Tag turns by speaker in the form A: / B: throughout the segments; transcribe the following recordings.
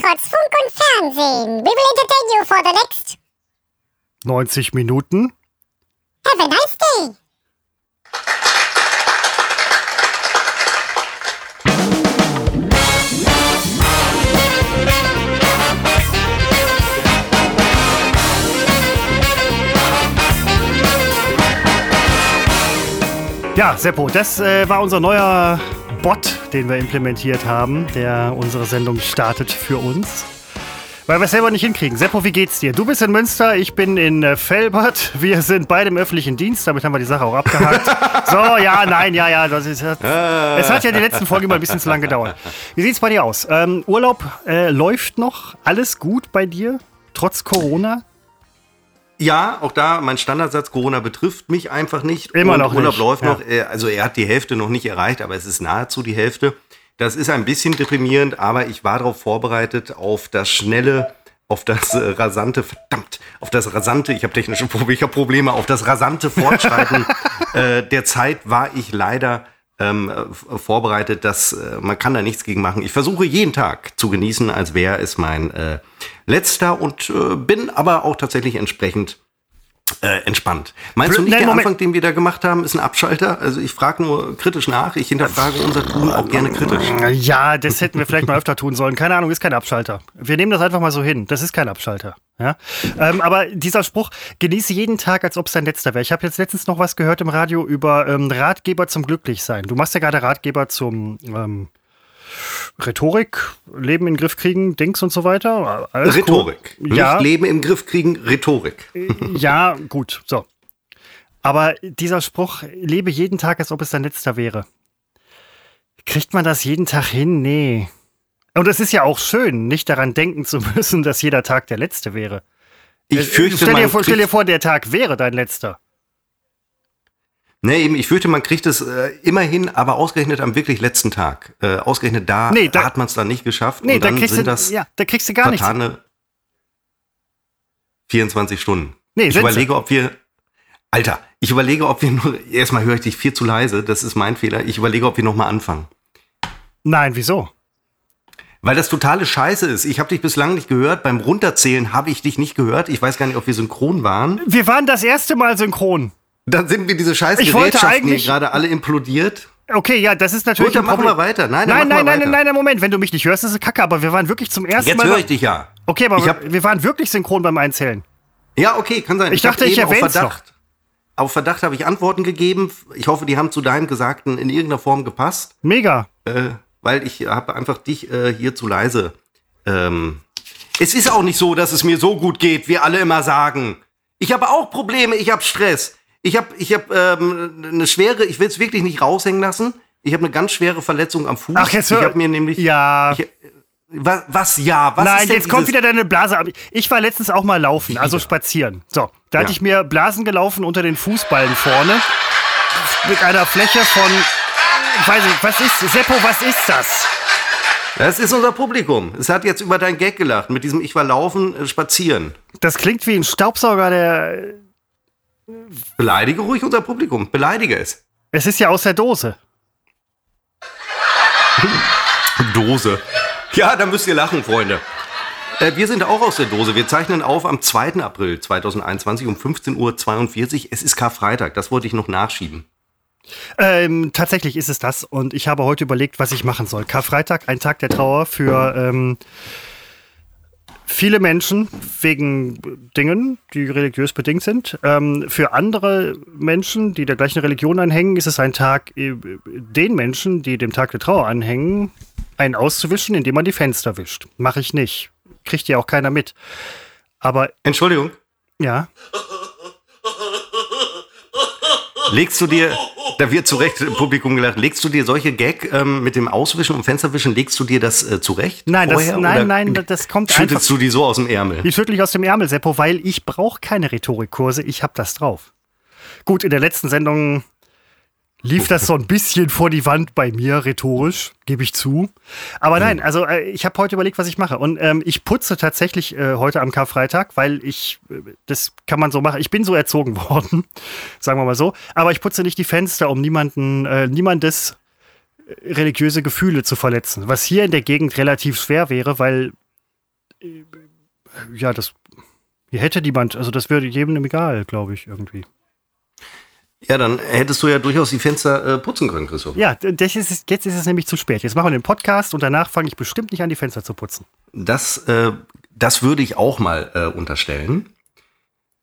A: trotz Funk und Fernsehen. We will entertain you for the next
B: 90 Minuten.
A: Have a nice day.
B: Ja, Seppo, das äh, war unser neuer Bot, den wir implementiert haben, der unsere Sendung startet für uns. Weil wir es selber nicht hinkriegen. Seppo, wie geht's dir? Du bist in Münster, ich bin in äh, Felbert. Wir sind beide im öffentlichen Dienst, damit haben wir die Sache auch abgehakt. so, ja, nein, ja, ja. Das ist, es hat ja die letzten Folgen immer ein bisschen zu lang gedauert. Wie sieht's bei dir aus? Ähm, Urlaub äh, läuft noch? Alles gut bei dir? Trotz Corona?
C: Ja, auch da mein Standardsatz, Corona betrifft mich einfach nicht.
B: Immer
C: Und
B: noch
C: Urlaub
B: nicht,
C: läuft
B: ja.
C: noch. Äh, Also er hat die Hälfte noch nicht erreicht, aber es ist nahezu die Hälfte. Das ist ein bisschen deprimierend, aber ich war darauf vorbereitet, auf das schnelle, auf das äh, rasante, verdammt, auf das rasante, ich habe technische Probleme, ich habe Probleme, auf das rasante Fortschreiten äh, der Zeit war ich leider ähm, äh, vorbereitet, dass äh, man kann da nichts gegen machen. Ich versuche jeden Tag zu genießen, als wäre es mein äh, letzter und äh, bin aber auch tatsächlich entsprechend äh, entspannt. Meinst du nicht,
B: Nein,
C: der
B: Moment.
C: Anfang, den wir da gemacht haben, ist ein Abschalter? Also ich frage nur kritisch nach. Ich hinterfrage unser Tun auch gerne kritisch.
B: Ja, das hätten wir vielleicht mal öfter tun sollen. Keine Ahnung, ist kein Abschalter. Wir nehmen das einfach mal so hin. Das ist kein Abschalter. Ja? Ähm, aber dieser Spruch, genieße jeden Tag, als ob es dein letzter wäre. Ich habe jetzt letztens noch was gehört im Radio über ähm, Ratgeber zum Glücklichsein. Du machst ja gerade Ratgeber zum ähm, Rhetorik, Leben in den Griff kriegen, Dings und so weiter. Alles cool.
C: Rhetorik.
B: Ja.
C: Nicht Leben im Griff kriegen, Rhetorik.
B: Ja, gut, so. Aber dieser Spruch, lebe jeden Tag, als ob es dein letzter wäre. Kriegt man das jeden Tag hin? Nee. Und es ist ja auch schön, nicht daran denken zu müssen, dass jeder Tag der letzte wäre.
C: Ich
B: Äh,
C: fürchte,
B: stell, dir vor, stell dir vor, der Tag wäre dein letzter.
C: Nee, eben, ich fürchte, man kriegt es äh, immerhin, aber ausgerechnet am wirklich letzten Tag. Äh, ausgerechnet da,
B: Nee, da-
C: hat man es dann nicht geschafft.
B: Nee,
C: und
B: da
C: dann
B: kriegst,
C: sind
B: du,
C: das
B: ja, da kriegst du gar nichts.
C: vertane 24 Stunden.
B: Nee,
C: ich überlege, ob wir. Alter, ich überlege, ob wir nur. Erstmal höre ich dich viel zu leise, das ist mein Fehler. Ich überlege, ob wir nochmal anfangen.
B: Nein, wieso?
C: Weil das totale Scheiße ist. Ich habe dich bislang nicht gehört. Beim Runterzählen habe ich dich nicht gehört. Ich weiß gar nicht, ob wir synchron waren.
B: Wir waren das erste Mal synchron.
C: Dann sind wir diese scheiß
B: Ich wollte eigentlich-
C: gerade alle implodiert.
B: Okay, ja, das ist natürlich
C: Gut, dann machen wir weiter. Nein,
B: Nein, nein, nein, nein, nein, Moment. Wenn du mich nicht hörst, ist es kacke. Aber wir waren wirklich zum ersten
C: Jetzt
B: Mal.
C: höre
B: beim-
C: ich dich ja.
B: Okay, aber
C: Ich
B: wir,
C: hab-
B: wir waren wirklich synchron beim Einzählen.
C: Ja, okay, kann sein.
B: Ich dachte,
C: hab
B: ich
C: auf
B: erwähn's
C: Verdacht. Auf Verdacht habe ich Antworten gegeben. Ich hoffe, die haben zu deinem Gesagten in irgendeiner Form gepasst.
B: Mega.
C: äh, weil ich habe einfach dich äh, hier zu leise. Ähm, es ist auch nicht so, dass es mir so gut geht, wie alle immer sagen. Ich habe auch Probleme, ich habe Stress. Ich habe ich hab, ähm, eine schwere, ich will es wirklich nicht raushängen lassen. Ich habe eine ganz schwere Verletzung am Fuß.
B: Ach, jetzt
C: ich
B: hör-
C: habe mir nämlich.
B: Ja.
C: Ich, was, was ja? Was
B: Nein,
C: ist denn
B: jetzt kommt wieder deine Blase. ab. Ich war letztens auch mal laufen, also spazieren. So, da hatte
C: Ja.
B: ich mir Blasen gelaufen unter den Fußballen vorne. Mit einer Fläche von. Ich weiß nicht, was ist. Seppo, was ist das?
C: Das ist unser Publikum. Es hat jetzt über dein Gag gelacht mit diesem Ich war laufen, äh, spazieren.
B: Das klingt wie ein Staubsauger, der.
C: Beleidige ruhig unser Publikum. Beleidige es.
B: Es ist ja aus der Dose.
C: Dose. Ja, da müsst ihr lachen, Freunde. Äh, wir sind auch aus der Dose. Wir zeichnen auf am 2. April 2021 um 15.42 Uhr. Es ist Karfreitag, das wollte ich noch nachschieben.
B: Ähm, tatsächlich ist es das. Und ich habe heute überlegt, was ich machen soll. Karfreitag, ein Tag der Trauer für ähm, viele Menschen wegen Dingen, die religiös bedingt sind. Ähm, für andere Menschen, die der gleichen Religion anhängen, ist es ein Tag, äh, den Menschen, die dem Tag der Trauer anhängen, einen auszuwischen, indem man die Fenster wischt. Mache ich nicht. Kriegt ja auch keiner mit. Aber
C: Entschuldigung,
B: ja,
C: legst du dir, da wird zu Recht im Publikum gelacht, legst du dir solche Gag ähm, mit dem Auswischen und Fensterwischen, legst du dir das äh, zurecht?
B: Nein, das-
C: vorher,
B: nein, nein, das- kommt einfach-
C: Schüttelst du die so aus dem Ärmel?
B: Die schüttle ich aus dem Ärmel, Seppo, weil ich brauche keine Rhetorikkurse, ich habe das drauf. Gut, in der letzten Sendung lief das so ein bisschen vor die Wand bei mir, rhetorisch, gebe ich zu. Aber nein, also äh, ich habe heute überlegt, was ich mache. Und ähm, ich putze tatsächlich äh, heute am Karfreitag, weil ich, äh, das kann man so machen, ich bin so erzogen worden, sagen wir mal so. Aber ich putze nicht die Fenster, um niemanden, äh, niemandes religiöse Gefühle zu verletzen. Was hier in der Gegend relativ schwer wäre, weil ja, das hier hätte niemand, also das würde jedem egal, glaube ich, irgendwie.
C: Ja, dann hättest du ja durchaus die Fenster äh, putzen können, Christoph.
B: Ja, das ist, jetzt ist es nämlich zu spät. Jetzt machen wir den Podcast und danach fange ich bestimmt nicht an, die Fenster zu putzen.
C: Das, äh, das würde ich auch mal äh, unterstellen.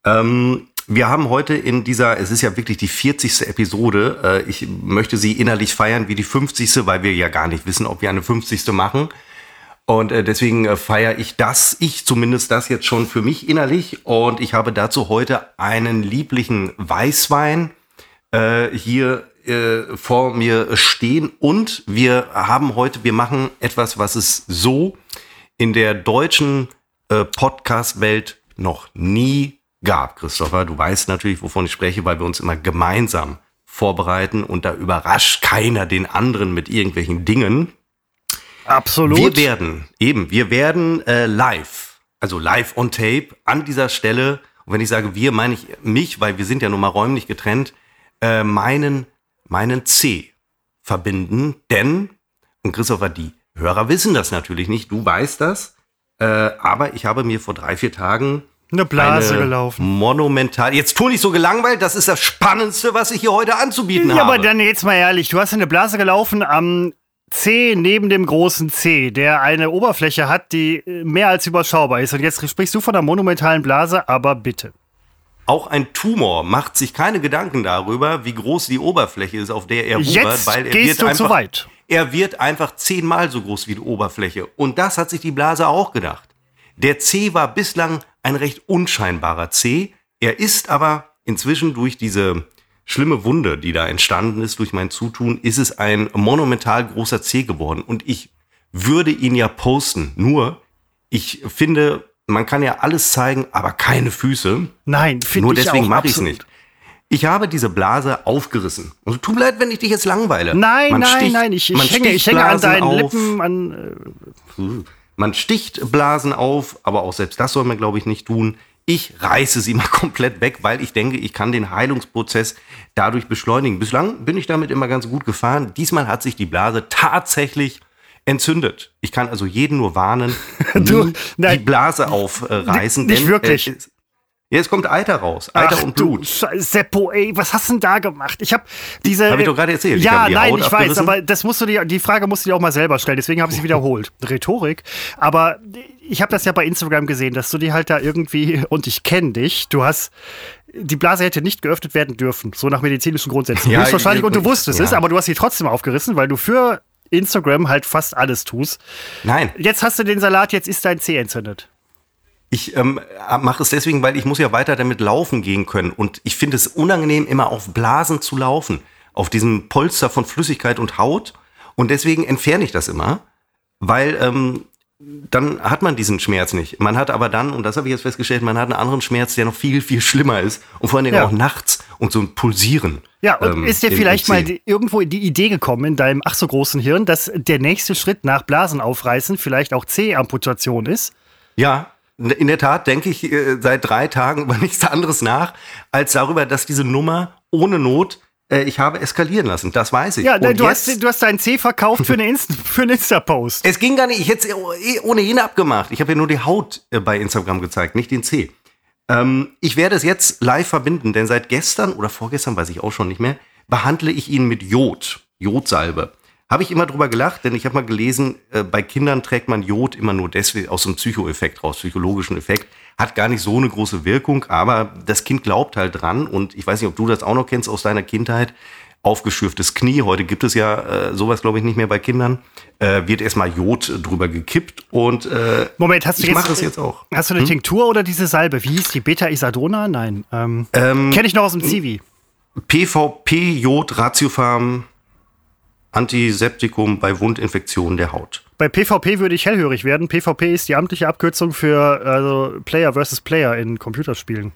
C: Ähm, wir haben heute in dieser, es ist ja wirklich die 40. Episode. Äh, ich möchte sie innerlich feiern wie die 50. weil wir ja gar nicht wissen, ob wir eine 50. machen. Und äh, deswegen äh, feiere ich das, ich zumindest das jetzt schon für mich innerlich. Und ich habe dazu heute einen lieblichen Weißwein äh, hier äh, vor mir stehen. Und wir haben heute, wir machen etwas, was es so in der deutschen äh, Podcast-Welt noch nie gab, Christopher. Du weißt natürlich, wovon ich spreche, weil wir uns immer gemeinsam vorbereiten und da überrascht keiner den anderen mit irgendwelchen Dingen.
B: Absolut.
C: Wir werden, eben, wir werden äh, live, also live on tape an dieser Stelle, und wenn ich sage wir, meine ich mich, weil wir sind ja nun mal räumlich getrennt, äh, meinen, meinen C verbinden, denn, und Christopher, die Hörer wissen das natürlich nicht, du weißt das, äh, aber ich habe mir vor drei, vier Tagen
B: eine Blase
C: eine
B: gelaufen.
C: Monumental. Jetzt tu nicht so gelangweilt, das ist das Spannendste, was ich hier heute anzubieten
B: Ja,
C: habe.
B: aber dann jetzt mal ehrlich, du hast eine Blase gelaufen am C neben dem großen C, der eine Oberfläche hat, die äh, mehr als überschaubar ist. Und jetzt sprichst du von einer monumentalen Blase, aber bitte.
C: Auch ein Tumor macht sich keine Gedanken darüber, wie groß die Oberfläche ist, auf der er
B: Jetzt
C: weil er
B: gehst
C: wird
B: du
C: einfach,
B: zu weit.
C: Er wird einfach zehnmal so groß wie die Oberfläche. Und das hat sich die Blase auch gedacht. Der C war bislang ein recht unscheinbarer C. Er ist aber inzwischen durch diese schlimme Wunde, die da entstanden ist durch mein Zutun, ist es ein monumental großer C geworden. Und ich würde ihn ja posten. Nur, ich finde, man kann ja alles zeigen, aber keine Füße.
B: Nein, finde
C: Nur
B: ich
C: deswegen
B: auch
C: mache ich es nicht. Ich habe diese Blase aufgerissen. Und tut mir leid, wenn ich dich jetzt langweile.
B: Nein,
C: Man
B: nein,
C: sticht-
B: nein, ich, ich, hänge, ich hänge an deinen
C: auf.
B: Lippen, an, äh,
C: Man sticht Blasen auf, aber auch selbst das soll man, glaube ich, nicht tun. Ich reiße sie mal komplett weg, weil ich denke, ich kann den Heilungsprozess dadurch beschleunigen. Bislang bin ich damit immer ganz gut gefahren. Diesmal hat sich die Blase tatsächlich entzündet. Ich kann also jeden nur warnen,
B: Du, nein.
C: die Blase aufreißen.
B: Nicht
C: denn,
B: wirklich.
C: Äh, jetzt kommt Eiter raus. Eiter
B: Ach,
C: und
B: du
C: Blut.
B: Scheiße, Seppo, ey, was hast du denn da gemacht? Ich habe diese.
C: Hab ich doch gerade erzählt.
B: Ja,
C: habe
B: nein,
C: Haut
B: ich weiß, aber das musst du dir, die Frage musst du dir auch mal selber stellen. Deswegen habe ich sie wiederholt. Rhetorik. Aber ich habe das ja bei Instagram gesehen, dass du die halt da irgendwie und ich kenne dich. Du hast die Blase hätte nicht geöffnet werden dürfen, so nach medizinischen Grundsätzen.
C: Ja,
B: Höchstwahrscheinlich
C: ich-
B: und du wusstest
C: ja.
B: es, aber du hast sie trotzdem aufgerissen, weil du für Instagram halt fast alles tust.
C: Nein,
B: Jetzt hast du den Salat, jetzt ist dein Zeh entzündet.
C: Ich ähm, mache es deswegen, weil ich muss ja weiter damit laufen gehen können. Und ich finde es unangenehm, immer auf Blasen zu laufen. Auf diesem Polster von Flüssigkeit und Haut. Und deswegen entferne ich das immer. Weil ähm, dann hat man diesen Schmerz nicht. Man hat aber dann, und das habe ich jetzt festgestellt, man hat einen anderen Schmerz, der noch viel, viel schlimmer ist. Und vor allen Dingen
B: Ja.
C: auch nachts und so ein Pulsieren.
B: Ja, und
C: ähm,
B: ist dir vielleicht mal die, irgendwo die Idee gekommen in deinem ach so großen Hirn, dass der nächste Schritt nach Blasen aufreißen vielleicht auch C-Amputation ist?
C: Ja, in der Tat denke ich äh, seit drei Tagen über nichts anderes nach, als darüber, dass diese Nummer ohne Not ich habe eskalieren lassen. Das weiß ich.
B: Ja,
C: Und
B: du,
C: jetzt-
B: hast, du hast deinen C verkauft für, eine Inst für einen Insta-Post.
C: Es ging gar nicht, ich hätte es eh ohnehin abgemacht. Ich habe ja nur die Haut äh, bei Instagram gezeigt, nicht den C. Ähm, ich werde es jetzt live verbinden, denn seit gestern oder vorgestern, weiß ich auch schon nicht mehr, behandle ich ihn mit Jod, Jodsalbe. Habe ich immer drüber gelacht, denn ich habe mal gelesen, äh, bei Kindern trägt man Jod immer nur deswegen aus so einem Psychoeffekt raus, psychologischen Effekt. Hat gar nicht so eine große Wirkung, aber das Kind glaubt halt dran und ich weiß nicht, ob du das auch noch kennst aus deiner Kindheit. Aufgeschürftes Knie, heute gibt es ja äh, sowas, glaube ich, nicht mehr bei Kindern, äh, wird erstmal Jod drüber gekippt und äh,
B: Moment, hast du
C: ich mache es jetzt auch. Hm?
B: Hast du eine Tinktur oder diese Salbe? Wie hieß die? Beta-Isadona? Nein. Ähm,
C: Ähm,
B: Kenne ich noch aus dem Zivi.
C: PVP Jod Ratiofarm Antiseptikum bei Wundinfektionen der Haut.
B: Bei PvP würde ich hellhörig werden. PvP ist die amtliche Abkürzung für also Player versus Player in Computerspielen.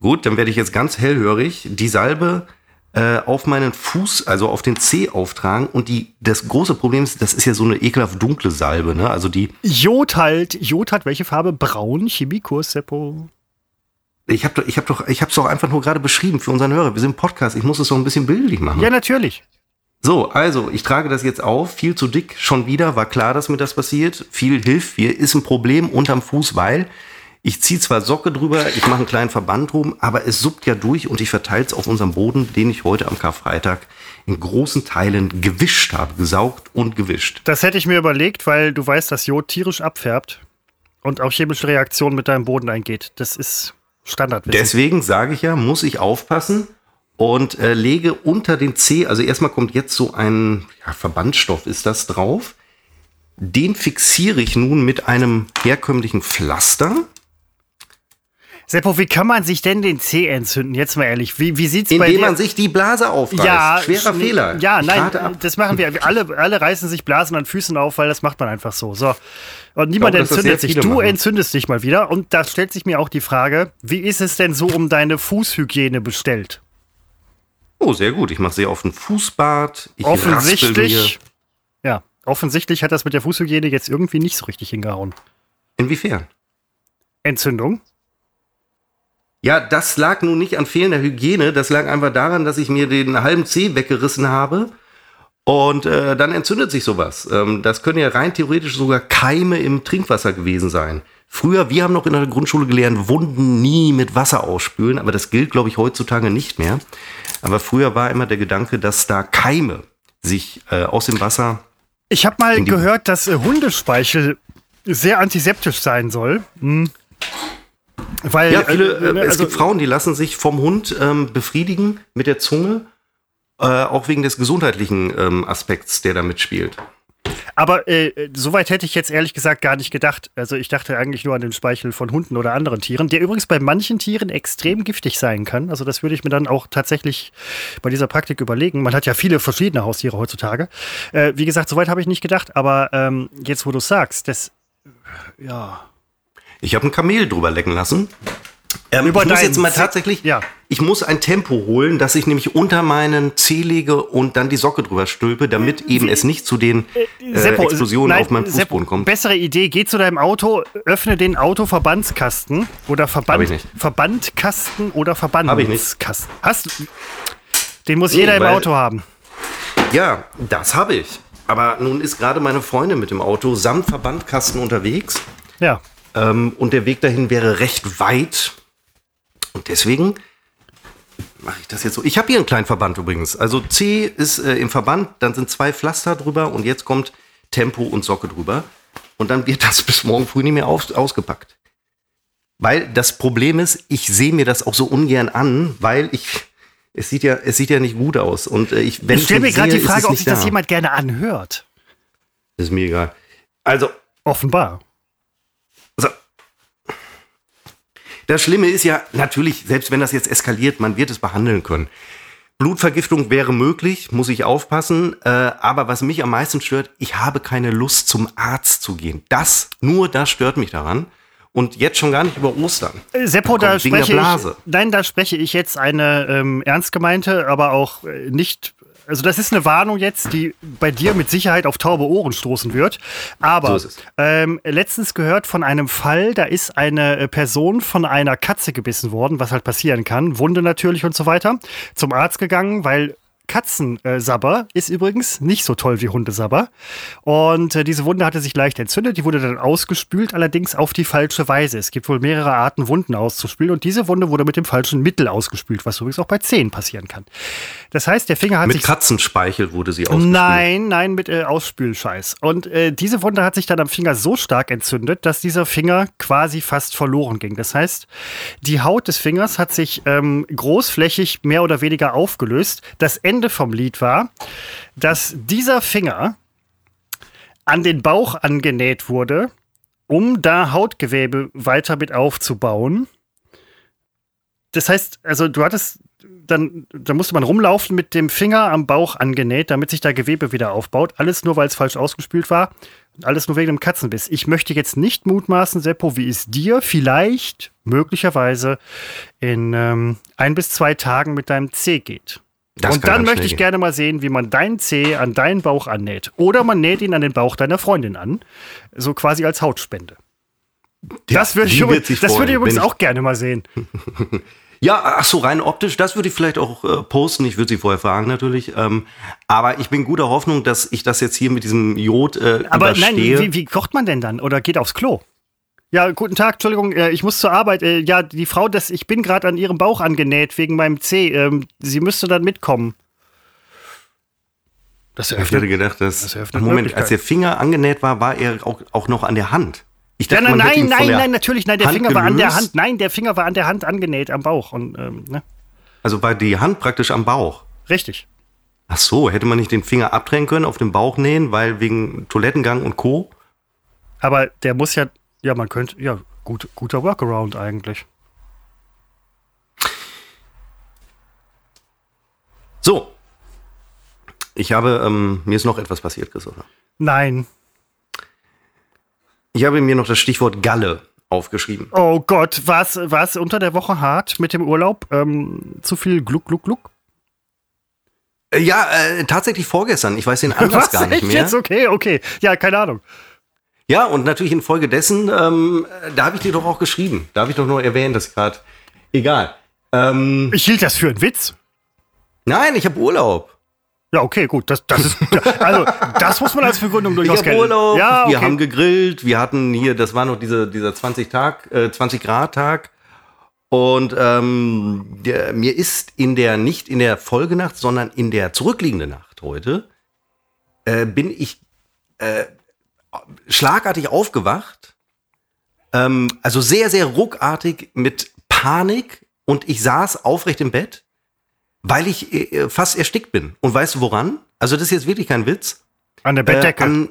C: Gut, dann werde ich jetzt ganz hellhörig die Salbe äh, auf meinen Fuß, also auf den Zeh auftragen. Und die, das große Problem ist, das ist ja so eine ekelhaft dunkle Salbe, ne? Also die,
B: Jod halt. Jod hat welche Farbe? Braun? Chemiekurs, Seppo?
C: ich habe ich hab doch, ich habe es doch einfach nur gerade beschrieben für unseren Hörer. Wir sind Podcast, ich muss es doch ein bisschen bildlich machen.
B: Ja, natürlich.
C: So, also ich trage das jetzt auf, viel zu dick, schon wieder, war klar, dass mir das passiert. Viel hilft mir, ist ein Problem unterm Fuß, weil ich ziehe zwar Socke drüber, ich mache einen kleinen Verband drum, aber es suppt ja durch und ich verteile es auf unserem Boden, den ich heute am Karfreitag in großen Teilen gewischt habe, gesaugt und gewischt.
B: Das hätte ich mir überlegt, weil du weißt, dass Jod tierisch abfärbt und auch chemische Reaktionen mit deinem Boden eingeht. Das ist Standardwissen.
C: Deswegen sage ich ja, muss ich aufpassen und äh, lege unter den C, also erstmal kommt jetzt so ein ja, Verbandstoff ist das drauf. Den fixiere ich nun mit einem herkömmlichen Pflaster.
B: Seppo, wie kann man sich denn den C entzünden? Jetzt mal ehrlich, wie, wie sieht's bei
C: Indem
B: dir?
C: man sich die Blase aufreißt.
B: ja,
C: Schwerer
B: sch-
C: Fehler.
B: Ja,
C: Ich
B: nein, das machen wir. Alle, alle reißen sich Blasen an Füßen auf, weil das macht man einfach so. So. Und niemand
C: glaube,
B: entzündet sich. Du
C: machen.
B: entzündest dich mal wieder. Und da stellt sich mir auch die Frage, wie ist es denn so um deine Fußhygiene bestellt?
C: Oh, sehr gut. Ich mache sehr oft ein Fußbad. Ich
B: Offensichtlich. Ja, offensichtlich hat das mit der Fußhygiene jetzt irgendwie nicht so richtig hingehauen.
C: Inwiefern?
B: Entzündung?
C: Ja, das lag nun nicht an fehlender Hygiene. Das lag einfach daran, dass ich mir den halben Zeh weggerissen habe. Und äh, dann entzündet sich sowas. Ähm, das können ja rein theoretisch sogar Keime im Trinkwasser gewesen sein. Früher, wir haben noch in der Grundschule gelernt, Wunden nie mit Wasser ausspülen, aber das gilt, glaube ich, heutzutage nicht mehr. Aber früher war immer der Gedanke, dass da Keime sich äh, aus dem Wasser.
B: Ich habe mal gehört, dass äh, Hundespeichel sehr antiseptisch sein soll. Hm. Weil,
C: Ja, viele,
B: äh,
C: äh, es
B: also-
C: gibt Frauen, die lassen sich vom Hund ähm, befriedigen mit der Zunge, äh, auch wegen des gesundheitlichen ähm, Aspekts, der da mitspielt.
B: Aber äh, soweit hätte ich jetzt ehrlich gesagt gar nicht gedacht. Also ich dachte eigentlich nur an den Speichel von Hunden oder anderen Tieren, der übrigens bei manchen Tieren extrem giftig sein kann. Also das würde ich mir dann auch tatsächlich bei dieser Praktik überlegen. Man hat ja viele verschiedene Haustiere heutzutage. Äh, wie gesagt, soweit habe ich nicht gedacht. Aber ähm, jetzt, wo du sagst, das ja.
C: Ich habe ein Kamel drüber lecken lassen. Ähm,
B: Über
C: ich muss jetzt mal tatsächlich,
B: ja.
C: ich muss ein Tempo holen, dass ich nämlich unter meinen Zeh lege und dann die Socke drüber stülpe, damit eben es nicht zu den äh,
B: Seppo,
C: Explosionen
B: nein,
C: auf meinem
B: Seppo,
C: Fußboden kommt.
B: Bessere Idee, geh zu deinem Auto, öffne den Autoverbandskasten oder Verband,
C: ich nicht.
B: Verbandkasten oder. Verbandskasten. Hast du? Den muss
C: Nee,
B: jeder im
C: weil-
B: Auto haben.
C: Ja, das habe ich. Aber nun ist gerade meine Freundin mit dem Auto samt Verbandkasten unterwegs.
B: Ja.
C: Ähm, und der Weg dahin wäre recht weit. Und deswegen mache ich das jetzt so. Ich habe hier einen kleinen Verband übrigens. Also C ist äh, im Verband, dann sind zwei Pflaster drüber und jetzt kommt Tempo und Socke drüber. Und dann wird das bis morgen früh nicht mehr aus, ausgepackt. Weil das Problem ist, ich sehe mir das auch so ungern an, weil ich. Es sieht ja, es sieht ja nicht gut aus. Und äh, ich, wenn
B: Ich stelle mir gerade die Frage, ob sich das
C: da.
B: jemand gerne anhört.
C: Ist mir egal. Also,
B: Offenbar.
C: So. Das Schlimme ist ja natürlich, selbst wenn das jetzt eskaliert, man wird es behandeln können. Blutvergiftung wäre möglich, muss ich aufpassen. Äh, aber was mich am meisten stört, ich habe keine Lust zum Arzt zu gehen. Das, nur das stört mich daran. Und jetzt schon gar nicht über Ostern.
B: Äh, Seppo, da
C: der
B: spreche ich, nein, da spreche ich jetzt eine ähm, ernst gemeinte, aber auch äh, nicht, also das ist eine Warnung jetzt, die bei dir mit Sicherheit auf taube Ohren stoßen wird. Aber
C: So
B: ähm, letztens gehört von einem Fall, da ist eine äh, Person von einer Katze gebissen worden, was halt passieren kann, Wunde natürlich und so weiter, zum Arzt gegangen, weil Katzensabber ist übrigens nicht so toll wie Hundesabber. Und äh, diese Wunde hatte sich leicht entzündet. Die wurde dann ausgespült, allerdings auf die falsche Weise. Es gibt wohl mehrere Arten, Wunden auszuspülen. Und diese Wunde wurde mit dem falschen Mittel ausgespült, was übrigens auch bei Zehen passieren kann. Das heißt, der Finger hat
C: Mit
B: sich.
C: Katzenspeichel wurde sie ausgespült.
B: Nein, nein, mit äh, Ausspülscheiß. Und äh, diese Wunde hat sich dann am Finger so stark entzündet, dass dieser Finger quasi fast verloren ging. Das heißt, die Haut des Fingers hat sich ähm, großflächig mehr oder weniger aufgelöst. Das Ende vom Lied war, dass dieser Finger an den Bauch angenäht wurde, um da Hautgewebe weiter mit aufzubauen. Das heißt, also du hattest dann, da musste man rumlaufen mit dem Finger am Bauch angenäht, damit sich da Gewebe wieder aufbaut. Alles nur, weil es falsch ausgespült war. Und alles nur wegen dem Katzenbiss. Ich möchte jetzt nicht mutmaßen, Seppo, wie es dir vielleicht, möglicherweise, in ähm, ein bis zwei Tagen mit deinem Zeh geht.
C: Das
B: Und dann möchte ich
C: gehen.
B: gerne mal sehen, wie man deinen Zeh an deinen Bauch annäht. Oder man näht ihn an den Bauch deiner Freundin an. So quasi als Hautspende.
C: Ja,
B: das würde ich,
C: wird
B: das würde ich übrigens auch gerne mal sehen.
C: Ja, ach so, rein optisch, das würde ich vielleicht auch äh, posten. Ich würde sie vorher fragen natürlich. Ähm, aber ich bin guter Hoffnung, dass ich das jetzt hier mit diesem Jod äh,
B: Aber
C: überstehe.
B: nein, wie, wie kocht man denn dann? Oder geht aufs Klo? Ja, guten Tag, Entschuldigung, äh, ich muss zur Arbeit. Äh, ja, die Frau, das, ich bin gerade an ihrem Bauch angenäht wegen meinem Zeh. Ähm, sie müsste dann mitkommen. Das
C: ich hätte gedacht, dass.
B: Das eröffnet
C: Moment, als der Finger angenäht war, war er auch, auch noch an der Hand. Ich
B: Ja,
C: dachte,
B: nein,
C: hätte
B: nein, nein,
C: der
B: nein, natürlich, nein, der
C: Hand
B: Finger war an der
C: gelöst.
B: Hand. Nein, der Finger war an der Hand angenäht am Bauch. Und, ähm, ne?
C: Also war die Hand praktisch am Bauch.
B: Richtig.
C: Ach so, hätte man nicht den Finger abtrennen können, auf den Bauch nähen, weil wegen Toilettengang und Co.
B: Aber der muss ja, ja, man könnte, ja, gut, guter Workaround eigentlich.
C: So. Ich habe, ähm, mir ist noch etwas passiert, Christopher.
B: Nein.
C: Ich habe mir noch das Stichwort Galle aufgeschrieben.
B: Oh Gott, war es unter der Woche hart mit dem Urlaub? Ähm, zu viel Gluck, Gluck, Gluck?
C: Äh, ja, äh, tatsächlich vorgestern. Ich weiß den Anlass gar nicht mehr.
B: jetzt? Okay, okay. Ja, keine Ahnung.
C: Ja, und natürlich infolgedessen, ähm, da habe ich dir doch auch geschrieben. Da habe ich doch nur erwähnt, das gerade. Egal. Ähm,
B: Ich hielt das für einen Witz.
C: nein, ich habe Urlaub.
B: Ja, okay, gut. Das, das ist, also, das muss man als Begründung
C: Ich
B: durchaus
C: habe
B: kennen.
C: Urlaub,
B: Ja, okay.
C: wir haben gegrillt, wir hatten hier, das war noch diese, dieser 20 Tag, äh, 20 Grad Tag. Und ähm, der, mir ist in der, nicht in der Folgenacht, sondern in der zurückliegenden Nacht heute, äh, bin ich äh, schlagartig aufgewacht. Ähm, also sehr, sehr ruckartig mit Panik und ich saß aufrecht im Bett, weil ich äh, fast erstickt bin. Und weißt du woran? Also das ist jetzt wirklich kein Witz.
B: An der Bettdecke.
C: Äh, an,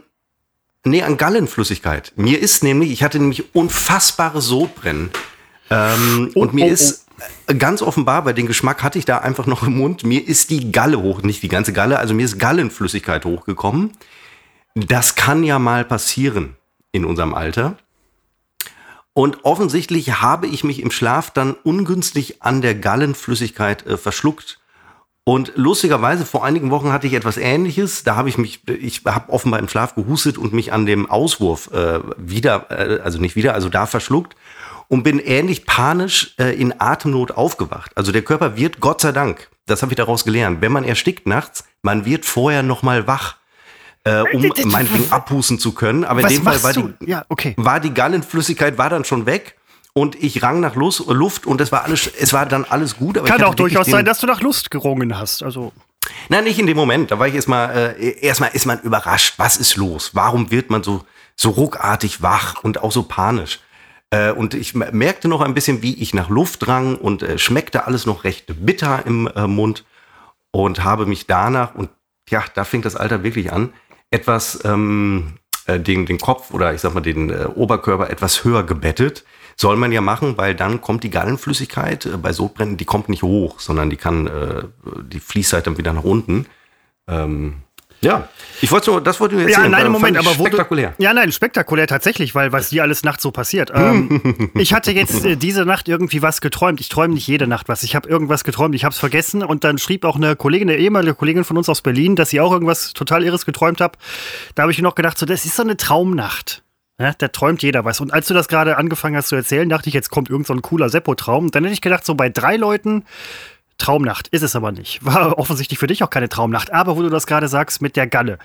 C: nee, an Gallenflüssigkeit. Mir ist nämlich, ich hatte nämlich unfassbare Sodbrennen. Ähm,
B: Oh,
C: und mir
B: oh,
C: ist äh, ganz offenbar, weil den Geschmack hatte ich da einfach noch im Mund, mir ist die Galle hoch, nicht die ganze Galle, also mir ist Gallenflüssigkeit hochgekommen. Das kann ja mal passieren in unserem Alter. Und offensichtlich habe ich mich im Schlaf dann ungünstig an der Gallenflüssigkeit äh, verschluckt. Und lustigerweise, vor einigen Wochen hatte ich etwas ähnliches. Da habe ich mich, ich habe offenbar im Schlaf gehustet und mich an dem Auswurf äh, wieder, äh, also nicht wieder, also da verschluckt und bin ähnlich panisch äh, in Atemnot aufgewacht. Also der Körper wird, Gott sei Dank, das habe ich daraus gelernt, wenn man erstickt nachts, man wird vorher noch mal wach, äh, um meinetwegen abhusten zu können. Aber in
B: Was
C: dem Fall war
B: du?
C: die,
B: Ja, okay.
C: war die Gallenflüssigkeit war dann schon weg und ich rang nach Lus Luft und es war alles, es war dann alles gut. Aber
B: Kann auch durchaus sein, dass du nach Lust gerungen hast. Also,
C: Nein, nicht in dem Moment. Da war ich erstmal, äh, erstmal ist man überrascht. Was ist los? Warum wird man so, so ruckartig wach und auch so panisch? Äh, und ich merkte noch ein bisschen, wie ich nach Luft drang und äh, schmeckte alles noch recht bitter im äh, Mund und habe mich danach, und ja, da fing das Alter wirklich an, etwas ähm, äh, den, den Kopf oder ich sag mal den äh, Oberkörper etwas höher gebettet. Soll man ja machen, weil dann kommt die Gallenflüssigkeit äh, bei Sodbrennen, die kommt nicht hoch, sondern die kann, äh, die fließt halt dann wieder nach unten. Ähm, ja, ich wollte nur, das wollte ich nur
B: ja,
C: erzählen.
B: nein, Moment, aber wo
C: spektakulär.
B: Du, ja, nein, spektakulär tatsächlich, weil was die alles nachts so passiert. Ähm, ich hatte jetzt äh, diese Nacht irgendwie was geträumt. Ich träume nicht jede Nacht was. Ich habe irgendwas geträumt, ich habe es vergessen und dann schrieb auch eine Kollegin, eine ehemalige Kollegin von uns aus Berlin, dass sie auch irgendwas total Irres geträumt hat. Da habe ich mir noch gedacht, so, das ist so eine Traumnacht. Ja, da träumt jeder was. Und als du das gerade angefangen hast zu erzählen, dachte ich, jetzt kommt irgend so ein cooler Seppo-Traum. Dann hätte ich gedacht, so bei drei Leuten Traumnacht ist es aber nicht. War offensichtlich für dich auch keine Traumnacht. Aber wo du das gerade sagst mit der Galle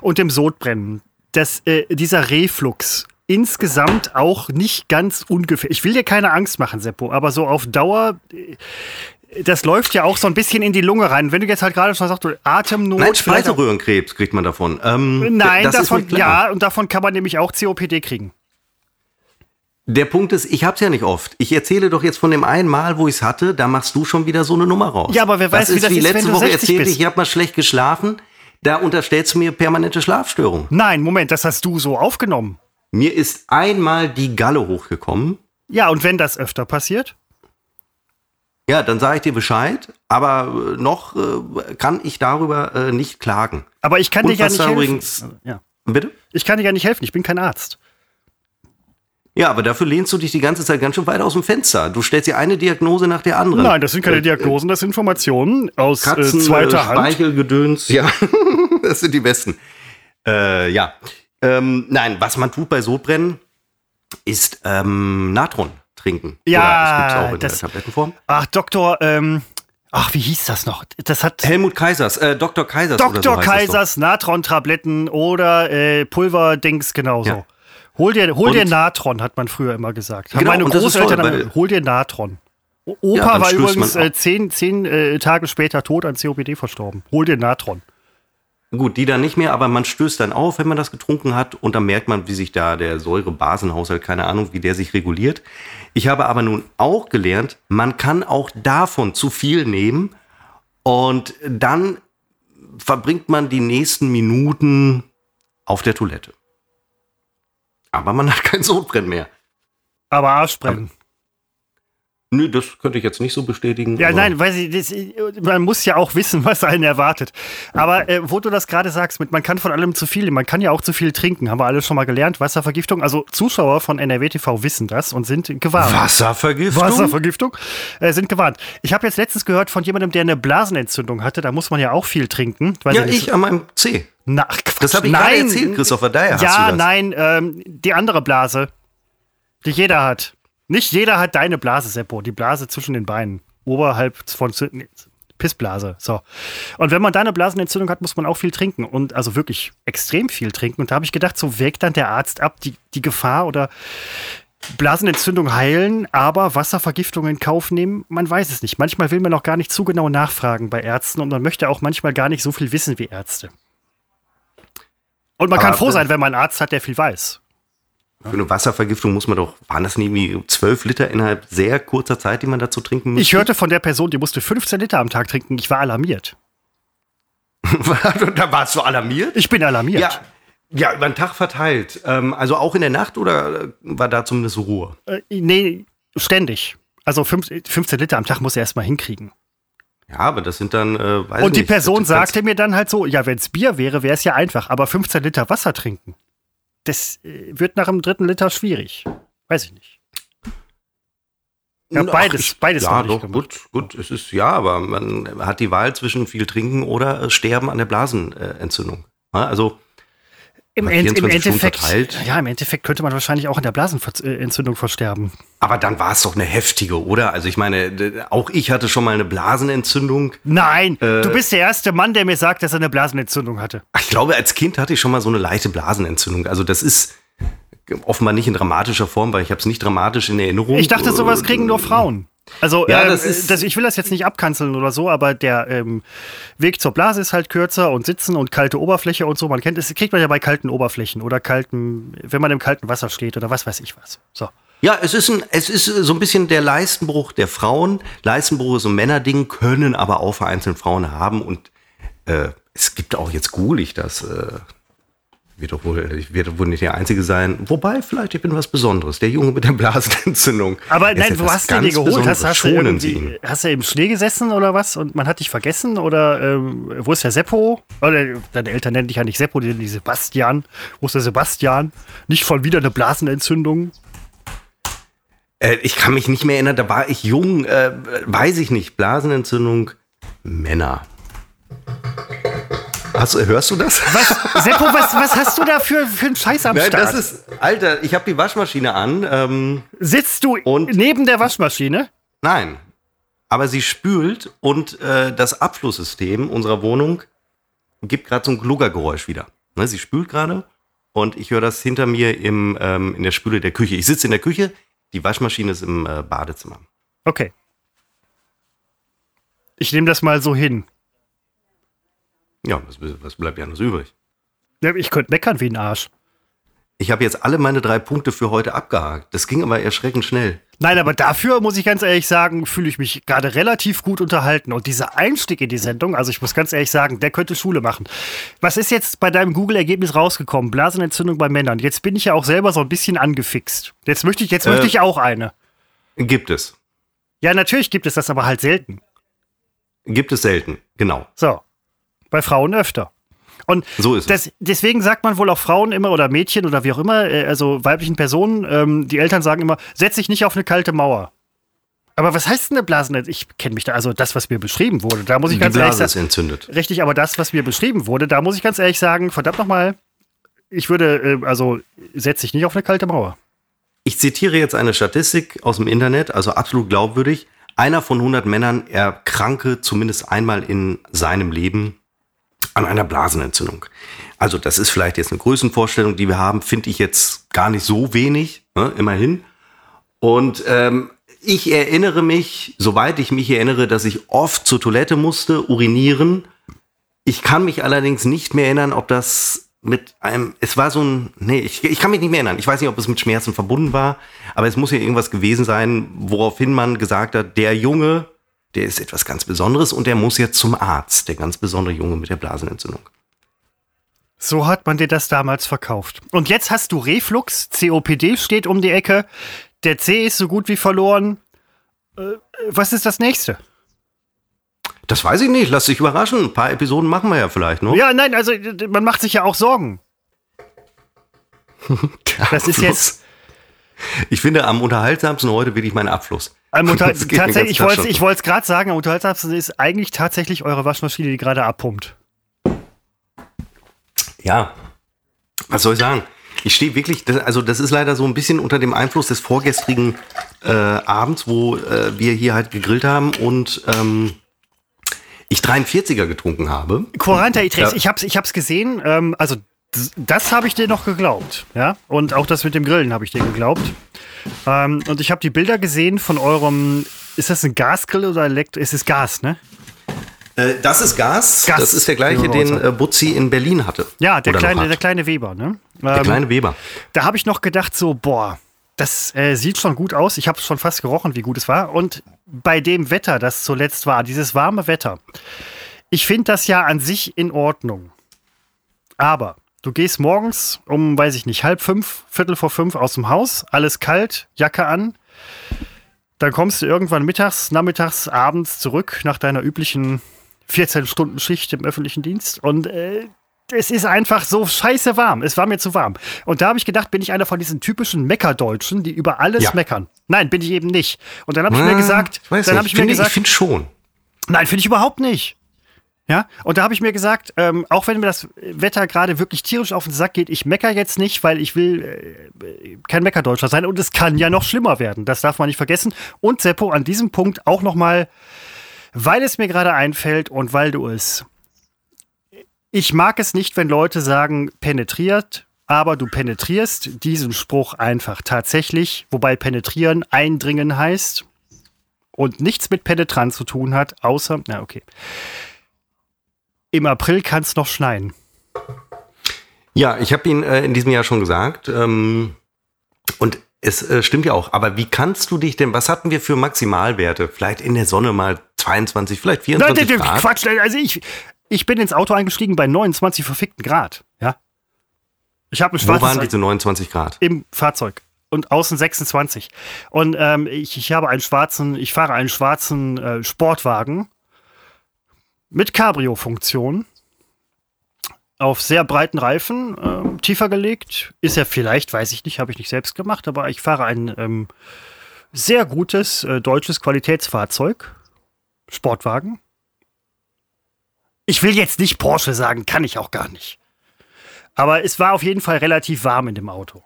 B: und dem Sodbrennen, dass äh, dieser Reflux insgesamt auch nicht ganz ungefähr. Ich will dir keine Angst machen, Seppo, aber so auf Dauer, äh, das läuft ja auch so ein bisschen in die Lunge rein. Wenn du jetzt halt gerade schon sagst, du Atemnot.
C: Nein, Speiseröhrenkrebs kriegt man davon. Ähm,
B: Nein,
C: das
B: davon, ja, und davon kann man nämlich auch COPD kriegen.
C: Der Punkt ist, ich hab's ja nicht oft. Ich erzähle doch jetzt von dem einen Mal, wo ich's hatte, da machst du schon wieder so eine Nummer raus.
B: Ja, aber wer weiß,
C: das
B: wie
C: ist
B: das
C: wie
B: ist, wenn
C: letzte
B: du
C: Woche
B: 60
C: erzählte
B: bist.
C: ich, ich habe mal schlecht geschlafen. Da unterstellst du mir permanente Schlafstörung.
B: Nein, Moment, das hast du so aufgenommen.
C: Mir ist einmal die Galle hochgekommen.
B: Ja, und wenn das öfter passiert?
C: Ja, dann sage ich dir Bescheid, aber äh, noch äh, kann ich darüber äh, nicht klagen.
B: Aber ich kann dir
C: Und
B: ja
C: was
B: nicht helfen.
C: übrigens-
B: Ja.
C: Bitte?
B: Ich kann dir ja nicht helfen, ich bin kein Arzt.
C: Ja, aber dafür lehnst du dich die ganze Zeit ganz schön weit aus dem Fenster. Du stellst dir eine Diagnose nach der anderen.
B: Nein, das sind keine
C: Äh,
B: Diagnosen, das sind Informationen aus äh,
C: Katzen,
B: zweiter
C: äh,
B: Hand.
C: Speichelgedöns. Ja, das sind die besten. Äh, ja. Ähm, nein, was man tut bei Sodbrennen, ist ähm, Natron trinken.
B: Ja,
C: Oder es gibt's auch in
B: das-
C: der Tablettenform.
B: Ach, Doktor, ähm, ach, wie hieß das noch? Das hat
C: Helmut Kaisers, äh, Dr. Kaisers oder so
B: Dr.
C: das doch.
B: Kaisers Natron-Tabletten oder äh, Pulverdings genauso.
C: Ja.
B: Hol dir, hol dir Natron, hat man früher immer gesagt. Haben
C: Genau,
B: meine Großeltern,
C: toll,
B: hol dir Natron.
C: Ja,
B: Opa
C: dann
B: war übrigens äh, zehn, zehn äh, Tage später tot an COPD verstorben. Hol dir Natron.
C: Gut, die dann nicht mehr, aber man stößt dann auf, wenn man das getrunken hat und dann merkt man, wie sich da der Säurebasenhaushalt, keine Ahnung, wie der sich reguliert. Ich habe aber nun auch gelernt, man kann auch davon zu viel nehmen und dann verbringt man die nächsten Minuten auf der Toilette. Aber man hat kein Sodbrennen mehr.
B: Aber Arschbrennen.
C: Nö, das könnte ich jetzt nicht so bestätigen.
B: Ja, nein, weiß ich, das, man muss ja auch wissen, was einen erwartet. Aber äh, wo du das gerade sagst, mit man kann von allem zu viel, man kann ja auch zu viel trinken, haben wir alle schon mal gelernt, Wasservergiftung. Also Zuschauer von NRW TV wissen das und sind gewarnt.
C: Wasservergiftung?
B: Wasservergiftung äh, sind gewarnt. Ich habe jetzt letztens gehört von jemandem, der eine Blasenentzündung hatte. Da muss man ja auch viel trinken.
C: Ja, ich an meinem C.
B: Na, Quatsch.
C: Das habe ich gerade erzählt, Christopher. Daher hast
B: ja,
C: du das.
B: nein, ähm, die andere Blase, die jeder hat. Nicht jeder hat deine Blase, Seppo. Die Blase zwischen den Beinen. Oberhalb von nee, Pissblase. So. Und wenn man da eine Blasenentzündung hat, muss man auch viel trinken. Und also wirklich extrem viel trinken. Und da habe ich gedacht, so wägt dann der Arzt ab, die, die Gefahr oder Blasenentzündung heilen, aber Wasservergiftung in Kauf nehmen, man weiß es nicht. Manchmal will man auch gar nicht zu genau nachfragen bei Ärzten und man möchte auch manchmal gar nicht so viel wissen wie Ärzte. Und man
C: Aber-
B: kann froh sein, wenn man einen Arzt hat, der viel weiß.
C: Für eine Wasservergiftung muss man doch, waren das nicht irgendwie 12 Liter innerhalb sehr kurzer Zeit, die man dazu trinken muss?
B: Ich hörte von der Person, die musste 15 Liter am Tag trinken. Ich war alarmiert.
C: da warst du alarmiert?
B: Ich bin alarmiert.
C: Ja, ja, über den Tag verteilt. Ähm, also auch in der Nacht oder äh, war da zumindest Ruhe?
B: Äh, nee, ständig. Also fünf- 15 Liter am Tag muss er erstmal hinkriegen.
C: Ja, aber das sind dann, äh, weiß
B: Und die
C: nicht,
B: Person sagte mir dann halt so, ja, wenn es Bier wäre, wäre es ja einfach, aber 15 Liter Wasser trinken, das äh, wird nach dem dritten Liter schwierig. Weiß ich nicht. Ja,
C: Ach,
B: beides,
C: ich-
B: beides
C: Ja, doch, gut, gut. Es ist, ja, aber man hat die Wahl zwischen viel trinken oder äh, sterben an der Blasenentzündung. Also,
B: Im, End, im
C: 24 Stunden
B: Endeffekt,
C: verteilt.
B: ja, im Endeffekt könnte man wahrscheinlich auch an der Blasenentzündung versterben.
C: aber dann war es doch eine heftige, oder? Also ich meine, auch ich hatte schon mal eine Blasenentzündung.
B: Nein,
C: Äh.
B: du bist der erste Mann, der mir sagt, dass er eine Blasenentzündung hatte.
C: Ich glaube, als Kind hatte ich schon mal so eine leichte Blasenentzündung. Also das ist offenbar nicht in dramatischer Form, weil ich habe es nicht dramatisch in Erinnerung.
B: Ich dachte, sowas kriegen nur Frauen. Also,
C: Ja,
B: ähm,
C: das ist-
B: das, ich will das jetzt nicht abkanzeln oder so, aber der ähm, Weg zur Blase ist halt kürzer und sitzen und kalte Oberfläche und so. Man kennt es, kriegt man ja bei kalten Oberflächen oder kalten, wenn man im kalten Wasser steht oder was weiß ich was. So.
C: Ja, es ist, ein, es ist so ein bisschen der Leistenbruch der Frauen. Leistenbruch ist so ein Männerding, können aber auch vereinzelt Frauen haben. Und äh, es gibt auch, jetzt ich das, äh, wird doch wohl, ich werde wohl nicht der Einzige sein. Wobei, vielleicht, ich bin was Besonderes. Der Junge mit der Blasenentzündung.
B: Aber
C: Er
B: nein, wo hast du
C: ganz
B: geholt? Hast, hast, du
C: Schonen ihn.
B: hast du im Schnee gesessen oder was und man hat dich vergessen? Oder ähm, wo ist der Seppo? Oder deine Eltern nennen dich ja nicht Seppo, die nennen dich Sebastian. Wo ist der Sebastian? Nicht von wieder eine Blasenentzündung?
C: Äh, ich kann mich nicht mehr erinnern, da war ich jung, äh, weiß ich nicht. Blasenentzündung, Männer. Hast, hörst du das?
B: Was, Seppo, was, was hast du da für, für einen Scheiß am
C: Nein,
B: Start?
C: das ist, Alter, ich habe die Waschmaschine an. Ähm,
B: Sitzt du
C: Und-
B: neben der Waschmaschine?
C: Nein. Aber sie spült und äh, das Abflusssystem unserer Wohnung gibt gerade so ein Gluggergeräusch wieder. Ne, sie spült gerade und ich höre das hinter mir im, ähm, in der Spüle der Küche. Ich sitze in der Küche, die Waschmaschine ist im äh, Badezimmer.
B: Okay. Ich nehme das mal so hin.
C: Ja, was, was bleibt ja anders übrig?
B: Ich könnte meckern wie ein Arsch.
C: Ich habe jetzt alle meine drei Punkte für heute abgehakt. Das ging aber erschreckend schnell.
B: Nein, aber dafür muss ich ganz ehrlich sagen, fühle ich mich gerade relativ gut unterhalten. Und dieser Einstieg in die Sendung, also ich muss ganz ehrlich sagen, der könnte Schule machen. Was ist jetzt bei deinem Google-Ergebnis rausgekommen? Blasenentzündung bei Männern. Jetzt bin ich ja auch selber so ein bisschen angefixt. Jetzt möchte ich, jetzt
C: Äh.
B: möchte ich auch eine.
C: Gibt es.
B: Ja, natürlich gibt es das, aber halt selten.
C: Gibt es selten. Genau.
B: So. Bei Frauen öfter. Und
C: So ist es.
B: das, deswegen sagt man wohl auch Frauen immer oder Mädchen oder wie auch immer, äh, also weiblichen Personen, ähm, die Eltern sagen immer, setz dich nicht auf eine kalte Mauer. Aber was heißt denn eine Blasenentzündung? Ich kenne mich da, also das, was mir beschrieben wurde, da muss ich
C: Die
B: ganz ehrlich
C: Blase ist
B: sagen,
C: entzündet.
B: richtig, aber das, was mir beschrieben wurde, da muss ich ganz ehrlich sagen, verdammt nochmal, ich würde, äh, also setz dich nicht auf eine kalte Mauer.
C: Ich zitiere jetzt eine Statistik aus dem Internet, also absolut glaubwürdig. Einer von 100 Männern erkranke zumindest einmal in seinem Leben an einer Blasenentzündung. Also das ist vielleicht jetzt eine Größenvorstellung, die wir haben, finde ich jetzt gar nicht so wenig, ne, immerhin. Und ähm, ich erinnere mich, soweit ich mich erinnere, dass ich oft zur Toilette musste, urinieren. Ich kann mich allerdings nicht mehr erinnern, ob das mit einem, es war so ein, nee, ich, ich kann mich nicht mehr erinnern. Ich weiß nicht, ob es mit Schmerzen verbunden war, aber es muss ja irgendwas gewesen sein, woraufhin man gesagt hat, der Junge, der ist etwas ganz Besonderes und der muss jetzt zum Arzt, der ganz besondere Junge mit der Blasenentzündung.
B: So hat man dir das damals verkauft. Und jetzt hast du Reflux, COPD steht um die Ecke, der C ist so gut wie verloren. Äh, was ist das nächste?
C: Das weiß ich nicht, lass dich überraschen. Ein paar Episoden machen wir ja vielleicht noch.
B: Ja, nein, also man macht sich ja auch Sorgen. das ist jetzt.
C: Ich finde, am unterhaltsamsten heute wirklich mein Abfluss.
B: Unter tatsächlich, ich wollte es gerade sagen, am unterhaltsamsten ist eigentlich tatsächlich eure Waschmaschine, die gerade abpumpt.
C: Ja, was soll ich sagen? Ich stehe wirklich, das, also das ist leider so ein bisschen unter dem Einfluss des vorgestrigen äh, Abends, wo äh, wir hier halt gegrillt haben und ähm, ich 43er getrunken habe.
B: Quaranta Itres, ja. ich hab's, ich hab's gesehen, ähm, also das habe ich dir noch geglaubt, ja. Und auch das mit dem Grillen habe ich dir geglaubt. Ähm, und ich habe die Bilder gesehen von eurem, ist das ein Gasgrill oder Elektro? Es ist Gas, ne?
C: Äh, das ist Gas. Gas. Das ist der gleiche, den äh, Butzi in Berlin hatte.
B: Ja, der kleine, der kleine Weber, ne?
C: Der ähm, kleine Weber.
B: Da habe ich noch gedacht, so, boah, das äh, sieht schon gut aus. Ich habe schon fast gerochen, wie gut es war. Und bei dem Wetter, das zuletzt war, dieses warme Wetter, ich finde das ja an sich in Ordnung. Aber du gehst morgens um, weiß ich nicht, halb fünf, viertel vor fünf aus dem Haus, alles kalt, Jacke an. Dann kommst du irgendwann mittags, nachmittags, abends zurück nach deiner üblichen 14-Stunden-Schicht im öffentlichen Dienst. Und äh, es ist einfach so scheiße warm. Es war mir zu warm. Und da habe ich gedacht, bin ich einer von diesen typischen Meckerdeutschen, die über alles ja. meckern. Nein, bin ich eben nicht. Und dann habe ich mir gesagt,
C: ich
B: dann habe
C: ich, ich, mir gesagt, ich finde schon.
B: Nein, finde ich überhaupt nicht. Ja, und da habe ich mir gesagt, ähm, auch wenn mir das Wetter gerade wirklich tierisch auf den Sack geht, ich mecker jetzt nicht, weil ich will äh, kein Meckerdeutscher sein und es kann ja noch schlimmer werden. Das darf man nicht vergessen. Und Seppo, an diesem Punkt auch noch mal weil es mir gerade einfällt und weil du es. Ich mag es nicht, wenn Leute sagen, penetriert, aber du penetrierst diesen Spruch einfach tatsächlich, wobei penetrieren eindringen heißt und nichts mit penetrant zu tun hat, außer, na okay. Im April kann es noch schneien.
C: Ja, ich habe ihn äh, in diesem Jahr schon gesagt. Ähm, und es äh, stimmt ja auch. Aber wie kannst du dich denn, was hatten wir für Maximalwerte? Vielleicht in der Sonne mal 22, vielleicht 24 Nein, Grad.
B: Quatsch, also ich, ich bin ins Auto eingestiegen bei 29 verfickten Grad, ja. Ich habe ein
C: schwarzes... Wo waren diese 29 Grad?
B: Im Fahrzeug. Und außen 26. Und ähm, ich, ich habe einen schwarzen, ich fahre einen schwarzen äh, Sportwagen mit Cabrio-Funktion auf sehr breiten Reifen, äh, tiefer gelegt. Ist er vielleicht, weiß ich nicht, habe ich nicht selbst gemacht, aber ich fahre ein ähm, sehr gutes äh, deutsches Qualitätsfahrzeug Sportwagen. Ich will jetzt nicht Porsche sagen, kann ich auch gar nicht. Aber es war auf jeden Fall relativ warm in dem Auto.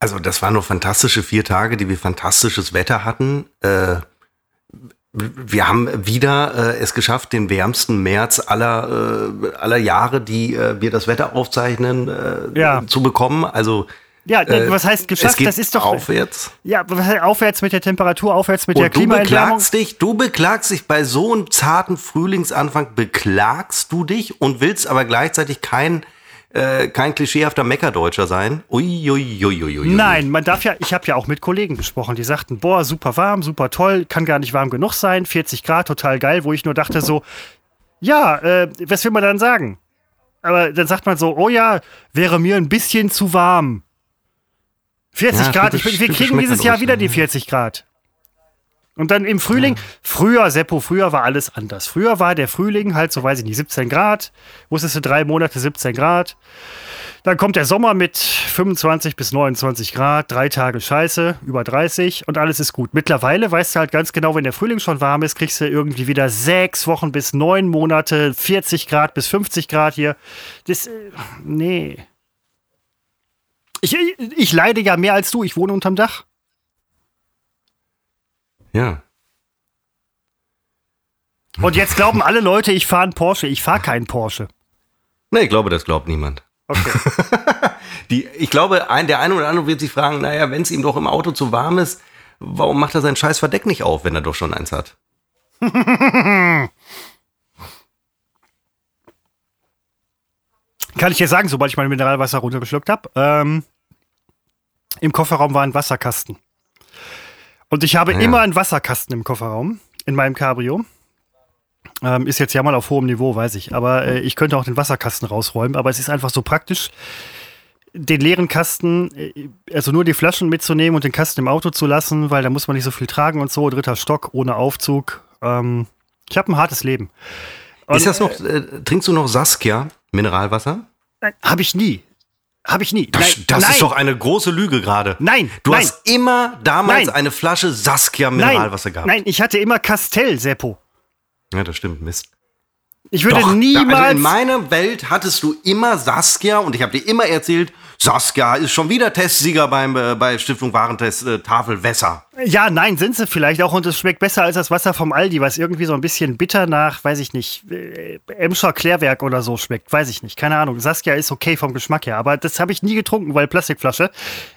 C: Also das waren nur fantastische vier Tage, die wir fantastisches Wetter hatten. Äh, wir haben wieder äh, es geschafft, den wärmsten März aller, äh, aller Jahre, die äh, wir das Wetter aufzeichnen, äh, ja. zu bekommen. Also
B: ja, äh, was heißt geschafft?
C: das ist doch aufwärts.
B: Ja, was heißt aufwärts mit der Temperatur, aufwärts mit
C: Und
B: der Klimaerwärmung.
C: Du beklagst dich, du beklagst dich bei so einem zarten Frühlingsanfang beklagst du dich und willst aber gleichzeitig kein äh, kein klischeehafter Meckerdeutscher sein. Uiuiuiui. Ui, ui, ui,
B: Nein, man darf ja, ich habe ja auch mit Kollegen gesprochen, die sagten, boah, super warm, super toll, kann gar nicht warm genug sein, 40 Grad, total geil, wo ich nur dachte so, ja, äh, was will man dann sagen? Aber dann sagt man so, oh ja, wäre mir ein bisschen zu warm. 40 ja, Grad, ich, wir kriegen dieses Jahr wieder die 40 Grad. Und dann im Frühling, ja. früher, Seppo, früher war alles anders. Früher war der Frühling halt so, weiß ich nicht, 17 Grad. Wusstest du, drei Monate 17 Grad. Dann kommt der Sommer mit 25 bis 29 Grad, drei Tage Scheiße, über 30 und alles ist gut. Mittlerweile weißt du halt ganz genau, wenn der Frühling schon warm ist, kriegst du irgendwie wieder sechs Wochen bis neun Monate, 40 Grad bis 50 Grad hier. Das, äh, nee. Ich, ich leide ja mehr als du, ich wohne unterm Dach.
C: Ja.
B: Und jetzt glauben alle Leute, ich fahre einen Porsche. Ich fahre keinen Porsche.
C: Nee, ich glaube, das glaubt niemand.
B: Okay.
C: Die, ich glaube, ein, der eine oder andere wird sich fragen, naja, wenn es ihm doch im Auto zu warm ist, warum macht er sein scheiß Verdeck nicht auf, wenn er doch schon eins hat?
B: Kann ich dir sagen, sobald ich mein Mineralwasser runtergeschluckt habe. Ähm, Im Kofferraum war ein Wasserkasten. Und ich habe
C: Ja.
B: immer einen Wasserkasten im Kofferraum, in meinem Cabrio. Ähm, ist jetzt ja mal auf hohem Niveau, weiß ich. Aber äh, ich könnte auch den Wasserkasten rausräumen. Aber es ist einfach so praktisch, den leeren Kasten, äh, also nur die Flaschen mitzunehmen und den Kasten im Auto zu lassen, weil da muss man nicht so viel tragen und so. Dritter Stock, ohne Aufzug. Ähm, ich habe ein hartes Leben.
C: ist das noch, äh, trinkst du noch Saskia Mineralwasser?
B: Habe ich nie. Habe ich nie.
C: Das,
B: nein,
C: das
B: nein,
C: ist doch eine große Lüge gerade.
B: Nein,
C: Du
B: nein.
C: hast immer damals
B: Nein.
C: eine Flasche Saskia Mineralwasser gehabt.
B: Nein, ich hatte immer Castell, Seppo.
C: Ja, das stimmt, Mist.
B: Ich würde
C: Doch, da-
B: niemals.
C: Also in meiner Welt hattest du immer Saskia und ich habe dir immer erzählt, Saskia ist schon wieder Testsieger beim, äh, bei Stiftung Warentest äh, Tafel Wässer.
B: ja, nein, sind sie vielleicht auch und es schmeckt besser als das Wasser vom Aldi, was irgendwie so ein bisschen bitter nach, weiß ich nicht, äh, Emscher Klärwerk oder so schmeckt. Weiß ich nicht. Keine Ahnung. Saskia ist okay vom Geschmack her, aber das habe ich nie getrunken, weil Plastikflasche.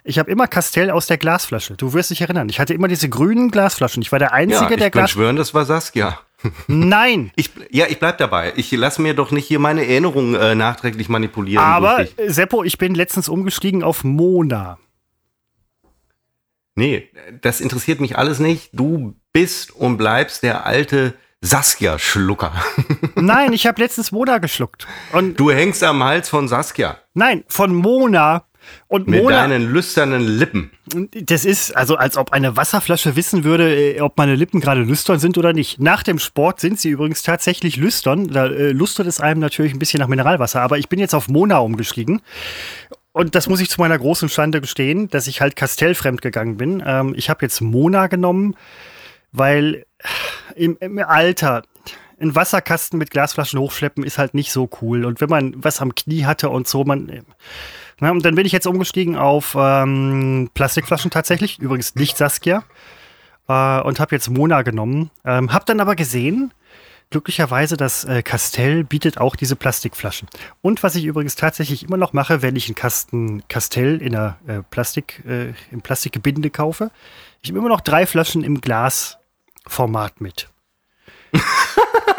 B: Ich habe immer Castell aus der Glasflasche. Du wirst dich erinnern. Ich hatte immer diese grünen Glasflaschen. Ich war der Einzige,
C: Ja, ich
B: der
C: kann
B: Glas.
C: schwören, das war Saskia.
B: Nein.
C: Ich, ja, ich bleib dabei. Ich lasse mir doch nicht hier meine Erinnerungen äh, nachträglich manipulieren.
B: Aber,
C: dich.
B: äh, Seppo, ich bin letztens umgestiegen auf Mona.
C: Nee, das interessiert mich alles nicht. Du bist und bleibst der alte Saskia-Schlucker.
B: Nein, ich habe letztens Mona geschluckt. Und
C: Du hängst am Hals von Saskia.
B: nein, von Mona. Und
C: Mit
B: Mona,
C: deinen lüsternen Lippen.
B: das ist also, als ob eine Wasserflasche wissen würde, äh, ob meine Lippen gerade lüstern sind oder nicht. Nach dem Sport sind sie übrigens tatsächlich lüstern. Da äh, lustert es einem natürlich ein bisschen nach Mineralwasser. Aber ich bin jetzt auf Mona umgestiegen. Und das muss ich zu meiner großen Schande gestehen, dass ich halt kastellfremd gegangen bin. Ähm, ich habe jetzt Mona genommen, weil im, im Alter ein Wasserkasten mit Glasflaschen hochschleppen ist halt nicht so cool. Und wenn man was am Knie hatte und so, man. Na, und dann bin ich jetzt umgestiegen auf ähm, Plastikflaschen tatsächlich. Übrigens nicht Saskia. Äh, und habe jetzt Mona genommen. Ähm, hab dann aber gesehen, glücklicherweise, das äh, Castell bietet auch diese Plastikflaschen. Und was ich übrigens tatsächlich immer noch mache, wenn ich einen Kasten Castell in einer äh, Plastik, äh, im Plastikgebinde kaufe, ich habe immer noch drei Flaschen im Glasformat mit.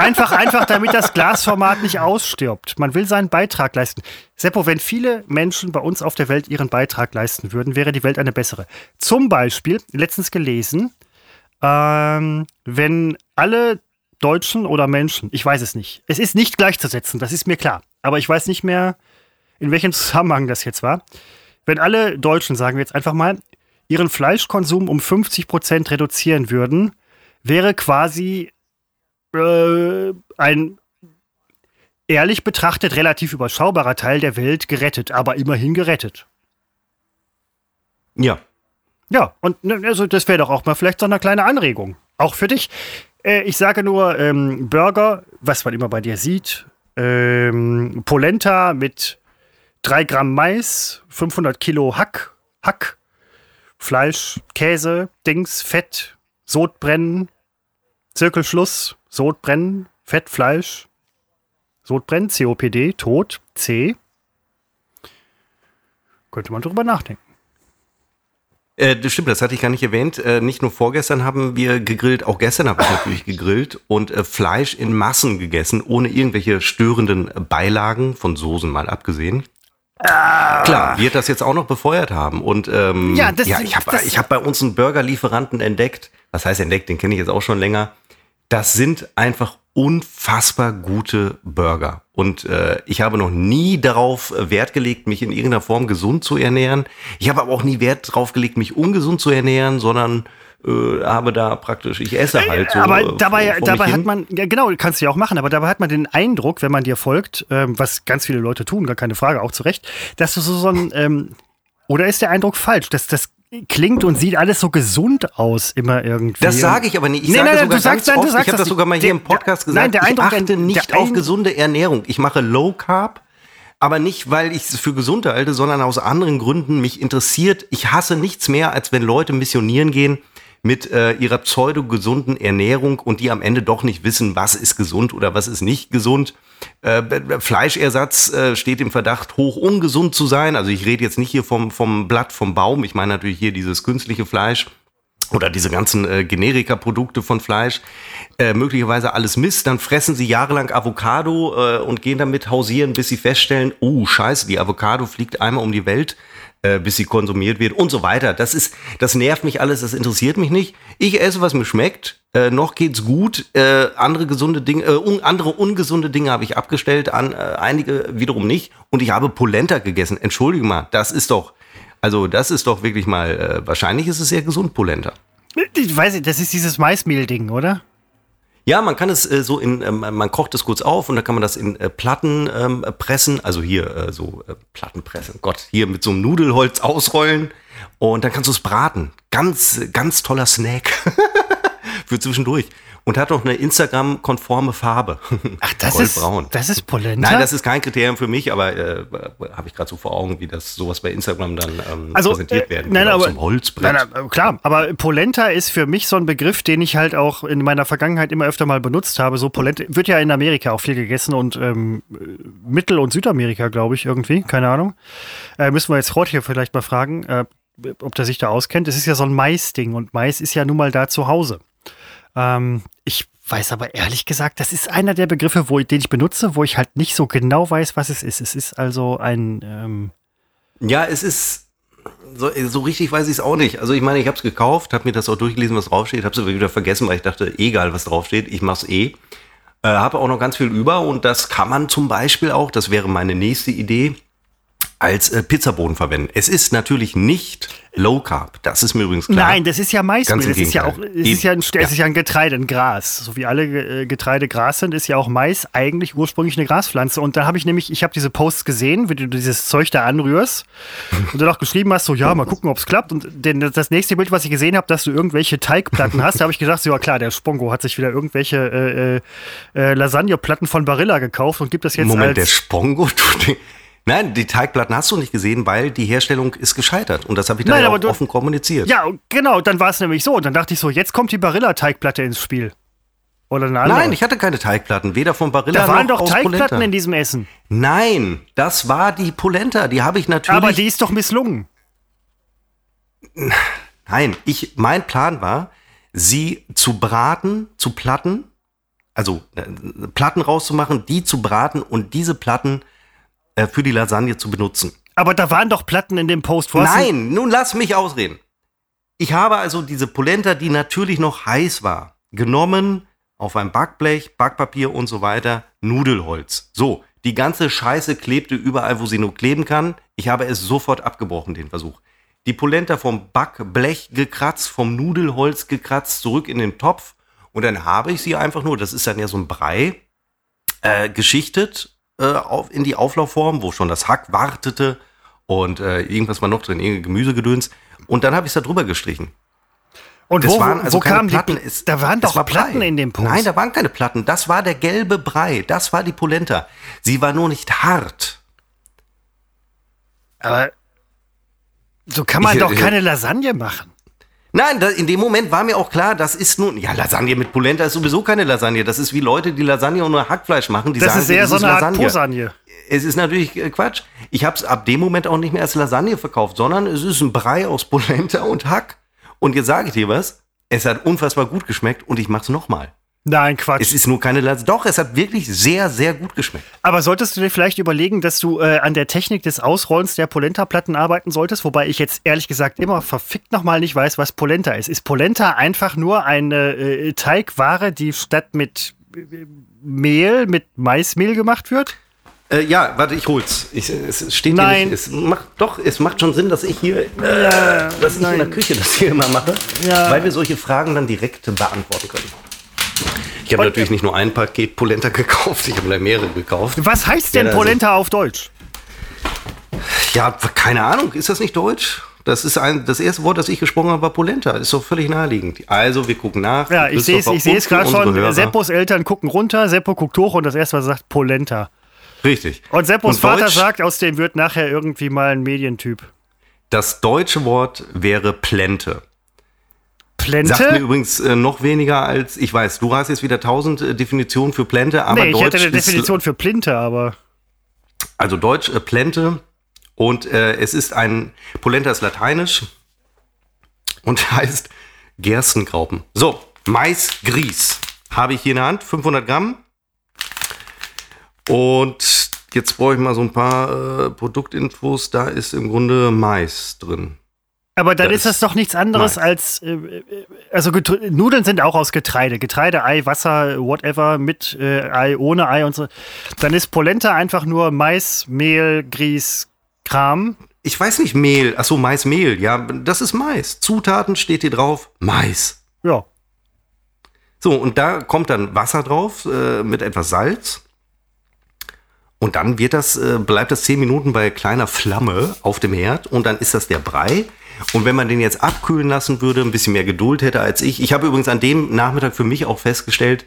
B: Einfach, einfach, damit das Glasformat nicht ausstirbt. Man will seinen Beitrag leisten. Seppo, wenn viele Menschen bei uns auf der Welt ihren Beitrag leisten würden, wäre die Welt eine bessere. Zum Beispiel, letztens gelesen, ähm, wenn alle Deutschen oder Menschen, ich weiß es nicht, es ist nicht gleichzusetzen, das ist mir klar, aber ich weiß nicht mehr, in welchem Zusammenhang das jetzt war. Wenn alle Deutschen, sagen wir jetzt einfach mal, ihren Fleischkonsum um 50 Prozent reduzieren würden, wäre quasi äh, ein ehrlich betrachtet relativ überschaubarer Teil der Welt gerettet, aber immerhin gerettet.
C: Ja.
B: Ja, und ne, also das wäre doch auch mal vielleicht so eine kleine Anregung. Auch für dich. Äh, ich sage nur, ähm, Burger, was man immer bei dir sieht, ähm, Polenta mit 3 Gramm Mais, 500 Kilo Hack, Hack, Fleisch, Käse, Dings, Fett, Sodbrennen, Zirkelschluss, Sodbrennen, Fett, Fleisch, Sodbrennen, COPD, Tod, C. Könnte man drüber nachdenken.
C: Äh, das stimmt, das hatte ich gar nicht erwähnt. Äh, nicht nur vorgestern haben wir gegrillt, auch gestern habe ich natürlich gegrillt und äh, Fleisch in Massen gegessen, ohne irgendwelche störenden Beilagen, von Soßen mal abgesehen. Klar, wird das jetzt auch noch befeuert haben. Und ähm,
B: Ja, das-
C: ja, ich habe hab bei uns einen Burgerlieferanten entdeckt. Was heißt entdeckt? Den kenne ich jetzt auch schon länger. Das sind einfach unfassbar gute Burger. Und äh, ich habe noch nie darauf äh, Wert gelegt, mich in irgendeiner Form gesund zu ernähren. Ich habe aber auch nie Wert darauf gelegt, mich ungesund zu ernähren, sondern äh, habe da praktisch, ich esse halt so.
B: aber
C: äh,
B: dabei, dabei hat
C: hin.
B: man, ja genau, kannst du ja auch machen, aber dabei hat man den Eindruck, wenn man dir folgt, ähm, was ganz viele Leute tun, gar keine Frage, auch zu Recht, dass du so, so ein, ähm, oder ist der Eindruck falsch, dass das klingt und sieht alles so gesund aus, immer irgendwie.
C: Das sage ich aber nicht. Ich
B: Nee,
C: sage
B: nein,
C: sogar
B: du sagst- nein, du sagst
C: ich habe
B: das
C: sogar mal hier
B: Der-
C: im Podcast gesagt.
B: nein, der Eindruck,
C: ich achte nicht auf gesunde Ernährung. Ich mache Low Carb, aber nicht, weil ich es für gesund halte, sondern aus anderen Gründen. Mich interessiert, ich hasse nichts mehr, als wenn Leute missionieren gehen mit äh, ihrer pseudo-gesunden Ernährung und die am Ende doch nicht wissen, was ist gesund oder was ist nicht gesund. Äh, Fleischersatz äh, steht im Verdacht, hoch ungesund zu sein. Also ich rede jetzt nicht hier vom, vom Blatt, vom Baum. Ich meine natürlich hier dieses künstliche Fleisch oder diese ganzen äh, Generika-Produkte von Fleisch, äh, möglicherweise alles Mist, dann fressen sie jahrelang Avocado äh, und gehen damit hausieren, bis sie feststellen, oh scheiße, die Avocado fliegt einmal um die Welt, äh, bis sie konsumiert wird und so weiter. Das ist, das nervt mich alles, das interessiert mich nicht. Ich esse, was mir schmeckt. Äh, noch geht's gut. Äh, andere gesunde Dinge, äh, un, andere ungesunde Dinge habe ich abgestellt, an äh, einige wiederum nicht. Und ich habe Polenta gegessen. Entschuldige mal, das ist doch, also das ist doch wirklich mal, äh, wahrscheinlich ist es sehr gesund, Polenta.
B: Ich weiß nicht, das ist dieses Maismehl-Ding, oder?
C: Ja, man kann es äh, so in, ähm, man kocht es kurz auf und dann kann man das in äh, Platten ähm, pressen, also hier äh, so äh, Platten pressen, Gott, hier mit so einem Nudelholz ausrollen. Und dann kannst du es braten. Ganz, ganz toller Snack für zwischendurch und hat noch eine Instagram-konforme Farbe.
B: Ach, das
C: Goldbraun.
B: ist, das ist Polenta?
C: Nein, das ist kein Kriterium für mich, aber äh, habe ich gerade so vor Augen, wie das sowas bei Instagram dann ähm,
B: also,
C: präsentiert
B: äh,
C: werden
B: nein,
C: kann,
B: aber,
C: einem Holzbrett.
B: Nein, nein, klar, aber Polenta ist für mich so ein Begriff, den ich halt auch in meiner Vergangenheit immer öfter mal benutzt habe. So Polenta wird ja in Amerika auch viel gegessen und ähm, Mittel- und Südamerika, glaube ich, irgendwie, keine Ahnung. Äh, müssen wir jetzt Rott hier vielleicht mal fragen, äh, ob der sich da auskennt. Es ist ja so ein Mais-Ding und Mais ist ja nun mal da zu Hause. Ähm, ich weiß aber ehrlich gesagt, das ist einer der Begriffe, wo, den ich benutze, wo ich halt nicht so genau weiß, was es ist. Es ist also ein ähm,
C: Ja, es ist so, so richtig weiß ich es auch nicht. Also ich meine, ich habe es gekauft, habe mir das auch durchgelesen, was draufsteht, habe es aber wieder vergessen, weil ich dachte, egal was draufsteht, ich mach's eh. Äh, habe auch noch ganz viel über und das kann man zum Beispiel auch, das wäre meine nächste Idee, als äh, Pizzaboden verwenden. Es ist natürlich nicht Low Carb, das ist mir übrigens klar.
B: Nein, das ist ja Maismehl. Das ist ja auch, es ist ja, ein, es
C: ja.
B: ist ja ein Getreide, ein Gras. So wie alle äh, Getreide Gras sind, ist ja auch Mais eigentlich ursprünglich eine Graspflanze. Und da habe ich nämlich, ich habe diese Posts gesehen, wie du dieses Zeug da anrührst und dann auch geschrieben hast, so ja, mal gucken, ob es klappt. Und den, das nächste Bild, was ich gesehen habe, dass du irgendwelche Teigplatten hast, da habe ich gedacht, so, ja klar, der Spongo hat sich wieder irgendwelche äh, äh, äh, Lasagneplatten von Barilla gekauft und gibt das jetzt
C: Moment, der
B: als
C: Spongo? tut den- Nein, die Teigplatten hast du nicht gesehen, weil die Herstellung ist gescheitert. Und das habe ich dann
B: Nein,
C: ja auch
B: du-
C: offen kommuniziert.
B: Ja, genau, dann war es nämlich so. Und dann dachte ich so, jetzt kommt die Barilla-Teigplatte ins Spiel. Oder eine andere.
C: Nein, ich hatte keine Teigplatten, weder von Barilla
B: da waren
C: noch
B: doch Teigplatten
C: Polenta.
B: in diesem Essen.
C: Nein, das war die Polenta. Die habe ich natürlich.
B: Aber die ist doch misslungen.
C: Nein, ich, mein Plan war, sie zu braten, zu platten, also äh, Platten rauszumachen, die zu braten und diese Platten äh, für die Lasagne zu benutzen.
B: Aber da waren doch Platten in dem Post. Wo
C: Nein, nun lass mich ausreden. Ich habe also diese Polenta, die natürlich noch heiß war, genommen, auf ein Backblech, Backpapier und so weiter, Nudelholz. So, die ganze Scheiße klebte überall, wo sie nur kleben kann. Ich habe es sofort abgebrochen, den Versuch. Die Polenta vom Backblech gekratzt, vom Nudelholz gekratzt, zurück in den Topf. Und dann habe ich sie einfach nur, das ist dann ja so ein Brei, äh, geschichtet äh, auf, in die Auflaufform, wo schon das Hack wartete und äh, irgendwas war noch drin, irgendein Gemüsegedöns. Und dann habe ich es da drüber gestrichen.
B: Und
C: Das
B: wo,
C: waren also
B: wo
C: keine
B: kamen
C: Platten.
B: die?
C: es-
B: da waren doch
C: war Brei.
B: Platten in dem Post.
C: Nein, da waren keine Platten. Das war der gelbe Brei. Das war die Polenta. Sie war nur nicht hart.
B: Aber so kann man
C: Ich-
B: doch
C: ich-
B: keine Lasagne machen.
C: Nein, da, in dem Moment war mir auch klar, das ist nun, ja, Lasagne mit Polenta ist sowieso keine Lasagne. Das ist wie Leute, die Lasagne ohne Hackfleisch machen. Die
B: Das
C: sagen,
B: ist eher
C: das
B: so eine Art
C: Lasagne.
B: Posagne.
C: Es ist natürlich äh, Quatsch. Ich habe es ab dem Moment auch nicht mehr als Lasagne verkauft, sondern es ist ein Brei aus Polenta und Hack. Und jetzt sage ich dir was, es hat unfassbar gut geschmeckt und ich mache es nochmal.
B: Nein, Quatsch.
C: Es ist nur keine Lasagne. Doch, es hat wirklich sehr, sehr gut geschmeckt.
B: Aber solltest du dir vielleicht überlegen, dass du äh, an der Technik des Ausrollens der Polenta-Platten arbeiten solltest? Wobei ich jetzt ehrlich gesagt immer verfickt nochmal nicht weiß, was Polenta ist. Ist Polenta einfach nur eine äh, Teigware, die statt mit äh, Mehl mit Maismehl gemacht wird?
C: Äh, ja, warte, ich hol's. Ich, es steht hier
B: Nein.
C: nicht. Es macht, doch, es macht schon Sinn, dass ich hier, äh, dass ich in der Küche das hier immer mache,
B: Ja.
C: weil wir solche Fragen dann direkt beantworten können. Ich habe natürlich nicht nur ein Paket Polenta gekauft, ich habe gleich mehrere gekauft.
B: Was heißt denn
C: Ja, also-
B: Polenta auf Deutsch?
C: Ja, keine Ahnung, ist das nicht Deutsch? Das ist ein, das erste Wort, das ich gesprochen habe, war Polenta. Ist doch völlig naheliegend. Also, wir gucken nach.
B: Ja, ich sehe es ich
C: und
B: gerade schon.
C: Hörer.
B: Seppos Eltern gucken runter, Seppo guckt hoch und das erste, was er sagt, Polenta.
C: Richtig.
B: Und Seppos Vater
C: Deutsch,
B: sagt, aus dem wird nachher irgendwie mal ein Medientyp.
C: Das deutsche Wort wäre Plente. Sagt mir
B: Plente?
C: übrigens äh, noch weniger als, ich weiß, du hast jetzt wieder tausend äh, Definitionen für Plente, aber
B: Nee, ich
C: Deutsch
B: hätte eine
C: ist,
B: Definition für Plinte, aber.
C: also Deutsch äh, Plente und äh, es ist ein, Polenta ist lateinisch und heißt Gerstengraupen. So, Maisgrieß habe ich hier in der Hand, 500 Gramm. Und jetzt brauche ich mal so ein paar äh, Produktinfos. Da ist im Grunde Mais drin.
B: Aber dann
C: Da
B: ist das doch nichts anderes
C: Mais.
B: als. Äh, äh, also Getr- Nudeln sind auch aus Getreide. Getreide, Ei, Wasser, whatever, mit äh, Ei, ohne Ei und so. Dann ist Polenta einfach nur Mais, Mehl, Grieß, Kram.
C: Ich weiß nicht, Mehl. Achso, Maismehl. Ja, das ist Mais. Zutaten steht hier drauf. Mais.
B: Ja.
C: So, und da kommt dann Wasser drauf äh, mit etwas Salz. Und dann wird das, äh, bleibt das 10 Minuten bei kleiner Flamme auf dem Herd und dann ist das der Brei. Und wenn man den jetzt abkühlen lassen würde, ein bisschen mehr Geduld hätte als ich. Ich habe übrigens an dem Nachmittag für mich auch festgestellt,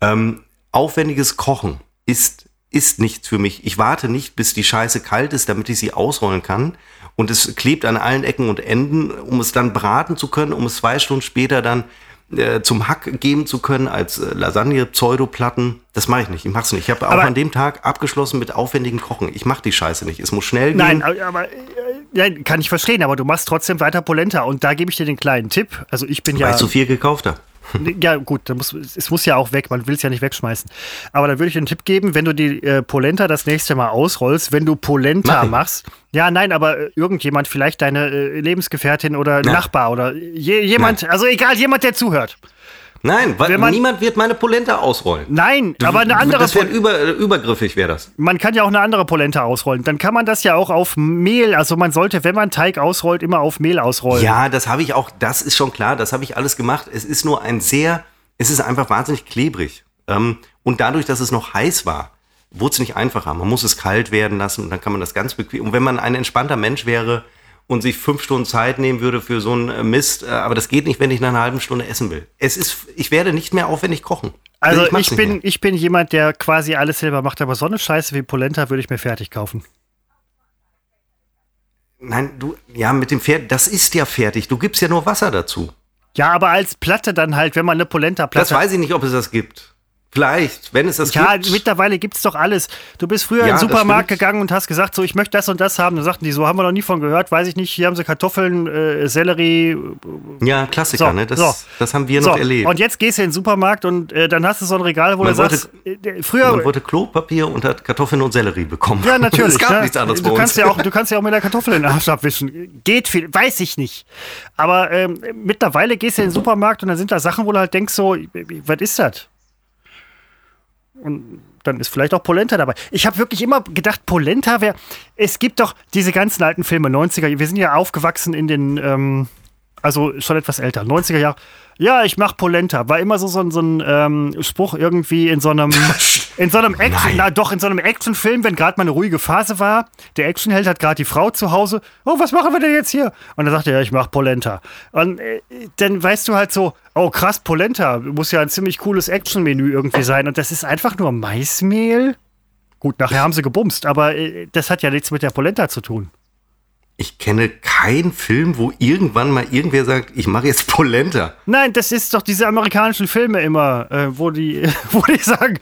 C: ähm, aufwendiges Kochen ist, ist nichts für mich. Ich warte nicht, bis die Scheiße kalt ist, damit ich sie ausrollen kann. Und es klebt an allen Ecken und Enden, um es dann braten zu können, um es zwei Stunden später dann äh, zum Hack geben zu können als äh, Lasagne, Pseudoplatten. Das mache ich nicht. Ich mache es nicht. Ich habe auch an dem Tag abgeschlossen mit aufwendigem Kochen. Ich mache die Scheiße nicht. Es muss schnell gehen.
B: Nein, aber- aber. Äh, ja, kann ich verstehen, aber du machst trotzdem weiter Polenta. Und da gebe ich dir den kleinen Tipp. Also, ich bin ja.
C: weil ich zu viel gekauft habe.
B: Ja, gut, da muss, es muss ja auch weg, man will es ja nicht wegschmeißen. Aber dann würde ich dir einen Tipp geben, wenn du die äh, Polenta das nächste Mal ausrollst, wenn du Polenta
C: Mach
B: machst. Ja, nein, aber äh, irgendjemand, vielleicht deine äh, Lebensgefährtin oder
C: Ja.
B: Nachbar oder je, jemand, also egal, jemand, der zuhört.
C: Nein, weil
B: man-
C: niemand wird meine Polenta ausrollen.
B: Nein, aber eine andere
C: Das wäre über, übergriffig, wäre das.
B: Man kann ja auch eine andere Polenta ausrollen. Dann kann man das ja auch auf Mehl, also man sollte, wenn man Teig ausrollt, immer auf Mehl ausrollen.
C: Ja, das habe ich auch, das ist schon klar, das habe ich alles gemacht. Es ist nur ein sehr, es ist einfach wahnsinnig klebrig. Ähm, und dadurch, dass es noch heiß war, wurde es nicht einfacher. Man muss es kalt werden lassen und dann kann man das ganz bequem. Und wenn man ein entspannter Mensch wäre und sich fünf Stunden Zeit nehmen würde für so einen äh, Mist, äh, aber das geht nicht, wenn ich nach einer halben Stunde essen will. Es ist, ich werde nicht mehr aufwendig kochen.
B: Also ich
C: nicht
B: bin,
C: mehr.
B: ich bin jemand, der quasi alles selber macht, aber so eine Scheiße wie Polenta würde ich mir fertig kaufen.
C: Nein, du, ja, mit dem Pferd, das ist ja fertig. Du gibst ja nur Wasser dazu.
B: Ja, aber als Platte dann halt, wenn man eine Polenta-Platte
C: Das weiß ich nicht, ob es das gibt. Vielleicht, wenn es das
B: Ja,
C: gibt.
B: mittlerweile gibt's doch alles. Du bist früher
C: Ja,
B: in den Supermarkt gegangen und hast gesagt, so, ich möchte das und das haben. Dann sagten die, so haben wir noch nie von gehört, weiß ich nicht. Hier haben sie Kartoffeln, äh, Sellerie.
C: ja, Klassiker,
B: So,
C: ne? Das,
B: so.
C: das haben wir
B: So,
C: noch erlebt.
B: und jetzt gehst du in den Supermarkt und äh, dann hast du so ein Regal, wo
C: Man
B: du sagst, äh, früher.
C: Man wollte Klopapier und hat Kartoffeln und Sellerie bekommen.
B: ja, natürlich.
C: Es gab
B: ne?
C: nichts anderes bei
B: du
C: uns.
B: kannst ja auch, Du kannst ja auch mit der Kartoffel in den Arsch abwischen. Geht viel, weiß ich nicht. Aber ähm, mittlerweile gehst du in den Supermarkt und dann sind da Sachen, wo du halt denkst, so, was ist das? Und dann ist vielleicht auch Polenta dabei. Ich habe wirklich immer gedacht, Polenta wäre. Es gibt doch diese ganzen alten Filme, 90er. Wir sind ja aufgewachsen in den, ähm, also schon etwas älter, 90er Jahre. Ja, ich mach Polenta. War immer so, so, ein- so ein ähm, Spruch irgendwie in so einem, in so einem Action,
C: Nein.
B: na doch, in so einem Actionfilm, wenn gerade mal eine ruhige Phase war. Der Actionheld hat gerade die Frau zu Hause. Oh, was machen wir denn jetzt hier? Und dann sagt er, ja, ich mach Polenta. Und äh, dann weißt du halt so, oh krass, Polenta. Muss ja ein ziemlich cooles Actionmenü irgendwie sein. Und das ist einfach nur Maismehl. Gut, nachher haben sie gebumst, aber äh, das hat ja nichts mit der Polenta zu tun.
C: Ich kenne keinen Film, wo irgendwann mal irgendwer sagt, ich mache jetzt Polenta.
B: Nein, das ist doch diese amerikanischen Filme immer, äh, wo die, wo die sagen,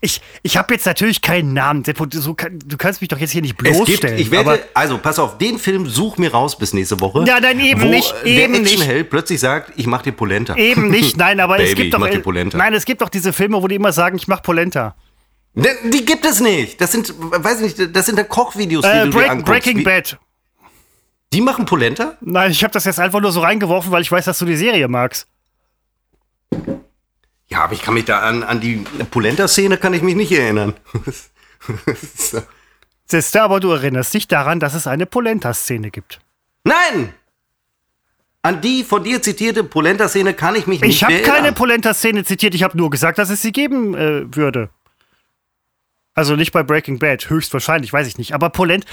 B: ich, ich habe jetzt natürlich keinen Namen. So du kannst mich doch jetzt hier nicht
C: Es gibt,
B: bloßstellen.
C: ich werde, also pass auf, den Film such mir raus bis nächste Woche.
B: Ja, nein, eben
C: wo
B: nicht,
C: Der
B: eben.
C: Actionheld plötzlich sagt, ich mache dir Polenta.
B: eben nicht, nein, aber es
C: Baby,
B: gibt
C: ich
B: doch.
C: dir.
B: Nein, es gibt doch diese Filme, wo die immer sagen, ich mach Polenta.
C: Ne, Die gibt es nicht. Das sind, weiß ich nicht, das sind dann Kochvideos, die
B: Äh,
C: du dir
B: Break,
C: anguckst.
B: Breaking Bad.
C: Die machen Polenta?
B: Nein, ich habe das jetzt einfach nur so reingeworfen, weil ich weiß, dass du die Serie magst.
C: Ja, aber ich kann mich da an, an die Polenta-Szene kann ich mich nicht erinnern.
B: Sister, aber du erinnerst dich daran, dass es eine Polenta-Szene gibt.
C: Nein! An die von dir zitierte Polenta-Szene kann ich mich nicht
B: Ich habe
C: erinnern.
B: keine Polenta-Szene zitiert, ich habe nur gesagt, dass es sie geben äh, würde. Also nicht bei Breaking Bad, höchstwahrscheinlich, weiß ich nicht. Aber Polent,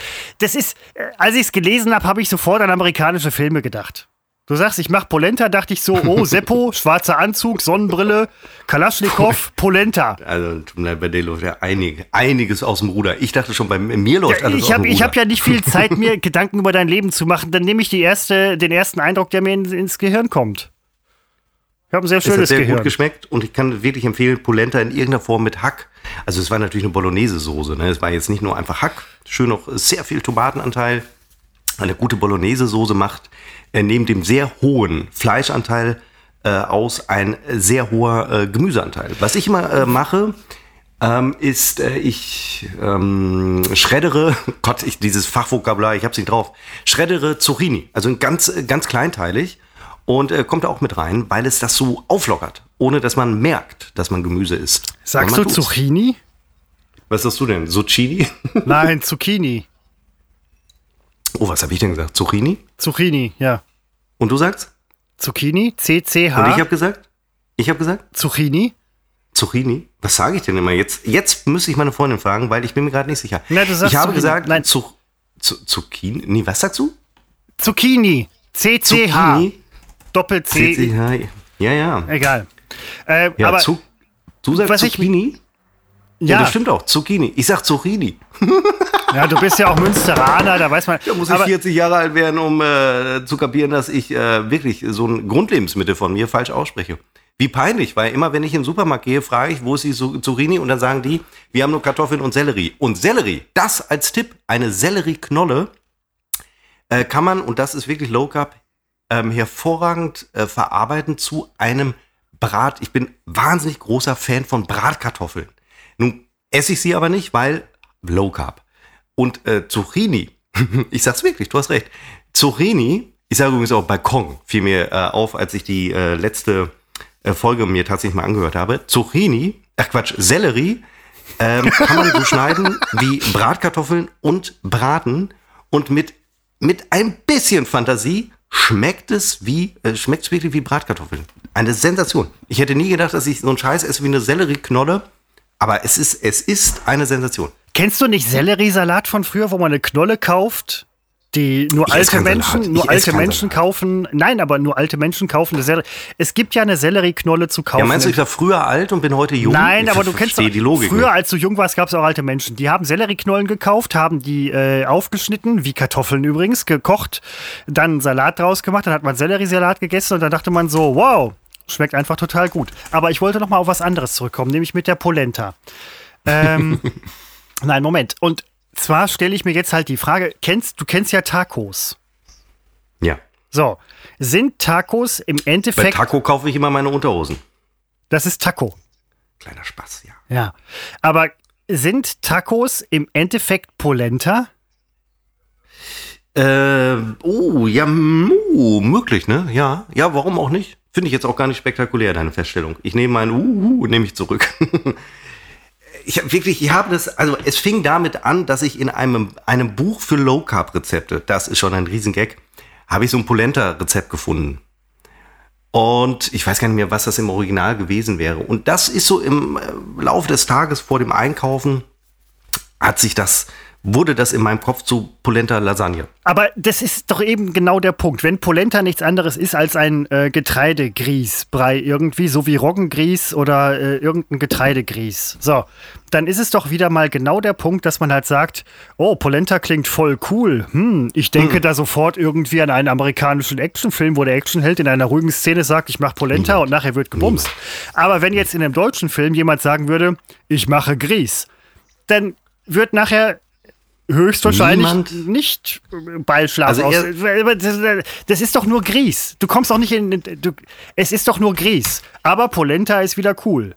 B: das ist, äh, als ich es gelesen habe, habe ich sofort an amerikanische Filme gedacht. Du sagst, ich mach Polenta, dachte ich so, oh, Seppo, schwarzer Anzug, Sonnenbrille, Kalaschnikow, Polenta.
C: Also, tut mir leid, bei dir läuft ja einig, einiges aus dem Ruder. Ich dachte schon, bei mir läuft
B: Ja,
C: alles
B: ich
C: aus dem
B: habe
C: Ruder.
B: ich hab ja nicht viel Zeit, mir Gedanken über dein Leben zu machen. Dann nehme ich die erste, den ersten Eindruck, der mir in, ins Gehirn kommt. Ich habe ein sehr
C: Es hat
B: schönes
C: sehr
B: Gehirn.
C: gut geschmeckt und ich kann wirklich empfehlen, Polenta in irgendeiner Form mit Hack. Also es war natürlich eine Bolognese-Soße. Ne? Es war jetzt nicht nur einfach Hack, schön noch sehr viel Tomatenanteil. Eine gute Bolognese-Soße macht äh, neben dem sehr hohen Fleischanteil äh, aus ein sehr hoher äh, Gemüseanteil. Was ich immer äh, mache, ähm, ist, äh, ich ähm, schreddere, Gott, ich, dieses Fachvokabular, ich hab's nicht drauf, schreddere Zucchini, also ganz, äh, ganz kleinteilig und äh, kommt da auch mit rein, weil es das so auflockert, ohne dass man merkt, dass man Gemüse isst.
B: Sagst du
C: tut's.
B: Zucchini?
C: Was sagst du denn? Zucchini?
B: Nein, Zucchini.
C: Oh, was habe ich denn gesagt? Zucchini?
B: Zucchini, ja.
C: Und du sagst?
B: Zucchini,
C: Und ich
B: C-C-H,
C: habe gesagt? Ich habe gesagt?
B: Zucchini.
C: Zucchini? Was sage ich denn immer jetzt? Jetzt müsste ich meine Freundin fragen, weil ich bin mir gerade nicht sicher.
B: Na, du sagst
C: ich habe
B: Zucchini.
C: gesagt,
B: Nein.
C: Zu, zu, Zucchini? Nee, was sagst du?
B: Zucchini, C-C-H, Doppel-C,
C: CCH. Ja, ja.
B: egal. Äh,
C: Ja,
B: aber
C: zu, du sagst
B: was ich-
C: Zucchini? Ja,
B: ja,
C: das stimmt auch. Zucchini. Ich sag Zucchini.
B: ja, du bist ja auch Münsteraner, da weiß man.
C: Da muss ich
B: aber,
C: 40 Jahre alt werden, um äh, zu kapieren, dass ich äh, wirklich so ein Grundlebensmittel von mir falsch ausspreche. Wie peinlich, weil immer, wenn ich in den Supermarkt gehe, frage ich, wo ist die Zu- Zucchini? Und dann sagen die, wir haben nur Kartoffeln und Sellerie. Und Sellerie, das als Tipp, eine Sellerieknolle äh, kann man, und das ist wirklich Low Carb, ähm, hervorragend äh, verarbeiten zu einem Brat. Ich bin wahnsinnig großer Fan von Bratkartoffeln. Nun esse ich sie aber nicht, weil Low Carb. Und äh, Zucchini, ich sag's wirklich, du hast recht. Zucchini, ich sage übrigens auch Balkon, fiel mir äh, auf, als ich die äh, letzte äh, Folge mir tatsächlich mal angehört habe. Zucchini, ach Quatsch, Sellerie, ähm, kann man so schneiden wie Bratkartoffeln und braten und mit, mit ein bisschen Fantasie schmeckt es wie, äh, schmeckt es wirklich wie Bratkartoffeln. Eine Sensation. Ich hätte nie gedacht, dass ich so einen Scheiß esse wie eine Sellerieknolle, aber es ist, es ist eine Sensation.
B: Kennst du nicht Selleriesalat von früher, wo man eine Knolle kauft? Die nur
C: Ich
B: alte Menschen, nur alte Menschen kaufen. Nein, aber nur alte Menschen kaufen eine Sellerie. Es gibt ja eine Sellerieknolle zu kaufen.
C: Ja, meinst du, ich war früher alt und bin heute jung?
B: Nein,
C: ich
B: aber du kennst
C: die Logik.
B: früher, als du jung warst, gab es auch alte Menschen. Die haben Sellerieknollen gekauft, haben die äh, aufgeschnitten, wie Kartoffeln übrigens, gekocht, dann einen Salat draus gemacht, dann hat man Selleriesalat gegessen und dann dachte man so, wow, schmeckt einfach total gut. Aber ich wollte noch mal auf was anderes zurückkommen, nämlich mit der Polenta. Ähm, nein, Moment. Und zwar stelle ich mir jetzt halt die Frage, kennst, du kennst ja Tacos.
C: Ja.
B: So, sind Tacos im
C: Bei
B: Endeffekt,
C: Taco kaufe ich immer meine Unterhosen.
B: das ist Taco.
C: Kleiner Spaß, ja.
B: Ja, aber sind Tacos im Endeffekt Polenta?
C: Äh, oh, ja, mu, möglich, ne? Ja, ja, warum auch nicht? Finde ich jetzt auch gar nicht spektakulär, deine Feststellung. Ich nehme mein Uhu, nehme ich zurück. ich habe wirklich, ich habe das, also es fing damit an, dass ich in einem, einem Buch für Low Carb Rezepte, das ist schon ein Riesengag, habe ich so ein Polenta-Rezept gefunden. Und ich weiß gar nicht mehr, was das im Original gewesen wäre. Und das ist so im äh, Laufe des Tages vor dem Einkaufen, hat sich das, wurde das in meinem Kopf zu Polenta Lasagne.
B: Aber das ist doch eben genau der Punkt. Wenn Polenta nichts anderes ist als ein äh, Getreidegrießbrei irgendwie, so wie Roggengrieß oder äh, irgendein Getreidegrieß. So, dann ist es doch wieder mal genau der Punkt, dass man halt sagt, oh, Polenta klingt voll cool. Hm, ich denke da sofort irgendwie an einen amerikanischen Actionfilm, wo der Actionheld in einer ruhigen Szene sagt, ich mache Polenta und nachher wird gebumst. Aber wenn jetzt in einem deutschen Film jemand sagen würde, ich mache Grieß, dann wird nachher höchstwahrscheinlich
C: Niemand-
B: nicht äh, Ballschlag
C: Also
B: aus. Aber Das, ist doch nur Grieß. Du kommst doch nicht in. Du, es ist doch nur Grieß. Aber Polenta ist wieder cool.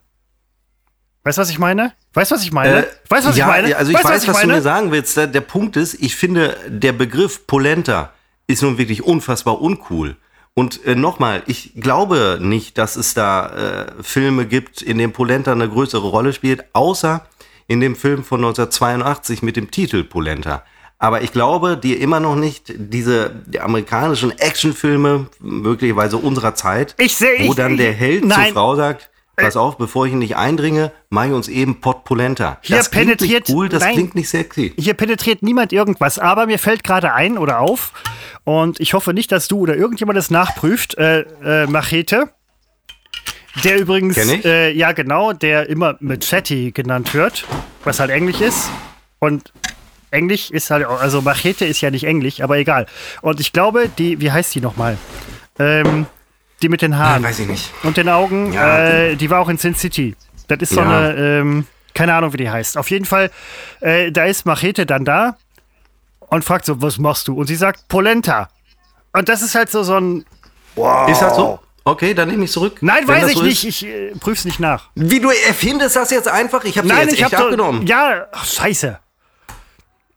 B: Weißt du, was ich meine? Weißt du, was ich meine?
C: Äh,
B: weißt du, was
C: ja,
B: ich meine?
C: Also ich
B: weißt,
C: weiß, was, du
B: meine?
C: mir sagen willst. Der, der Punkt ist, ich finde, der Begriff Polenta ist nun wirklich unfassbar uncool. Und äh, nochmal, ich glaube nicht, dass es da äh, Filme gibt, in denen Polenta eine größere Rolle spielt, außer in dem Film von 1982 mit dem Titel Polenta. Aber ich glaube, dir immer noch nicht diese die amerikanischen Actionfilme, möglicherweise unserer Zeit,
B: Ich seh-
C: wo
B: ich-
C: dann der Held
B: nein.
C: zur Frau sagt, pass auf, bevor ich ihn nicht eindringe, mach ich uns eben Pot Polenta.
B: Hier
C: das klingt
B: penetriert-
C: nicht cool, das
B: nein.
C: klingt nicht sexy.
B: Hier penetriert niemand irgendwas, aber mir fällt gerade ein oder auf, und ich hoffe nicht, dass du oder irgendjemand das nachprüft, äh, äh, Machete, der übrigens, äh, ja genau, der immer Machete genannt wird, was halt Englisch ist. Und Englisch ist halt, auch- also Machete ist ja nicht Englisch, aber egal. Und ich glaube, die, wie heißt die nochmal? Ähm, die mit den Haaren
C: Weiß ich nicht.
B: und den Augen,
C: Ja.
B: äh, die war auch in Sin City. Das ist so
C: Ja.
B: eine, ähm, keine Ahnung, wie die heißt. Auf jeden Fall, äh, da ist Machete dann da und fragt so, was machst du? Und sie sagt, Polenta. Und das ist halt so, so ein,
C: Ist das so? Okay, dann nehme ich zurück.
B: nein,
C: Wenn
B: weiß ich
C: so
B: nicht,
C: Ist.
B: ich äh, prüf's nicht nach.
C: Wie du erfindest das jetzt einfach? Ich habe
B: Nein,
C: jetzt
B: ich
C: echt
B: hab
C: abgenommen.
B: ja, ach, scheiße.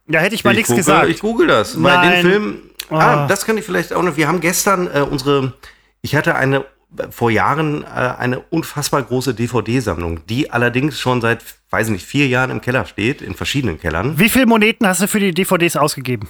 B: Da hätte ich mal
C: ich
B: nichts
C: google,
B: gesagt.
C: Ich google das. Bei
B: Nein.
C: den Film.
B: Ah.
C: Ah, das kann ich vielleicht auch noch. Wir haben gestern äh, unsere. Ich hatte eine vor Jahren äh, eine unfassbar große DVD-Sammlung, die allerdings schon seit, weiß nicht, vier Jahren im Keller steht, in verschiedenen Kellern.
B: Wie viele Moneten hast du für die DVDs ausgegeben?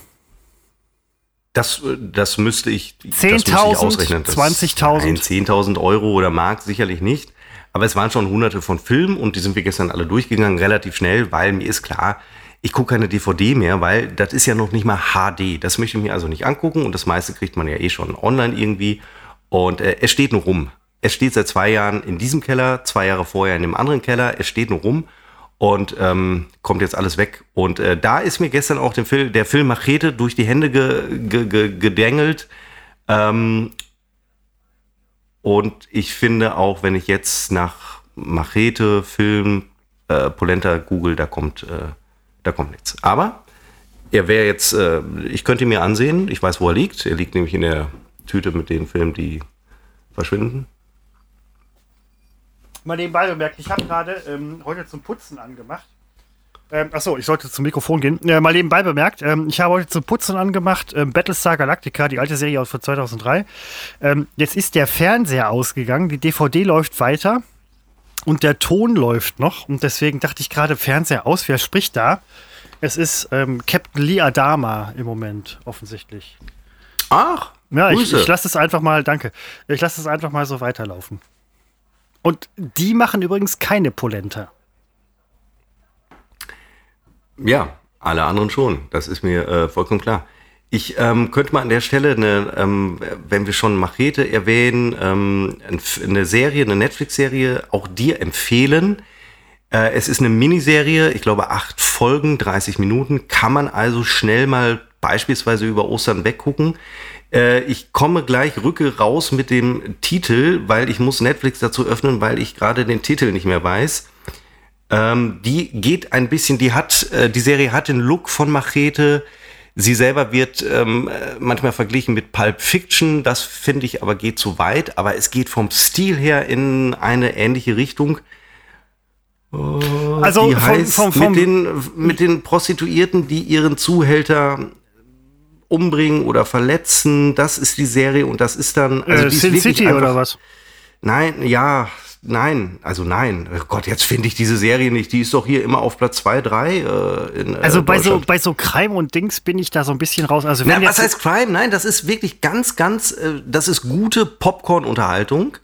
C: Das, äh, das müsste ich, das
B: 10.000,
C: müsste ich ausrechnen. Das-
B: 20.000?
C: Nein, 10.000 Euro oder Mark sicherlich nicht. Aber es waren schon hunderte von Filmen und die sind wir gestern alle durchgegangen, relativ schnell, weil mir ist klar, ich gucke keine DVD mehr, weil das ist ja noch nicht mal HD. Das möchte ich mir also nicht angucken und das meiste kriegt man ja eh schon online irgendwie. Und äh, es steht nur rum. Es steht seit zwei Jahren in diesem Keller, zwei Jahre vorher in dem anderen Keller. Es steht nur rum und ähm, kommt jetzt alles weg. Und äh, da ist mir gestern auch den Film, der Film Machete durch die Hände ge, ge, ge, gedängelt. Ähm, und ich finde auch, wenn ich jetzt nach Machete, Film, äh, Polenta google, da kommt, äh, da kommt nichts. Aber er wäre jetzt, äh, ich könnte ihn mir ansehen. Ich weiß, wo er liegt. Er liegt nämlich in der Tüte mit den Filmen, die verschwinden.
B: Mal nebenbei bemerkt, ich habe gerade ähm, heute zum Putzen angemacht. Ähm, achso, ich sollte zum Mikrofon gehen. Äh, mal nebenbei bemerkt, ähm, ich habe heute zum Putzen angemacht ähm, Battlestar Galactica, die alte Serie aus von 2003. Ähm, jetzt ist der Fernseher ausgegangen, die DVD läuft weiter und der Ton läuft noch. Und deswegen dachte ich gerade, Fernseher aus, wer spricht da? Es ist ähm, Captain Lee Adama im Moment, offensichtlich.
C: Ach,
B: Ja, ich, ich lasse es einfach mal, danke. Ich lasse es einfach mal so weiterlaufen. Und die machen übrigens keine Polenta.
C: Ja, alle anderen schon. Das ist mir äh, vollkommen klar. Ich ähm, könnte mal an der Stelle, eine, ähm, wenn wir schon Machete erwähnen, ähm, ein- eine Serie, eine Netflix-Serie auch dir empfehlen. Äh, es ist eine Miniserie, ich glaube acht Folgen, 30 Minuten, kann man also schnell mal beispielsweise über Ostern weggucken. Äh, ich komme gleich, rücke raus mit dem Titel, weil ich muss Netflix dazu öffnen, weil ich gerade den Titel nicht mehr weiß. Ähm, die geht ein bisschen, die hat, äh, die Serie hat den Look von Machete. Sie selber wird ähm, äh, manchmal verglichen mit Pulp Fiction. Das finde ich aber geht zu weit. Aber es geht vom Stil her in eine ähnliche Richtung.
B: Also
C: die
B: vom,
C: heißt
B: vom, vom,
C: mit, den, mit den Prostituierten, die ihren Zuhälter umbringen oder verletzen. Das ist die Serie und das ist dann. Also
B: äh, Sin City
C: einfach-
B: oder was?
C: Nein, ja, nein, also nein. Oh Gott, jetzt finde ich diese Serie nicht. Die ist doch hier immer auf Platz 2, 3 äh, in äh,
B: Also bei so, bei so Crime und Dings bin ich da so ein bisschen raus. Also
C: Na,
B: wenn
C: was
B: jetzt,
C: heißt Crime? Nein, das ist wirklich ganz, ganz, äh, das ist gute Popcorn-Unterhaltung.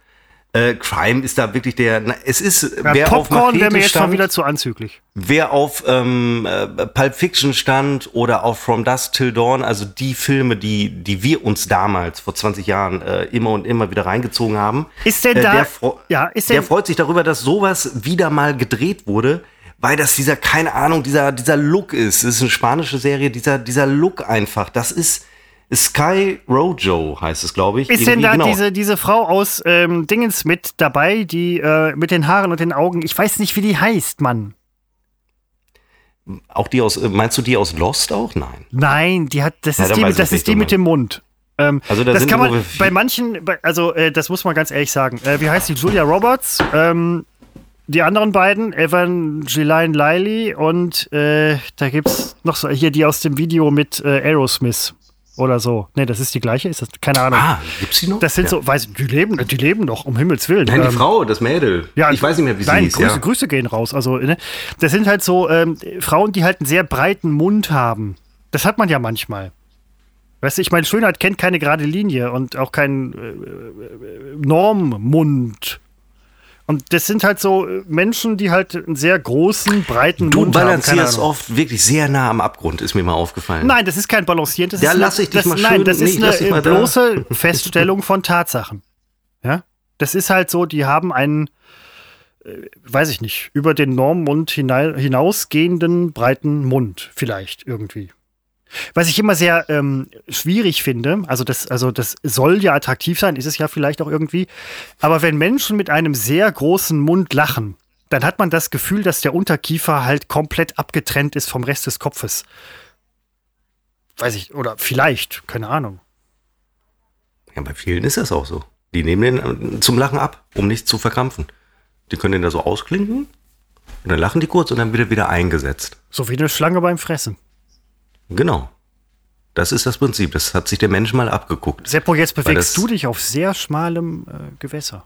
C: Äh, Crime ist da wirklich der, na, es ist,
B: ja,
C: wer auf
B: Popcorn wäre
C: Machete
B: mir jetzt schon
C: stand,
B: wieder zu anzüglich.
C: wer auf ähm, äh, Pulp Fiction stand oder auf From Dusk Till Dawn, also die Filme, die, die wir uns damals vor 20 Jahren äh, immer und immer wieder reingezogen haben.
B: Ist denn
C: äh,
B: da-
C: Der,
B: ja, ist
C: der
B: denn-
C: freut sich darüber, dass sowas wieder mal gedreht wurde, weil das dieser, keine Ahnung, dieser, dieser Look ist. Das ist eine spanische Serie, dieser, dieser Look einfach. Das ist Sky Rojo, heißt es, glaube ich.
B: Ist denn da
C: genau.
B: diese, diese Frau aus ähm, Dingens mit dabei, die äh, mit den Haaren und den Augen, ich weiß nicht, wie die heißt, Mann.
C: Auch die aus, äh, meinst du die aus Lost auch? Nein.
B: Nein, die hat, das
C: Ja,
B: ist die, das
C: ich nicht,
B: ist die mit dem Mund. Ähm,
C: Also da
B: das
C: sind
B: kann man bei manchen, also äh, das muss man ganz ehrlich sagen. Äh, wie heißt die? Julia Roberts, ähm, die anderen beiden, Evangeline Liley und äh, da gibt's noch so hier die aus dem Video mit äh, Aerosmith. Oder so. Nee, das ist die gleiche, ist das? Keine Ahnung.
C: Ah, gibt's die noch?
B: Das sind
C: Ja.
B: so, weiß ich, die leben, die leben doch, um Himmels Willen.
C: Nein, die
B: Ähm,
C: Frau, das Mädel.
B: Ja,
C: ich weiß nicht mehr, wie sie
B: nein,
C: hieß.
B: Grüße,
C: ja.
B: Grüße gehen raus. Also, ne? Das sind halt so ähm, Frauen, die halt einen sehr breiten Mund haben. Das hat man ja manchmal. Weißt du, ich meine, Schönheit kennt keine gerade Linie und auch keinen äh, äh, Normmund. Und das sind halt so äh, Menschen, die halt einen sehr großen, breiten
C: Du
B: Mund haben. Keine
C: balancierst oft wirklich sehr nah am Abgrund, ist mir mal aufgefallen.
B: Nein, das ist kein Balancieren. Das
C: Ja,
B: ist eine,
C: lass ich dich
B: das,
C: mal
B: Nein,
C: schön-
B: das
C: nee,
B: ist
C: lass
B: eine
C: mal da.
B: bloße Feststellung von Tatsachen. Ja? Das ist halt so, die haben einen, äh, weiß ich nicht, über den Normmund hinausgehenden breiten Mund vielleicht irgendwie. Was ich immer sehr ähm, schwierig finde, also das, also das soll ja attraktiv sein, ist es ja vielleicht auch irgendwie, aber wenn Menschen mit einem sehr großen Mund lachen, dann hat man das Gefühl, dass der Unterkiefer halt komplett abgetrennt ist vom Rest des Kopfes. Weiß ich, oder vielleicht, keine Ahnung.
C: Ja, bei vielen ist das auch so. Die nehmen den äh, zum Lachen ab, um nicht zu verkrampfen. Die können den da so ausklinken und dann lachen die kurz und dann wird er wieder eingesetzt.
B: So wie eine Schlange beim Fressen.
C: Genau. Das ist das Prinzip. Das hat sich der Mensch mal abgeguckt.
B: Seppo, jetzt bewegst du dich auf sehr schmalem äh, Gewässer.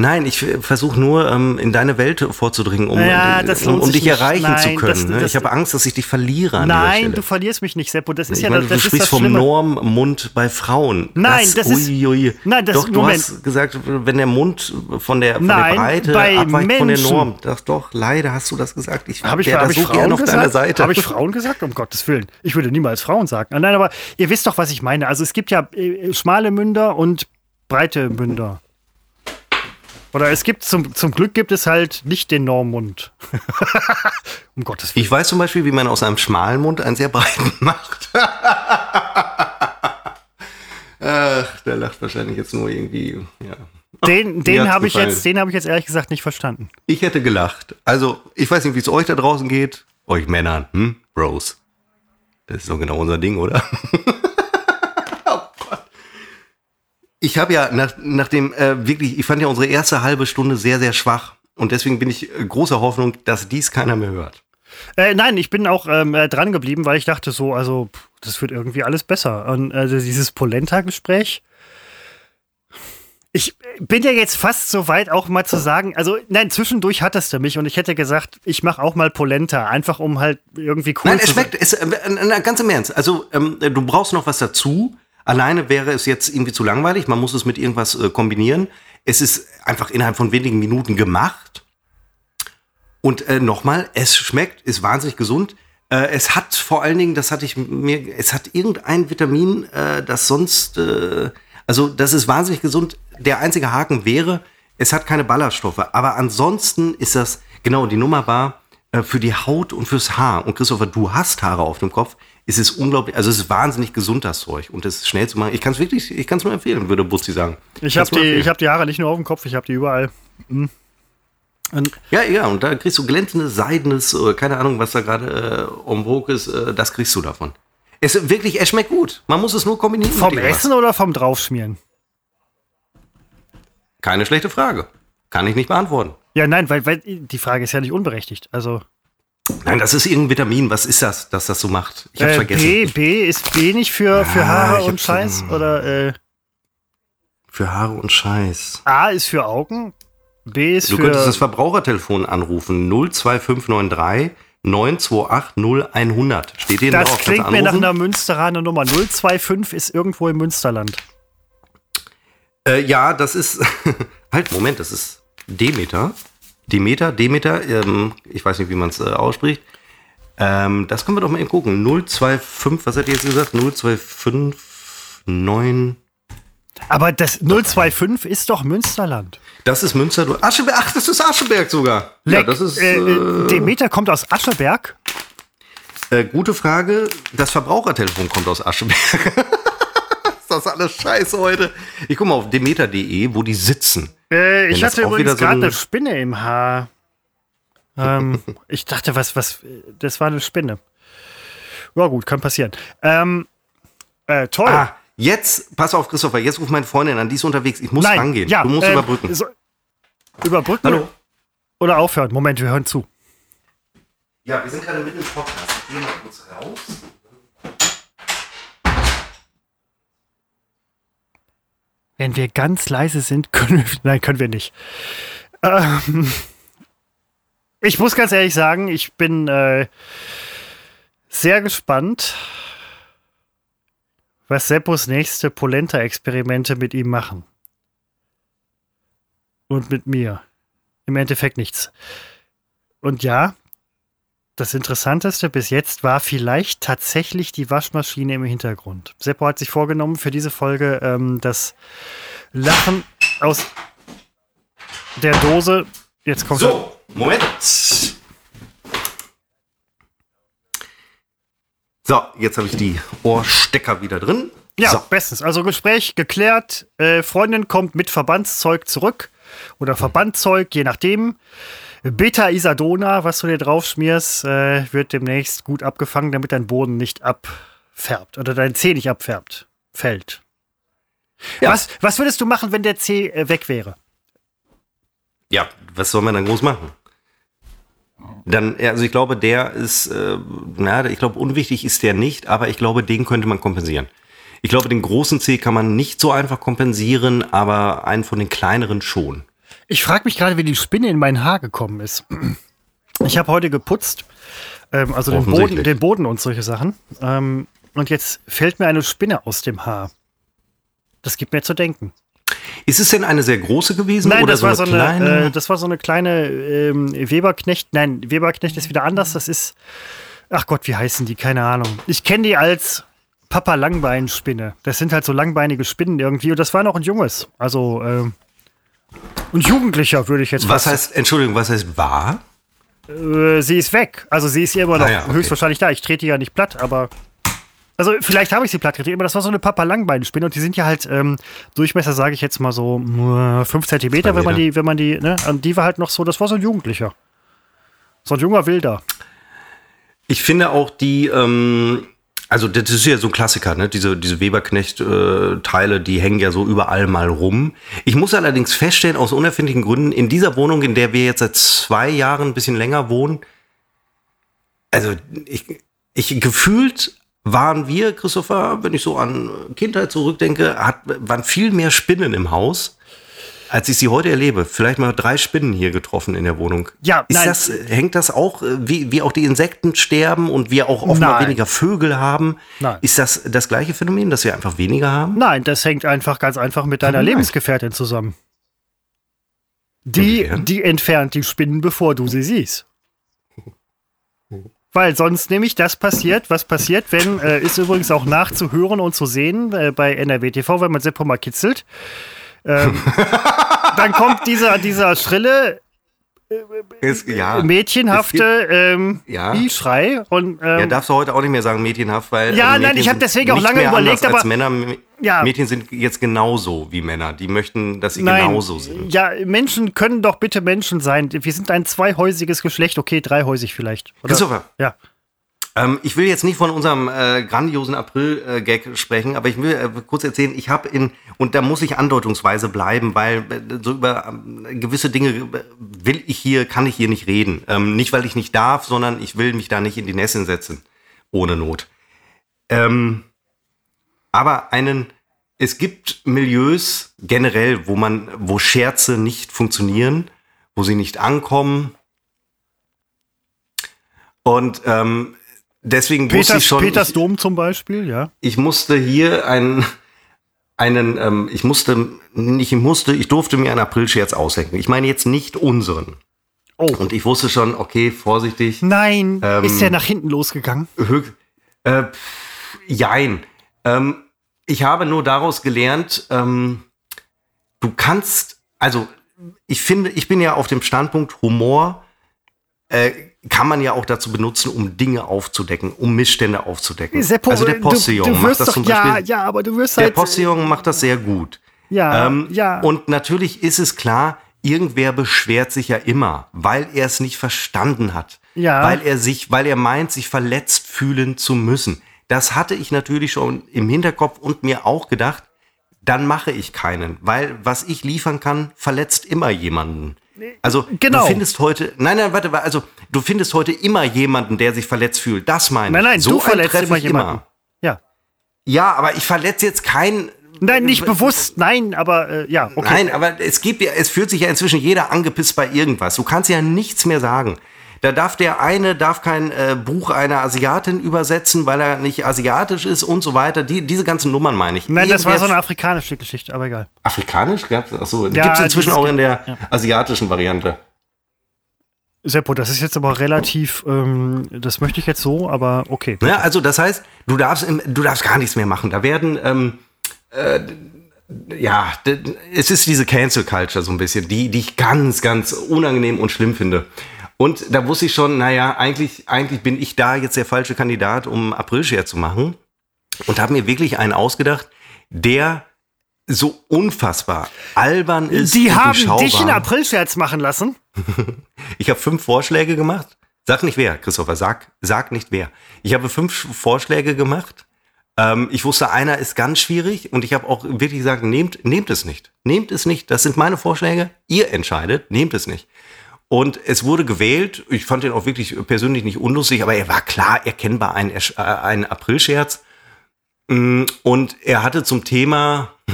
C: Nein, ich versuche nur ähm, in deine Welt vorzudringen, um,
B: Ja,
C: äh,
B: das
C: um, um dich
B: nicht.
C: erreichen
B: Nein,
C: zu können.
B: das-
C: ne?
B: das-
C: ich habe Angst, dass ich dich verliere an
B: Nein, du verlierst mich nicht, Seppo. Das ist
C: ich
B: ja
C: meine,
B: das,
C: du
B: das ist
C: sprichst
B: das
C: vom. Normmund bei Frauen.
B: Nein, das ist-
C: ui, ui.
B: Nein, das-
C: doch, du
B: Moment.
C: hast gesagt, wenn der Mund von der, von
B: Nein,
C: der Breite
B: bei
C: abweicht von der
B: Menschen.
C: Norm. Das doch, leider hast du das gesagt. Ich
B: Habe ich, hab ich Frauen
C: auf deiner? Seite.
B: Habe ich Frauen gesagt? Um Gottes Willen. Ich würde niemals Frauen sagen. Ah, Nein, aber ihr wisst doch, was ich meine. Also es gibt ja äh, schmale Münder und breite Münder. Oder es gibt zum, zum Glück gibt es halt nicht den Normmund. um Gottes Willen.
C: Ich weiß zum Beispiel, wie man aus einem schmalen Mund einen sehr breiten macht. Ach, der lacht wahrscheinlich jetzt nur irgendwie. Ja.
B: Den, den habe ich jetzt, den habe ich jetzt ehrlich gesagt nicht verstanden.
C: Ich hätte gelacht. Also, ich weiß nicht, wie es euch da draußen geht. Euch Männern, hm? Bros. Das ist doch genau unser Ding, oder? Ich habe ja nach, nach dem, äh, wirklich, ich fand ja unsere erste halbe Stunde sehr, sehr schwach. Und deswegen bin ich äh, großer Hoffnung, dass dies keiner mehr hört.
B: Äh, nein, ich bin auch ähm, äh, dran geblieben, weil ich dachte so, also pff, das wird irgendwie alles besser. Und also dieses Polenta-Gespräch. Ich bin ja jetzt fast so weit, auch mal zu sagen, also nein, zwischendurch hattest du mich und ich hätte gesagt, ich mache auch mal Polenta, einfach um halt irgendwie cool
C: Nein,
B: zu
C: es schmeckt, es, äh, äh, ganz im Ernst. Also, ähm, du brauchst noch was dazu. Alleine wäre es jetzt irgendwie zu langweilig. Man muss es mit irgendwas äh, kombinieren. Es ist einfach innerhalb von wenigen Minuten gemacht. Und äh, nochmal, es schmeckt, ist wahnsinnig gesund. Äh, es hat vor allen Dingen, das hatte ich mir, es hat irgendein Vitamin, äh, das sonst, äh, also das ist wahnsinnig gesund. Der einzige Haken wäre, es hat keine Ballaststoffe. Aber ansonsten ist das, genau, die Nummer war äh, für die Haut und fürs Haar. Und Christopher, du hast Haare auf dem Kopf. Es ist unglaublich, also es ist wahnsinnig gesund, das Zeug. Und es ist schnell zu machen. Ich kann es wirklich, ich kann es nur empfehlen, würde Buzzi sagen.
B: Ich
C: Kann's
B: habe die, ich hab die Haare nicht nur auf dem Kopf, ich habe die überall. Hm.
C: Ja, ja, und da kriegst du glänzendes, seidenes, äh, keine Ahnung, was da gerade äh, en vogue ist, äh, das kriegst du davon. Es wirklich, es schmeckt gut. Man muss es nur kombinieren.
B: vom. Essen oder vom Draufschmieren?
C: Keine schlechte Frage. Kann ich nicht beantworten.
B: Ja, nein, weil, weil die Frage ist ja nicht unberechtigt. Also
C: Nein, das ist irgendein Vitamin. Was ist das, dass das so macht? Ich hab's
B: äh,
C: vergessen.
B: B, B ist B nicht für, für
C: Ah,
B: Haare
C: ich
B: und Scheiß?
C: ähm,
B: Oder äh,
C: Für Haare und Scheiß.
B: A ist für Augen, B ist
C: Du
B: für.
C: könntest das Verbrauchertelefon anrufen. 02593 928 0100. Steht denen
B: das
C: drauf. Du
B: klingt mir nach einer Münsteraner Nummer. 025 ist irgendwo im Münsterland.
C: Äh, ja, das ist. halt, Moment, das ist Demeter. Demeter, Demeter, ähm, ich weiß nicht, wie man es äh, ausspricht. Ähm, das können wir doch mal eben gucken. 025, was hat ihr jetzt gesagt? 025 9.
B: Aber das 025 ist doch Münsterland.
C: Das ist Münster. du- Ascheberg. Ach, das ist Ascheberg sogar. ja,
B: Leck,
C: das ist.
B: äh,
C: Äh,
B: Demeter kommt aus Ascheberg.
C: äh, gute Frage. Das Verbrauchertelefon kommt aus Ascheberg. ist das alles scheiße heute? Ich gucke mal auf demeter.de, wo die sitzen.
B: Äh, ich hatte übrigens
C: so
B: gerade
C: eine-
B: Spinne im Haar. Ähm, ich dachte, was, was, das war eine Spinne. Ja, gut, kann passieren. Ähm, äh, toll.
C: Ah, jetzt, pass auf, Christopher, jetzt ruft meine Freundin an, die ist unterwegs. Ich muss
B: Nein,
C: rangehen.
B: ja,
C: du musst
B: ähm,
C: überbrücken.
B: So, überbrücken
C: Hallo.
B: oder aufhören? Moment, wir hören zu.
C: Ja, wir sind gerade mitten im Podcast. Ich gehe mal kurz raus.
B: Wenn wir ganz leise sind, können wir. Nein, können wir nicht. Ähm, ich muss ganz ehrlich sagen, ich bin äh, sehr gespannt, was Seppos nächste Polenta-Experimente mit ihm machen. Und mit mir. Im Endeffekt nichts. Und ja, das Interessanteste bis jetzt war vielleicht tatsächlich die Waschmaschine im Hintergrund. Seppo hat sich vorgenommen für diese Folge ähm, das Lachen aus der Dose. Jetzt kommt
C: So, Moment. So, jetzt habe ich die Ohrstecker wieder drin.
B: Ja,
C: So.
B: bestens. Also Gespräch geklärt. Äh, Freundin kommt mit Verbandszeug zurück. Oder Verbandzeug, je nachdem. Beta-Isadona, was du dir drauf schmierst, äh, wird demnächst gut abgefangen, damit dein Boden nicht abfärbt. Oder dein Zeh nicht abfärbt. Fällt.
C: Ja.
B: Was, was würdest du machen, wenn der Zeh äh, weg wäre?
C: Ja, was soll man dann groß machen? Dann, also ich glaube, der ist, äh, na, ich glaube, unwichtig ist der nicht, aber ich glaube, den könnte man kompensieren. Ich glaube, den großen C kann man nicht so einfach kompensieren, aber einen von den kleineren schon.
B: Ich frage mich gerade, wie die Spinne in mein Haar gekommen ist. Ich habe heute geputzt, ähm, also den Boden, den Boden und solche Sachen. Ähm, und jetzt fällt mir eine Spinne aus dem Haar. Das gibt mir zu denken.
C: Ist es denn eine sehr große gewesen
B: Nein,
C: oder
B: das,
C: so
B: war
C: eine
B: so
C: kleine?
B: eine, äh, das war so eine kleine ähm, Weberknecht. Nein, Weberknecht ist wieder anders. Das ist, ach Gott, wie heißen die? Keine Ahnung. Ich kenne die als Papa Langbeinspinne. Das sind halt so langbeinige Spinnen irgendwie. Und das war noch ein Junges. Also, ähm, ein Jugendlicher, würde ich jetzt
C: was heißt, Entschuldigung, was heißt war?
B: Äh, sie ist weg. Also sie ist hier immer noch
C: Ah ja, okay.
B: höchstwahrscheinlich da. Ich trete ja nicht platt, aber. Also vielleicht habe ich sie platt getreten, aber das war so eine Papa Langbeinspinne und die sind ja halt ähm, Durchmesser, sage ich jetzt mal so 5 Zentimeter, wenn man die, wenn man die, ne? Und die war halt noch so, das war so ein Jugendlicher. So ein junger Wilder.
C: Ich finde auch die, ähm, also das ist ja so ein Klassiker, ne? Diese, diese Weberknecht-Teile, die hängen ja so überall mal rum. Ich muss allerdings feststellen, aus unerfindlichen Gründen, in dieser Wohnung, in der wir jetzt seit zwei Jahren ein bisschen länger wohnen, also ich, ich gefühlt waren wir, Christopher, wenn ich so an Kindheit zurückdenke, hat, waren viel mehr Spinnen im Haus, als ich sie heute erlebe. Vielleicht mal drei Spinnen hier getroffen in der Wohnung.
B: Ja,
C: Ist
B: nein.
C: das, hängt das auch, äh, wie, wie auch die Insekten sterben und wir auch offenbar
B: Nein.
C: weniger Vögel haben?
B: Nein.
C: Ist das das gleiche Phänomen, dass wir einfach weniger haben?
B: Nein, das hängt einfach ganz einfach mit deiner
C: Nein.
B: Lebensgefährtin zusammen. Die,
C: Inwiefern?
B: die entfernt die Spinnen, bevor du sie siehst. Weil sonst nämlich das passiert, was passiert, wenn, äh, ist übrigens auch nachzuhören und zu sehen äh, bei NRW TV, wenn man Seppo mal kitzelt. Ähm, dann kommt dieser, dieser schrille,
C: Ist, ja,
B: mädchenhafte ähm,
C: Ja.
B: Schrei. Und,
C: ja,
B: ähm,
C: darfst du heute auch nicht mehr sagen mädchenhaft, weil
B: Ja,
C: also
B: nein, ich hab
C: sind
B: deswegen auch lange überlegt, aber-
C: Männer,
B: Ja.
C: Mädchen sind jetzt genauso wie Männer. Die möchten, dass sie
B: Nein,
C: genauso sind.
B: ja, Menschen können doch bitte Menschen sein. Wir sind ein zweihäusiges Geschlecht, okay, dreihäusig vielleicht. Oder?
C: Christopher,
B: Ja.
C: Ähm, ich will jetzt nicht von unserem äh, grandiosen April-Gag sprechen, aber ich will äh, kurz erzählen, ich habe in, und da muss ich andeutungsweise bleiben, weil äh, so über ähm, gewisse Dinge äh, will ich hier, kann ich hier nicht reden. Ähm, nicht, weil ich nicht darf, sondern ich will mich da nicht in die Nässe setzen. Ohne Not. Ähm, aber einen, es gibt Milieus generell, wo man, wo Scherze nicht funktionieren, wo sie nicht ankommen. Und ähm, deswegen wusste
B: Peters,
C: ich schon,
B: Peters
C: ich,
B: Dom zum Beispiel, ja.
C: ich musste hier einen, einen, ähm, ich musste, nicht ich musste, ich durfte mir einen Aprilscherz ausdenken. Ich meine jetzt nicht unseren.
B: Oh.
C: Und ich wusste schon, okay, vorsichtig.
B: Nein,
C: Ähm,
B: ist der nach hinten losgegangen?
C: Höch, äh, pff, jein. Ähm, ich habe nur daraus gelernt, ähm, du kannst, also ich finde, ich bin ja auf dem Standpunkt, Humor äh, kann man ja auch dazu benutzen, um Dinge aufzudecken, um Missstände aufzudecken.
B: Seppo,
C: also der
B: du-
C: Postillon
B: du
C: macht
B: wirst
C: das
B: doch,
C: zum
B: ja,
C: Beispiel.
B: ja, aber du wirst
C: der
B: halt,
C: Postillon macht das sehr gut.
B: ja,
C: Ähm,
B: ja.
C: Und natürlich ist es klar, irgendwer beschwert sich ja immer, weil er es nicht verstanden hat.
B: Ja.
C: Weil er sich, weil er meint, sich verletzt fühlen zu müssen. Das hatte ich natürlich schon im Hinterkopf und mir auch gedacht, dann mache ich keinen, weil was ich liefern kann, verletzt immer jemanden. Also
B: Genau.
C: du findest heute, nein, nein, warte, also du findest heute immer jemanden, der sich verletzt fühlt. Das meine ich.
B: nein, nein,
C: so
B: du verletzt immer jemanden. Ja.
C: ja, aber ich verletze jetzt keinen,
B: Nein, nicht bewusst, nein, aber äh, ja, okay.
C: Nein, aber es gibt ja, es fühlt sich ja inzwischen jeder angepisst bei irgendwas. Du kannst ja nichts mehr sagen. Da darf der eine darf kein äh, Buch einer Asiatin übersetzen, weil er nicht asiatisch ist und so weiter. Die, diese ganzen Nummern meine ich.
B: Nein, das war so eine afrikanische Geschichte, aber egal.
C: Afrikanisch? Achso,
B: Ja,
C: gibt es inzwischen auch in der
B: ja.
C: asiatischen Variante.
B: Seppo, das ist jetzt aber relativ, ähm, das möchte ich jetzt so, aber okay.
C: Ja, also das heißt, du darfst, du darfst gar nichts mehr machen. Da werden, ähm, äh, ja, es ist diese Cancel Culture so ein bisschen, die, die ich ganz, ganz unangenehm und schlimm finde. Und da wusste ich schon, naja, eigentlich, eigentlich bin ich da jetzt der falsche Kandidat, um Aprilscherz zu machen. Und habe mir wirklich einen ausgedacht, der so unfassbar albern ist.
B: Die
C: und
B: haben dich in Aprilscherz machen lassen.
C: Ich habe fünf Vorschläge gemacht. Sag nicht wer, Christopher, sag, sag nicht wer. Ich habe fünf Vorschläge gemacht. Ähm, ich wusste, einer ist ganz schwierig und ich habe auch wirklich gesagt, nehmt, nehmt es nicht. Nehmt es nicht. Das sind meine Vorschläge. Ihr entscheidet, nehmt es nicht. Und es wurde gewählt. Ich fand ihn auch wirklich persönlich nicht unlustig, aber er war klar erkennbar ein, äh, ein Aprilscherz. Mm, Und er hatte zum Thema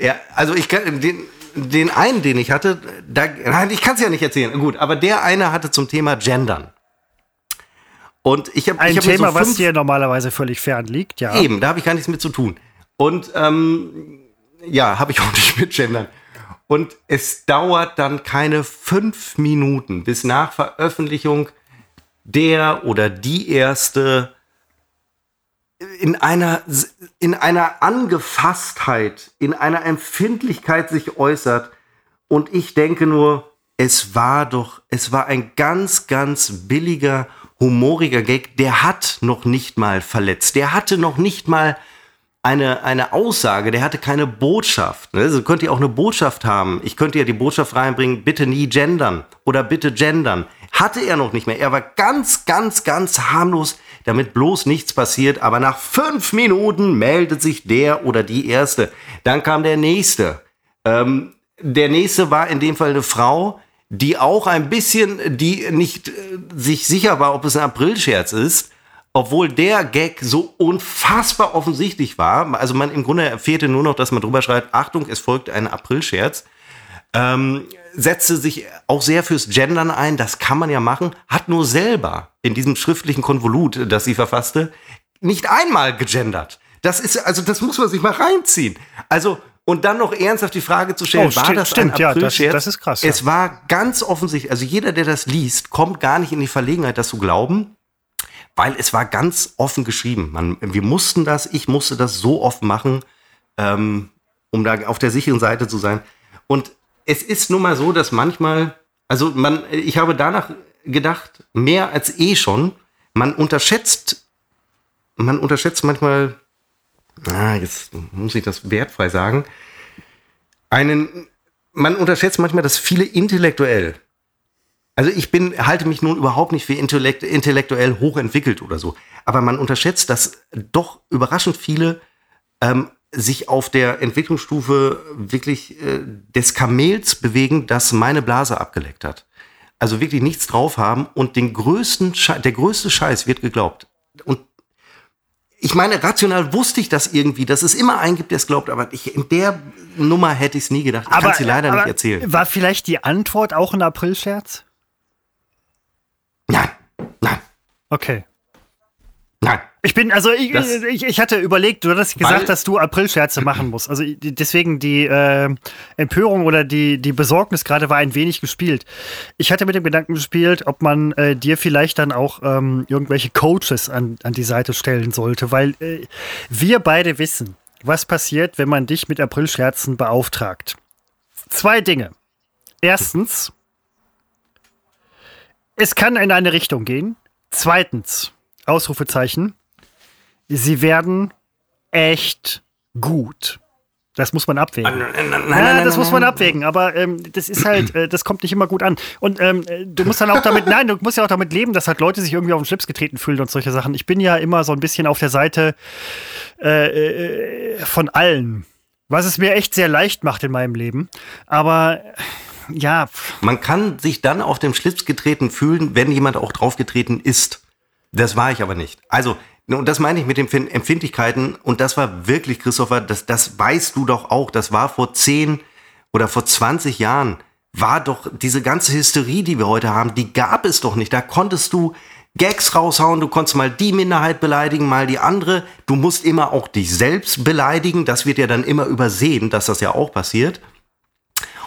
C: ja, also ich kann den, den einen, den ich hatte, da, nein, ich kann es ja nicht erzählen. Gut, aber der eine hatte zum Thema Gendern. Und ich habe
B: Ein
C: ich hab
B: Thema,
C: so
B: was dir normalerweise völlig fern liegt, ja.
C: eben, da habe ich gar nichts mit zu tun. Und ähm, ja, habe ich auch nicht mit Gendern. Und es dauert dann keine fünf Minuten bis nach Veröffentlichung der oder die erste in einer, in einer Angefasstheit, in einer Empfindlichkeit sich äußert. Und ich denke nur, es war doch, es war ein ganz, ganz billiger, humoriger Gag. Der hat noch nicht mal verletzt. Der hatte noch nicht mal eine, eine Aussage, der hatte keine Botschaft. Ne? Also könnt ihr auch eine Botschaft haben. Ich könnte ja die Botschaft reinbringen, bitte nie gendern oder bitte gendern. Hatte er noch nicht mehr. Er war ganz, ganz, ganz harmlos, damit bloß nichts passiert. Aber nach fünf Minuten meldet sich der oder die Erste. Dann kam der Nächste. Ähm, der Nächste war in dem Fall eine Frau, die auch ein bisschen, die nicht äh, sich sicher war, ob es ein Aprilscherz ist obwohl der Gag so unfassbar offensichtlich war, also man im Grunde fehlte nur noch, dass man drüber schreibt, Achtung, es folgt ein Aprilscherz, ähm, setzte sich auch sehr fürs Gendern ein, das kann man ja machen, hat nur selber in diesem schriftlichen Konvolut, das sie verfasste, nicht einmal gegendert. Das ist, also das muss man sich mal reinziehen. Also, und dann noch ernsthaft die Frage zu stellen,
B: Oh,
C: war das
B: stimmt,
C: ein
B: ja, das-
C: Aprilscherz?
B: das ist krass, ja.
C: Es war ganz offensichtlich, also jeder, der das liest, kommt gar nicht in die Verlegenheit, das zu glauben weil es war ganz offen geschrieben. Man, wir mussten das, ich musste das so oft machen, ähm, um da auf der sicheren Seite zu sein. Und es ist nun mal so, dass manchmal, also man, ich habe danach gedacht, mehr als eh schon, man unterschätzt, man unterschätzt manchmal, ah, jetzt muss ich das wertfrei sagen, einen, man unterschätzt manchmal, dass viele intellektuell also ich bin, halte mich nun überhaupt nicht für intellekt, intellektuell hochentwickelt oder so. Aber man unterschätzt, dass doch überraschend viele ähm, sich auf der Entwicklungsstufe wirklich äh, des Kamels bewegen, das meine Blase abgeleckt hat. Also wirklich nichts drauf haben und den größten Scheiß, der größte Scheiß wird geglaubt. Und ich meine, rational wusste ich das irgendwie, dass es immer einen gibt, der es glaubt, aber ich, in der Nummer hätte ich es nie gedacht. Ich kann sie leider
B: aber
C: nicht erzählen.
B: War vielleicht die Antwort auch ein Aprilscherz?
C: Nein, nein,
B: Okay.
C: nein.
B: Ich bin, also ich,
C: Das-
B: ich, ich hatte überlegt, du hattest gesagt,
C: Weil-
B: dass du Aprilscherze machen musst. Also deswegen die äh, Empörung oder die, die Besorgnis gerade war ein wenig gespielt. Ich hatte mit dem Gedanken gespielt, ob man äh, dir vielleicht dann auch ähm, irgendwelche Coaches an, an die Seite stellen sollte, weil äh, wir beide wissen, was passiert, wenn man dich mit Aprilscherzen beauftragt. Zwei Dinge. Erstens, es kann in eine Richtung gehen. Zweitens, Ausrufezeichen, sie werden echt gut. Das muss man abwägen.
C: Nein, nein,
B: ja, das muss man abwägen, aber ähm, das ist halt, äh, das kommt nicht immer gut an. Und ähm, äh, du musst dann auch damit, nein, du musst ja auch damit leben, dass halt Leute sich irgendwie auf den Schlips getreten fühlen und solche Sachen. Ich bin ja immer so ein bisschen auf der Seite äh, äh, von allen, was es mir echt sehr leicht macht in meinem Leben. Aber ja,
C: Man kann sich dann auf dem Schlips getreten fühlen, wenn jemand auch draufgetreten ist. Das war ich aber nicht. Also, Und das meine ich mit den Fin- Empfindlichkeiten. Und das war wirklich, Christopher, das, das weißt du doch auch. Das war vor 10 oder vor 20 Jahren, war doch diese ganze Hysterie, die wir heute haben, die gab es doch nicht. Da konntest du Gags raushauen, du konntest mal die Minderheit beleidigen, mal die andere. Du musst immer auch dich selbst beleidigen. Das wird ja dann immer übersehen, dass das ja auch passiert.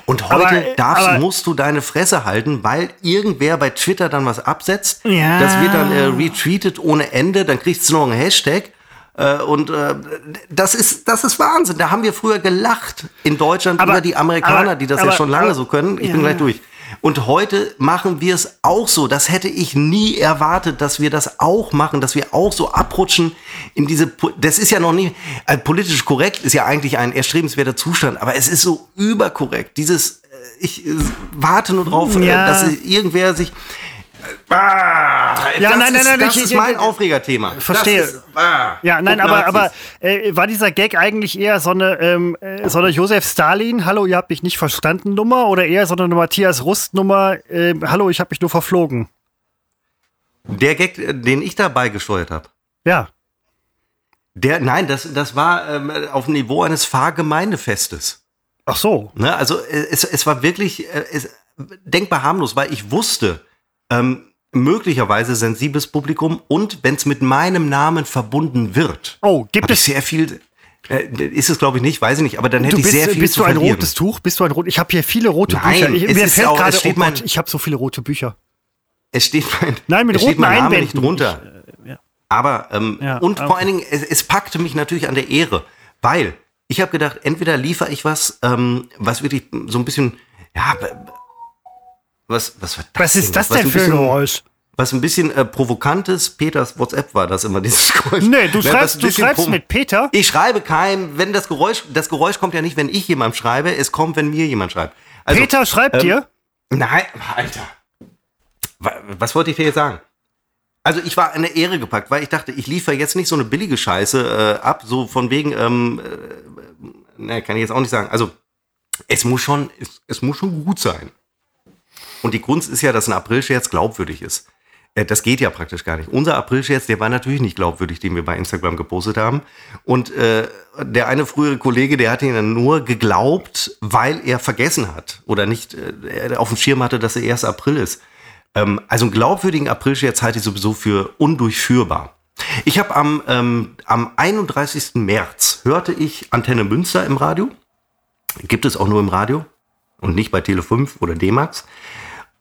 C: Und heute
B: Aber, äh,
C: darfst,
B: aber-
C: musst du deine Fresse halten, weil irgendwer bei Twitter dann was absetzt.
B: Ja.
C: Das wird dann äh, retweetet ohne Ende, dann kriegst du noch einen Hashtag. Äh, und äh, das ist das ist Wahnsinn. Da haben wir früher gelacht in Deutschland
B: Aber-
C: über die Amerikaner, die das ja schon lange so können. Ich bin gleich durch. Und heute machen wir es auch so. Das hätte ich nie erwartet, dass wir das auch machen, dass wir auch so abrutschen in diese, das ist ja noch nie, äh, politisch korrekt ist ja eigentlich ein erstrebenswerter Zustand, aber es ist so überkorrekt. Dieses, äh, ich äh, warte nur drauf,
B: Ja.
C: dass irgendwer sich, Ah,
B: Ja,
C: das
B: nein, nein,
C: ist,
B: nein,
C: das
B: ich-
C: ist mein Aufregerthema.
B: Verstehe.
C: Ist, ah,
B: Ja, nein, aber, aber äh, war dieser Gag eigentlich eher so eine, ähm, äh, so eine Josef Stalin, hallo, ihr habt mich nicht verstanden Nummer oder eher so eine Matthias Rust Nummer, äh, hallo, ich habe mich nur verflogen?
C: Der Gag, äh, den ich dabei gesteuert habe,
B: Ja.
C: der, nein, das, das war ähm, auf dem Niveau eines Pfarrgemeindefestes.
B: Ach so.
C: Ne? Also es, es war wirklich äh, es, denkbar harmlos, weil ich wusste, ähm, möglicherweise sensibles Publikum und wenn es mit meinem Namen verbunden wird,
B: Oh, gibt es.
C: sehr viel, äh, ist es glaube ich nicht, weiß ich nicht, aber dann hätte
B: Du
C: ich
B: bist,
C: sehr viel
B: bist
C: zu
B: du ein
C: verlieren.
B: rotes Tuch? Bist du ein rot? Ich habe hier viele rote
C: Nein,
B: Bücher. Ich,
C: es
B: mir fällt
C: auch- es
B: gerade, oh
C: steht
B: Gott,
C: mein-
B: ich habe so viele rote Bücher.
C: Es steht mein,
B: Nein, mit
C: es steht
B: roten
C: mein Name nicht drunter.
B: Ich, äh, ja.
C: Aber ähm,
B: Ja,
C: und vor
B: okay.
C: allen Dingen, es, es packte mich natürlich an der Ehre, weil ich habe gedacht, entweder liefere ich was, ähm, was wirklich so ein bisschen, ja, was, was war das
B: Was ist das denn für ein Geräusch?
C: Was ein bisschen äh, provokantes, Peters WhatsApp war das immer, dieses Geräusch.
B: Nee, du schreibst, du schreibst mit Peter.
C: Ich schreibe keinem, wenn das Geräusch, das Geräusch kommt ja nicht, wenn ich jemandem schreibe, es kommt, wenn mir jemand schreibt. Also,
B: Peter schreibt
C: ähm,
B: dir.
C: Nein, Alter. Wa- Was wollte ich dir jetzt sagen? Also ich war in eine Ehre gepackt, weil ich dachte, ich liefere jetzt nicht so eine billige Scheiße äh, ab, so von wegen, ähm, äh, ne, kann ich jetzt auch nicht sagen. Also es muss schon, es, es muss schon gut sein. Und die Kunst ist ja, dass ein Aprilscherz glaubwürdig ist. Äh, Das geht ja praktisch gar nicht. Unser Aprilscherz, der war natürlich nicht glaubwürdig, den wir bei Instagram gepostet haben. Und äh, der eine frühere Kollege, der hat ihn dann nur geglaubt, weil er vergessen hat oder nicht äh, auf dem Schirm hatte, dass er 1. April ist. Ähm, also einen glaubwürdigen Aprilscherz halte ich sowieso für undurchführbar. Ich habe am, ähm, am 31. März hörte ich Antenne Münster im Radio. Gibt es auch nur im Radio und nicht bei Tele 5 oder D-Max.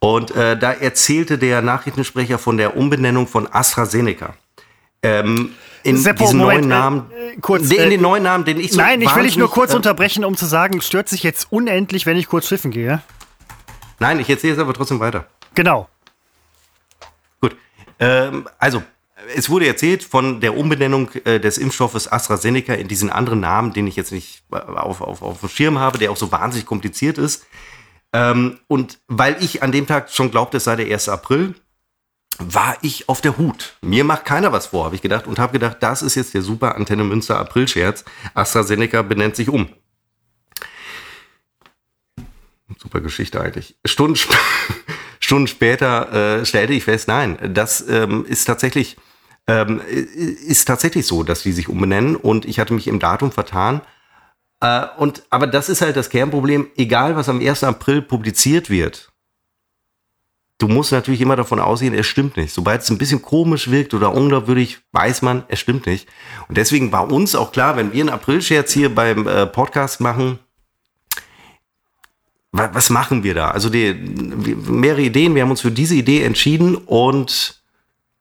C: Und äh, da erzählte der Nachrichtensprecher von der Umbenennung von AstraZeneca. Ähm, in
B: Seppo,
C: diesen
B: Moment,
C: neuen
B: äh,
C: Namen,
B: äh, kurz,
C: in
B: äh,
C: den neuen Namen, den ich so
B: Nein, ich will dich nur kurz
C: äh,
B: unterbrechen, um zu sagen, stört sich jetzt unendlich, wenn ich kurz schiffen gehe.
C: Nein, ich erzähle es aber trotzdem weiter.
B: Genau.
C: Gut. Ähm, also, es wurde erzählt von der Umbenennung äh, des Impfstoffes AstraZeneca in diesen anderen Namen, den ich jetzt nicht äh, auf, auf, auf dem Schirm habe, der auch so wahnsinnig kompliziert ist. Ähm, und weil ich an dem Tag schon glaubte, es sei der 1. April, war ich auf der Hut. Mir macht keiner was vor, habe ich gedacht. Und habe gedacht, das ist jetzt der super Antenne Münster April-Scherz. AstraZeneca benennt sich um. Super Geschichte eigentlich. Stunden, sp Stunden später äh, stellte ich fest, nein, das ähm, ist tatsächlich ähm, ist tatsächlich so, dass die sich umbenennen und ich hatte mich im Datum vertan. Äh, und aber das ist halt das Kernproblem. Egal, was am 1. April publiziert wird, du musst natürlich immer davon ausgehen, es stimmt nicht. Sobald es ein bisschen komisch wirkt oder unglaubwürdig, weiß man, es stimmt nicht. Und deswegen war uns auch klar, wenn wir einen April-Scherz hier beim äh, Podcast machen, wa- was machen wir da? Also die, mehrere Ideen, wir haben uns für diese Idee entschieden und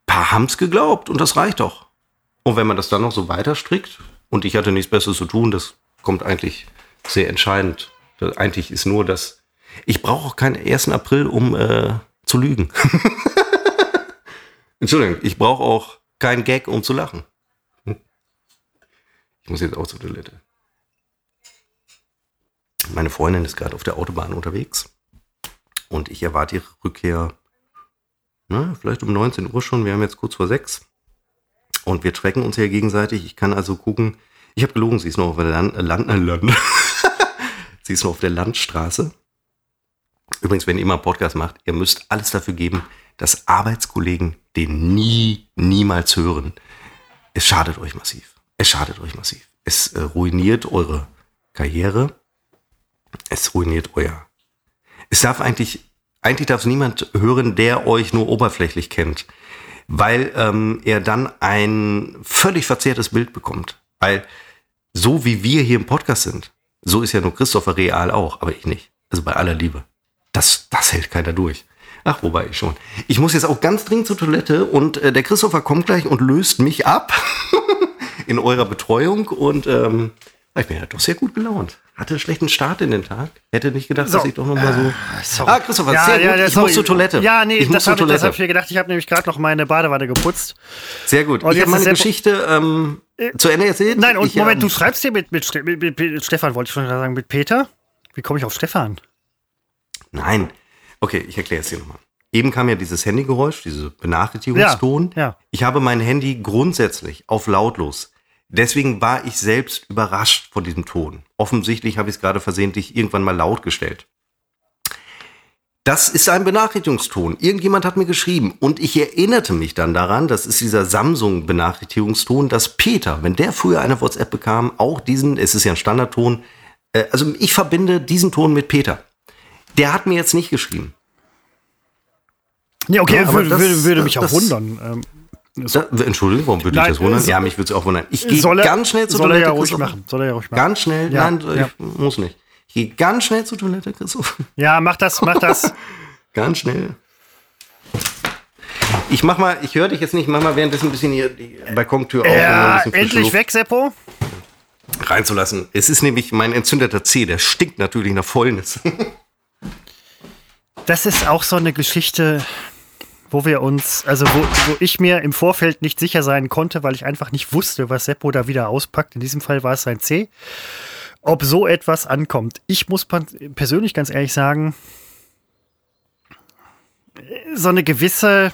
C: paar haben es geglaubt und das reicht doch. Und wenn man das dann noch so weiter strickt, und ich hatte nichts Besseres zu tun, das kommt eigentlich sehr entscheidend. Das, eigentlich ist nur das, ich brauche auch keinen 1. April, um äh, zu lügen. Entschuldigung, ich brauche auch keinen Gag, um zu lachen. Hm. Ich muss jetzt auch zur Toilette. Meine Freundin ist gerade auf der Autobahn unterwegs und ich erwarte ihre Rückkehr, na, vielleicht um 19 Uhr schon. Wir haben jetzt kurz vor sechs und wir tracken uns ja gegenseitig. Ich kann also gucken. Ich habe gelogen, sie ist noch auf der Land, Land, äh, Land. sie ist noch auf der Landstraße. Übrigens, wenn ihr mal Podcast macht, ihr müsst alles dafür geben, dass Arbeitskollegen den nie, niemals hören. es schadet euch massiv. Es schadet euch massiv. Es äh, ruiniert eure Karriere. Es ruiniert euer. Es darf eigentlich, eigentlich darf es niemand hören, der euch nur oberflächlich kennt, weil ähm, er dann ein völlig verzerrtes Bild bekommt. Weil so wie wir hier im Podcast sind, so ist ja nur Christopher real auch, aber ich nicht. Also bei aller Liebe. Das, das hält keiner durch. Ach, wobei ich schon. Ich muss jetzt auch ganz dringend zur Toilette und äh, der Christopher kommt gleich und löst mich ab in eurer Betreuung und ähm, ich bin ja doch sehr gut gelaunt. Hatte einen schlechten Start in den Tag. Hätte nicht gedacht,
B: So.
C: dass ich doch noch mal so.
B: sorry.
C: Ah, Christopher,
B: Ja,
C: sehr
B: ja,
C: gut.
B: ja,
C: ich muss zur Toilette.
B: Ja, nee,
C: ich muss
B: das
C: zur
B: habe ich, das hab ich mir gedacht. Ich habe nämlich gerade noch meine Badewanne geputzt.
C: Sehr gut.
B: Und
C: ich
B: jetzt
C: habe meine Geschichte ähm, zu Ende erzählt.
B: Nein, und
C: ich,
B: Moment,
C: ähm,
B: du schreibst hier mit, mit, mit, mit Stefan, wollte ich schon sagen, mit Peter? Wie komme ich auf Stefan?
C: Nein. Okay, ich erkläre es dir nochmal. Eben kam ja dieses Handygeräusch, diese Benachrichtigungston.
B: Ja, ja.
C: Ich habe mein Handy grundsätzlich auf lautlos. Deswegen war ich selbst überrascht von diesem Ton. Offensichtlich habe ich es gerade versehentlich irgendwann mal laut gestellt. Das ist ein Benachrichtigungston. Irgendjemand hat mir geschrieben und ich erinnerte mich dann daran, das ist dieser Samsung-Benachrichtigungston, dass Peter, wenn der früher eine WhatsApp bekam, auch diesen, es ist ja ein Standardton, äh, also ich verbinde diesen Ton mit Peter. Der hat mir jetzt nicht geschrieben.
B: Nee, okay,
C: Ja,
B: würde,
C: das-
B: würde, würde mich auch
C: das-
B: wundern. Ähm,
C: Da, Entschuldigung, warum würde ich das wundern?
B: so-
C: Ja, mich würde es auch wundern. Ich gehe
B: er,
C: ganz schnell zur
B: soll er
C: Toilette.
B: ja ruhig
C: Christoph.
B: machen. Soll er ja ruhig machen.
C: Ganz schnell.
B: Ja,
C: Nein,
B: ja.
C: ich muss nicht. Ich gehe ganz schnell zur Toilette, Christoph.
B: Ja, mach das, mach das.
C: Ganz schnell. Ich mach mal, ich höre dich jetzt nicht, mach mal währenddessen ein bisschen hier die Balkontür auf,
B: ja, endlich
C: Luft
B: weg, Seppo.
C: reinzulassen. Es ist nämlich mein entzündeter Zeh, der stinkt natürlich nach Fäulnis.
B: Das ist auch so eine Geschichte, wo wir uns, also wo, wo ich mir im Vorfeld nicht sicher sein konnte, weil ich einfach nicht wusste, was Seppo da wieder auspackt. In diesem Fall war es sein C. Ob so etwas ankommt. Ich muss persönlich ganz ehrlich sagen, so eine gewisse,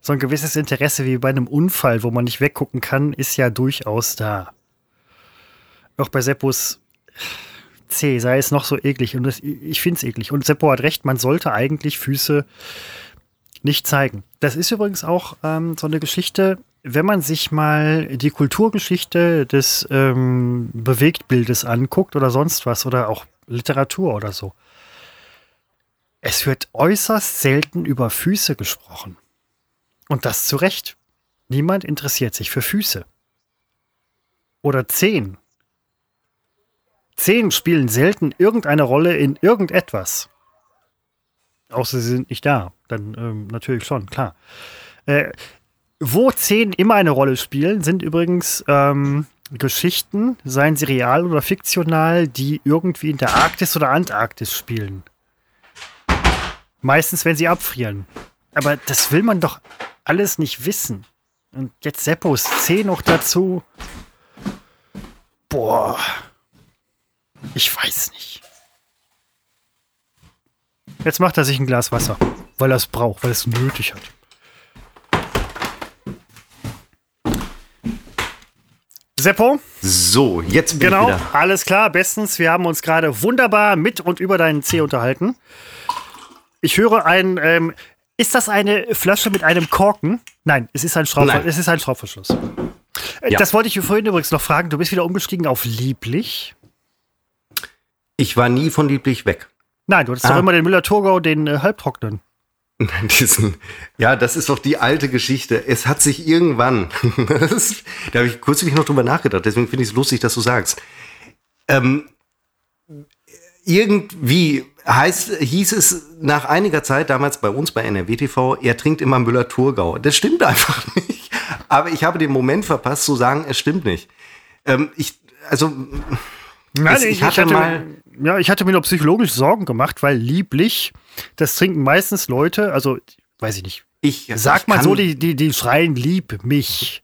B: so ein gewisses Interesse wie bei einem Unfall, wo man nicht weggucken kann, ist ja durchaus da. Auch bei Seppos C, sei es noch so eklig. Und das, ich finde es eklig. Und Seppo hat recht, man sollte eigentlich Füße nicht zeigen. Das ist übrigens auch ähm, so eine Geschichte, wenn man sich mal die Kulturgeschichte des ähm, Bewegtbildes anguckt oder sonst was oder auch Literatur oder so. Es wird äußerst selten über Füße gesprochen. Und das zu Recht. Niemand interessiert sich für Füße. Oder Zehen. Zehen spielen selten irgendeine Rolle in irgendetwas. Außer sie sind nicht da. Dann ähm, natürlich schon, klar. Äh, wo Zehen immer eine Rolle spielen, sind übrigens ähm, Geschichten, seien sie real oder fiktional, die irgendwie in der Arktis oder Antarktis spielen. Meistens, wenn sie abfrieren. Aber das will man doch alles nicht wissen. Und jetzt Seppos C noch dazu. Boah. Ich weiß nicht. Jetzt macht er sich ein Glas Wasser, weil er es braucht, weil er es nötig hat. Seppo,
C: So, jetzt bin
B: genau,
C: ich wieder.
B: alles klar, bestens. Wir haben uns gerade wunderbar mit und über deinen C unterhalten. Ich höre ein, ähm, ist das eine Flasche mit einem Korken? Nein, es ist ein, Schraubver
C: Nein.
B: es ist ein Schraubverschluss. Äh,
C: Ja.
B: Das wollte ich vorhin übrigens noch fragen. Du bist wieder umgestiegen auf lieblich.
C: Ich war nie von lieblich weg.
B: Nein, du hattest
C: Ah.
B: doch immer den Müller-Thurgau, den äh, halbtrocknen.
C: Diesen, ja, das ist doch die alte Geschichte. Es hat sich irgendwann, das, da habe ich kürzlich noch drüber nachgedacht, deswegen finde ich es lustig, dass du sagst. Ähm, irgendwie heißt, hieß es nach einiger Zeit, damals bei uns bei NRW TV, er trinkt immer Müller-Thurgau. Das stimmt einfach nicht. Aber ich habe den Moment verpasst zu sagen, es stimmt nicht. Ähm, ich, also,
B: Nein,
C: Es- ich hatte mal-
B: ja, ich hatte mir noch psychologisch Sorgen gemacht, weil lieblich, das trinken meistens Leute, also weiß ich nicht.
C: ich
B: Sag
C: ich
B: mal so, die, die, die schreien lieb mich.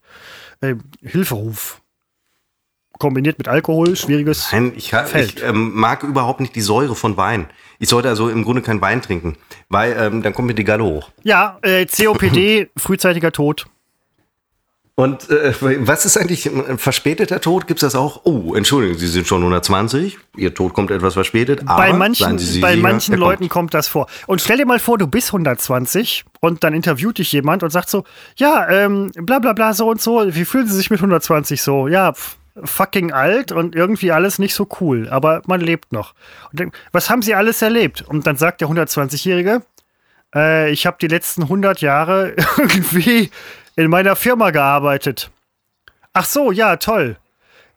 B: Ähm, Hilferuf. Kombiniert mit Alkohol, schwieriges.
C: Nein, ich,
B: Feld.
C: ich ähm, mag überhaupt nicht die Säure von Wein. Ich sollte also im Grunde kein Wein trinken, weil ähm, dann kommt mir die Galle hoch.
B: Ja, äh, COPD, frühzeitiger Tod.
C: Und äh, was ist eigentlich ein verspäteter Tod? Gibt es das auch? Oh, Entschuldigung, Sie sind schon 120. Ihr Tod kommt etwas verspätet. Aber
B: bei manchen,
C: Sie
B: bei
C: sicher,
B: manchen Leuten
C: kommt.
B: kommt das vor. Und stell dir mal vor, du bist 120 und dann interviewt dich jemand und sagt so, ja, ähm, bla bla bla, so und so. Wie fühlen Sie sich mit 120 so? Ja, fucking alt und irgendwie alles nicht so cool. Aber man lebt noch. Und dann, was haben Sie alles erlebt? Und dann sagt der 120-Jährige, äh, ich habe die letzten 100 Jahre irgendwie in meiner Firma gearbeitet. Ach so, ja, toll.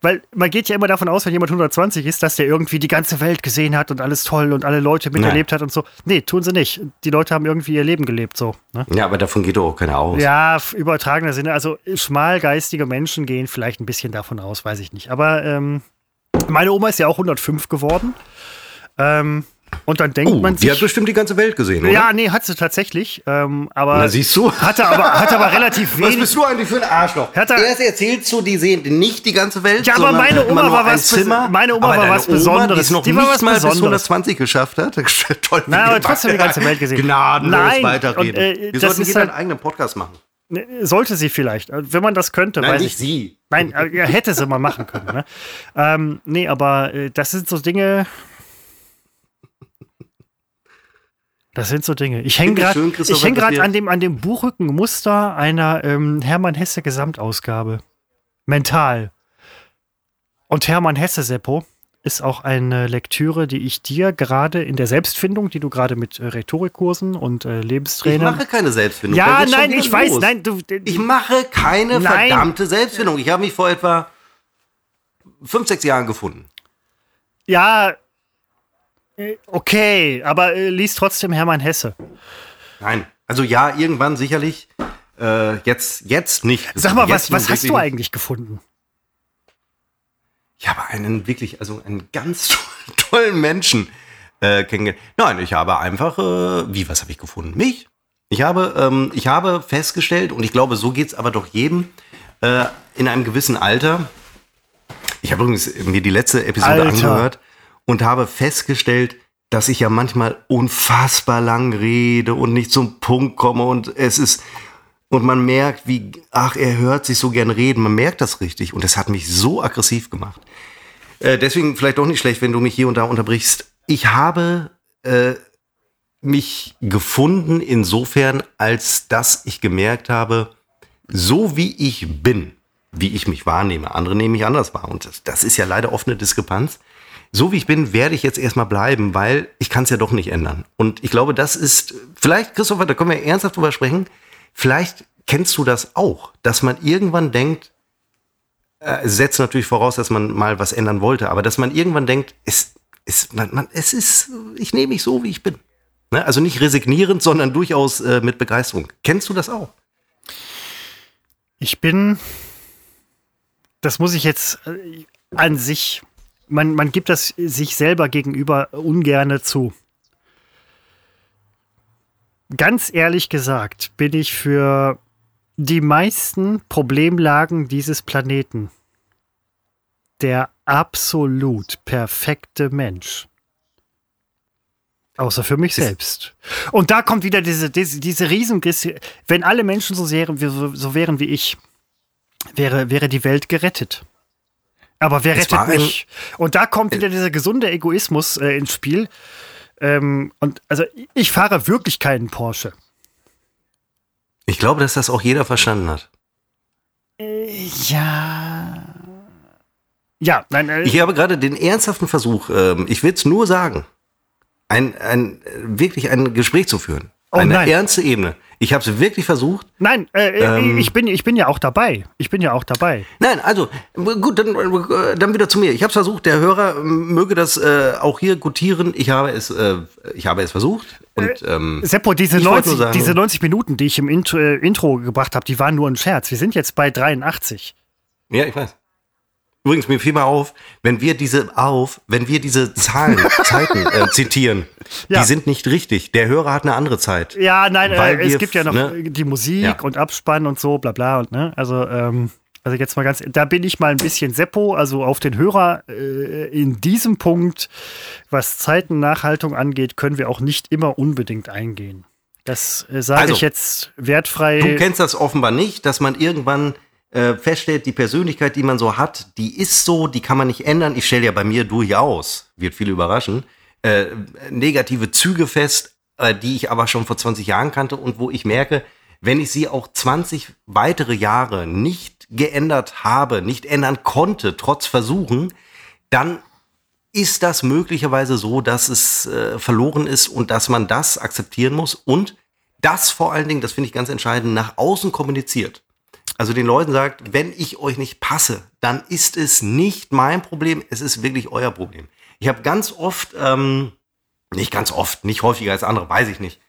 B: Weil man geht ja immer davon aus, wenn jemand 120 ist, dass der irgendwie die ganze Welt gesehen hat und alles toll und alle Leute miterlebt hat und so. Nee, tun sie nicht. Die Leute haben irgendwie ihr Leben gelebt so. Ne?
C: Ja, aber davon geht doch auch keiner aus.
B: Ja, übertragener Sinne. Also schmalgeistige Menschen gehen vielleicht ein bisschen davon aus, weiß ich nicht. Aber ähm, meine Oma ist ja auch 105 geworden. Ähm, und dann denkt
C: Oh,
B: man
C: die hat
B: sich.
C: bestimmt die ganze Welt gesehen, oder?
B: Ja, nee, hat sie tatsächlich. Ähm, aber
C: Na, siehst du?
B: hatte aber, hatte aber relativ
C: Was
B: wenig.
C: bist du eigentlich für ein Arschloch?
B: Hat er-
C: Erst erzählst du, die sehen nicht die ganze Welt.
B: Ja, aber meine Oma war was
C: Zimmer.
B: meine Oma war was
C: Oma, Die
B: Besonderes.
C: es noch
B: Die war
C: nicht
B: was
C: mal bis
B: Besonderes.
C: 120 geschafft hat. Toll.
B: Na, aber trotzdem die ganze Welt gesehen.
C: Gnadenlos
B: Nein,
C: weiterreden.
B: und, äh,
C: Wir sollten jeder
B: halt-
C: einen eigenen Podcast machen.
B: Ne, Sollte sie vielleicht, äh, wenn man das könnte,
C: Nein, nicht
B: ich.
C: sie.
B: Nein, äh, hätte sie mal machen können. Ne? Ähm, nee, aber äh, das sind so Dinge. Das sind so Dinge. Ich hänge
C: ich
B: gerade ich häng an dem, an dem Buchrückenmuster einer ähm, Hermann Hesse Gesamtausgabe. Mental. Und Hermann Hesse, Seppo, ist auch eine Lektüre, die ich dir gerade in der Selbstfindung, die du gerade mit äh, Rhetorikkursen und äh,
C: Ich
B: Lebenstrainern.
C: mache keine Selbstfindung.
B: Ja, nein, ich weiß,
C: los.
B: nein, du.
C: Ich mache keine
B: Nein.
C: verdammte Selbstfindung. Ich habe mich vor etwa fünf, sechs Jahren gefunden.
B: Ja, okay, aber äh, lies trotzdem Hermann Hesse.
C: Nein. Also ja, irgendwann sicherlich. Äh, jetzt, jetzt nicht.
B: Sag mal, was,
C: Jetzt
B: was hast du eigentlich gefunden?
C: Ich habe einen wirklich, also einen ganz tollen Menschen äh, kennengelernt. Nein, ich habe einfach, äh, wie, was habe ich gefunden? Mich. Ich habe, ähm, ich habe festgestellt, und ich glaube, so geht es aber doch jedem äh, in einem gewissen Alter. Ich habe übrigens mir die letzte Episode
B: Alter.
C: angehört und habe festgestellt, dass ich ja manchmal unfassbar lang rede und nicht zum Punkt komme und es ist und man merkt, wie, ach, er hört sich so gern reden. Man merkt das richtig. Und das hat mich so aggressiv gemacht. Äh, deswegen vielleicht doch nicht schlecht, wenn du mich hier und da unterbrichst. Ich habe äh, mich gefunden insofern, als dass ich gemerkt habe, so wie ich bin, wie ich mich wahrnehme, andere nehmen mich anders wahr. Und das, das ist ja leider oft eine Diskrepanz. So wie ich bin, werde ich jetzt erstmal bleiben, weil ich kann es ja doch nicht ändern. Und ich glaube, das ist, vielleicht, Christopher, da können wir ernsthaft drüber sprechen, vielleicht kennst du das auch, dass man irgendwann denkt, äh, setzt natürlich voraus, dass man mal was ändern wollte, aber dass man irgendwann denkt, es, es, man, man, es ist, ich nehme mich so, wie ich bin. Ne? Also nicht resignierend, sondern durchaus äh, mit Begeisterung. Kennst du das auch?
B: Ich bin, das muss ich jetzt äh, an sich, man, man gibt das sich selber gegenüber ungerne zu. Ganz ehrlich gesagt bin ich für die meisten Problemlagen dieses Planeten der absolut perfekte Mensch. Außer für mich selbst. Und da kommt wieder diese, diese, diese riesen, wenn alle Menschen so, wären, so, so wären wie ich, wäre, wäre die Welt gerettet. Aber wer rettet mich? Und da kommt wieder dieser gesunde Egoismus äh, ins Spiel. Ähm, und also ich fahre wirklich keinen Porsche.
C: Ich glaube, dass das auch jeder verstanden hat.
B: Ja. Ja, nein, äh,
C: Ich habe gerade den ernsthaften Versuch, ähm, ich will es nur sagen, ein, ein, äh, wirklich ein Gespräch zu führen.
B: Oh
C: Eine
B: nein.
C: ernste Ebene. Ich habe es wirklich versucht.
B: nein, äh,
C: Ähm.
B: ich, bin, ich bin ja auch dabei. Ich bin ja auch dabei.
C: Nein, also gut, dann, äh, dann wieder zu mir. Ich habe es versucht. Der Hörer ähm, möge das äh, auch hier gutieren. Ich habe es, äh, ich habe es versucht. Und ähm,
B: Seppo, diese
C: Ich wollte
B: 90,
C: nur sagen-
B: diese 90 Minuten, die ich im Intro, äh, Intro gebracht habe, die waren nur ein Scherz. Wir sind jetzt bei 83.
C: ja, ich weiß. Übrigens, mir fiel mal auf, wenn wir diese auf, wenn wir diese Zahlen, Zeiten äh, zitieren,
B: Ja.
C: die sind nicht richtig. Der Hörer hat eine andere Zeit.
B: Ja, nein,
C: Weil
B: äh, es gibt ja noch
C: ne?
B: äh, die Musik
C: Ja.
B: und Abspann und so, bla bla und ne. Also, ähm, also jetzt mal ganz, da bin ich mal ein bisschen Seppo, also auf den Hörer äh, in diesem Punkt, was Zeitennachhaltung angeht, können wir auch nicht immer unbedingt eingehen. Das äh, sage
C: Also,
B: ich jetzt wertfrei.
C: Du kennst das offenbar nicht, dass man irgendwann äh, feststellt, die Persönlichkeit, die man so hat, die ist so, die kann man nicht ändern. Ich stelle ja bei mir durchaus, wird viele überraschen, äh, negative Züge fest, äh, die ich aber schon vor 20 Jahren kannte und wo ich merke, wenn ich sie auch 20 weitere Jahre nicht geändert habe, nicht ändern konnte, trotz Versuchen, dann ist das möglicherweise so, dass es äh, verloren ist und dass man das akzeptieren muss und das vor allen Dingen, das finde ich ganz entscheidend, nach außen kommuniziert. Also den Leuten sagt, wenn ich euch nicht passe, dann ist es nicht mein Problem, es ist wirklich euer Problem. Ich habe ganz oft, ähm, nicht ganz oft, nicht häufiger als andere, weiß ich nicht,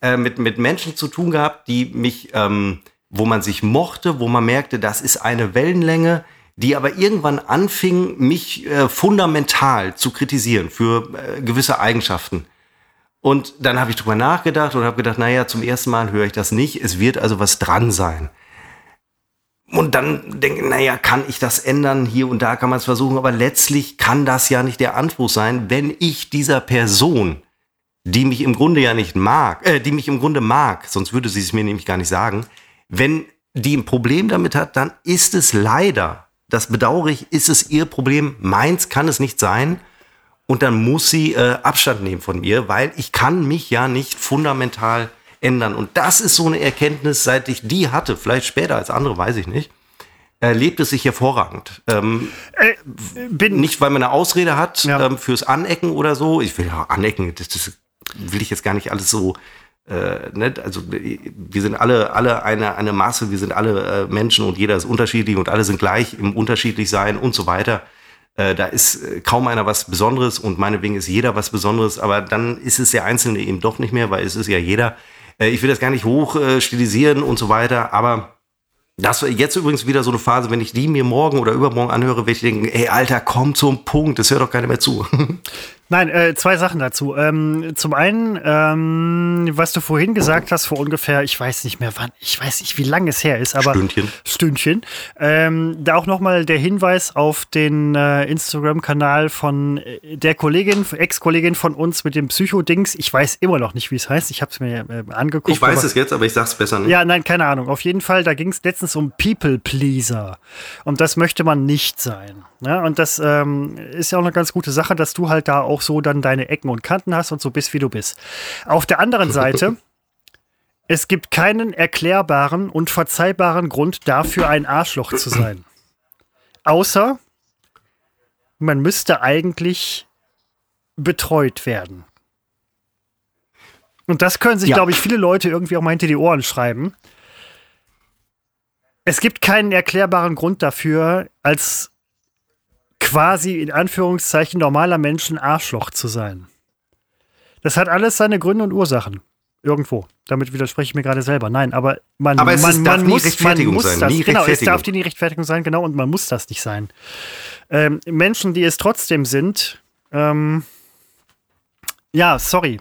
C: äh, mit, mit Menschen zu tun gehabt, die mich, ähm, wo man sich mochte, wo man merkte, das ist eine Wellenlänge, die aber irgendwann anfing, mich äh, fundamental zu kritisieren für äh, gewisse Eigenschaften. Und dann habe ich drüber nachgedacht und habe gedacht, naja, zum ersten Mal höre ich das nicht. Es wird also was dran sein. Und dann denke ich, naja, kann ich das ändern? Hier und da kann man es versuchen, aber letztlich kann das ja nicht der Anspruch sein, wenn ich dieser Person, die mich im Grunde ja nicht mag, äh, die mich im Grunde mag, sonst würde sie es mir nämlich gar nicht sagen, wenn die ein Problem damit hat, dann ist es leider, das bedauere ich, ist es ihr Problem. Meins kann es nicht sein und dann muss sie äh, Abstand nehmen von mir, weil ich kann mich ja nicht fundamental ändern. Und das ist so eine Erkenntnis, seit ich die hatte, vielleicht später als andere, weiß ich nicht, erlebt es sich hervorragend. Ähm, äh, bin nicht, weil man eine Ausrede hat ja. ähm, fürs Anecken oder so. Ich will ja anecken, das, das will ich jetzt gar nicht alles so äh, ne? also wir sind alle alle eine eine Masse, wir sind alle äh, Menschen und jeder ist unterschiedlich und alle sind gleich im unterschiedlich sein und so weiter. Äh, da ist äh, kaum einer was Besonderes und meinetwegen ist jeder was Besonderes, aber dann ist es der Einzelne eben doch nicht mehr, weil es ist ja jeder. Äh, ich will das gar nicht hoch äh, stilisieren und so weiter, aber das jetzt übrigens wieder so eine Phase, wenn ich die mir morgen oder übermorgen anhöre, werde ich denken, ey, Alter, komm zum Punkt, das hört doch keiner mehr zu.
B: Nein, äh, zwei Sachen dazu. Ähm, zum einen, ähm, was du vorhin gesagt hast, vor ungefähr, ich weiß nicht mehr wann, ich weiß nicht, wie lange es her ist, aber
C: Stündchen.
B: Stündchen. Ähm, da auch nochmal der Hinweis auf den äh, Instagram-Kanal von äh, der Kollegin, Ex-Kollegin von uns mit dem Psycho-Dings. Ich weiß immer noch nicht, wie es heißt. Ich habe es mir äh, angeguckt.
C: Ich weiß aber, es jetzt, aber ich sag's besser nicht.
B: Ja, nein, keine Ahnung. Auf jeden Fall, da ging es letztens um People-Pleaser. Und das möchte man nicht sein. Ja, und das ähm, ist ja auch eine ganz gute Sache, dass du halt da auch so dann deine Ecken und Kanten hast und so bist, wie du bist. Auf der anderen Seite, es gibt keinen erklärbaren und verzeihbaren Grund dafür, ein Arschloch zu sein. Außer, man müsste eigentlich betreut werden. Und das können sich, ja. glaube ich, viele Leute irgendwie auch mal hinter die Ohren schreiben. Es gibt keinen erklärbaren Grund dafür, als quasi in Anführungszeichen normaler Menschen Arschloch zu sein. Das hat alles seine Gründe und Ursachen. Irgendwo. Damit widerspreche ich mir gerade selber. Nein, aber man,
C: aber es
B: man,
C: darf
B: man
C: nie
B: muss,
C: Rechtfertigung
B: man muss
C: sein.
B: das.
C: Nie
B: genau, es darf die nie Rechtfertigung sein, genau, und man muss das nicht sein. Ähm, Menschen, die es trotzdem sind, ähm, ja, sorry.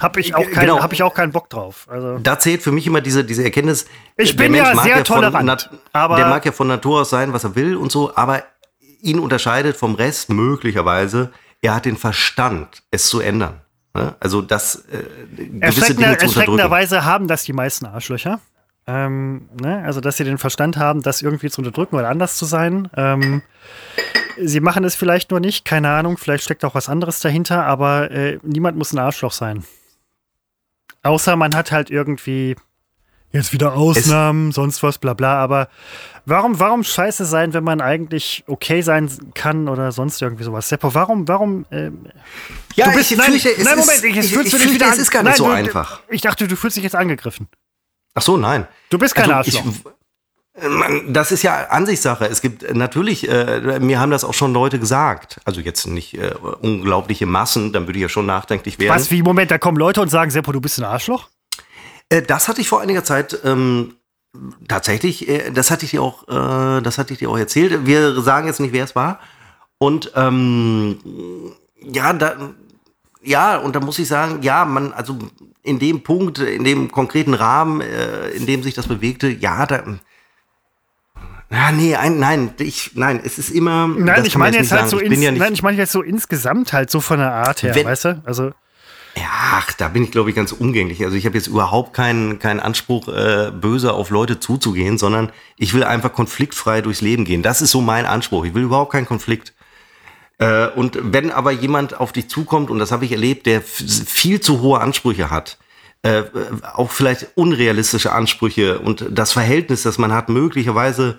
B: Habe ich, auch kein, genau. hab ich auch keinen Bock drauf. Also
C: da zählt für mich immer diese, diese Erkenntnis.
B: Ich bin ja sehr tolerant.
C: aber der mag ja von Natur aus sein, was er will und so, aber ihn unterscheidet vom Rest möglicherweise, er hat den Verstand, es zu ändern. Ne? Also das äh, gewisse Dinge zu
B: Erschreckenderweise haben das die meisten Arschlöcher. Ähm, ne? Also, dass sie den Verstand haben, das irgendwie zu unterdrücken oder anders zu sein. Ähm, sie machen es vielleicht nur nicht, keine Ahnung, vielleicht steckt auch was anderes dahinter, aber äh, niemand muss ein Arschloch sein. Außer man hat halt irgendwie jetzt wieder Ausnahmen, es sonst was, bla bla, aber warum, warum scheiße sein, wenn man eigentlich okay sein kann oder sonst irgendwie sowas? Seppo, warum, warum, ähm,
C: ja, du bist, ich nein, fürchte, es nein, Moment, ich, ich, ich, ich wieder es ist gar nicht nein, so
B: du,
C: einfach.
B: Ich dachte, du fühlst dich jetzt angegriffen.
C: Ach so, nein.
B: Du bist kein also, Arschloch.
C: Das ist ja Ansichtssache. Es gibt natürlich, äh, mir haben das auch schon Leute gesagt. Also jetzt nicht äh, unglaubliche Massen, dann würde ich ja schon nachdenklich werden.
B: Was, wie, Moment, da kommen Leute und sagen, Seppo, du bist ein Arschloch?
C: Äh, das hatte ich vor einiger Zeit ähm, tatsächlich, äh, das hatte ich dir auch, äh, das hatte ich dir auch erzählt. Wir sagen jetzt nicht, wer es war. Und ähm, ja, da, ja, und da muss ich sagen, ja, man, also in dem Punkt, in dem konkreten Rahmen, äh, in dem sich das bewegte, ja, da. Ja, nee, ein, nein, ich, nein, es ist immer.
B: Nein, ich meine jetzt halt sagen. so, ins, ja nein, ich meine jetzt so insgesamt halt so von der Art her,
C: wenn,
B: weißt du? Also.
C: Ja, Ach, da bin ich, glaube ich, ganz umgänglich. Also ich habe jetzt überhaupt keinen, keinen Anspruch, äh, böse auf Leute zuzugehen, sondern ich will einfach konfliktfrei durchs Leben gehen. Das ist so mein Anspruch. Ich will überhaupt keinen Konflikt. Äh, und wenn aber jemand auf dich zukommt, und das habe ich erlebt, der viel zu hohe Ansprüche hat, äh, auch vielleicht unrealistische Ansprüche und das Verhältnis, das man hat, möglicherweise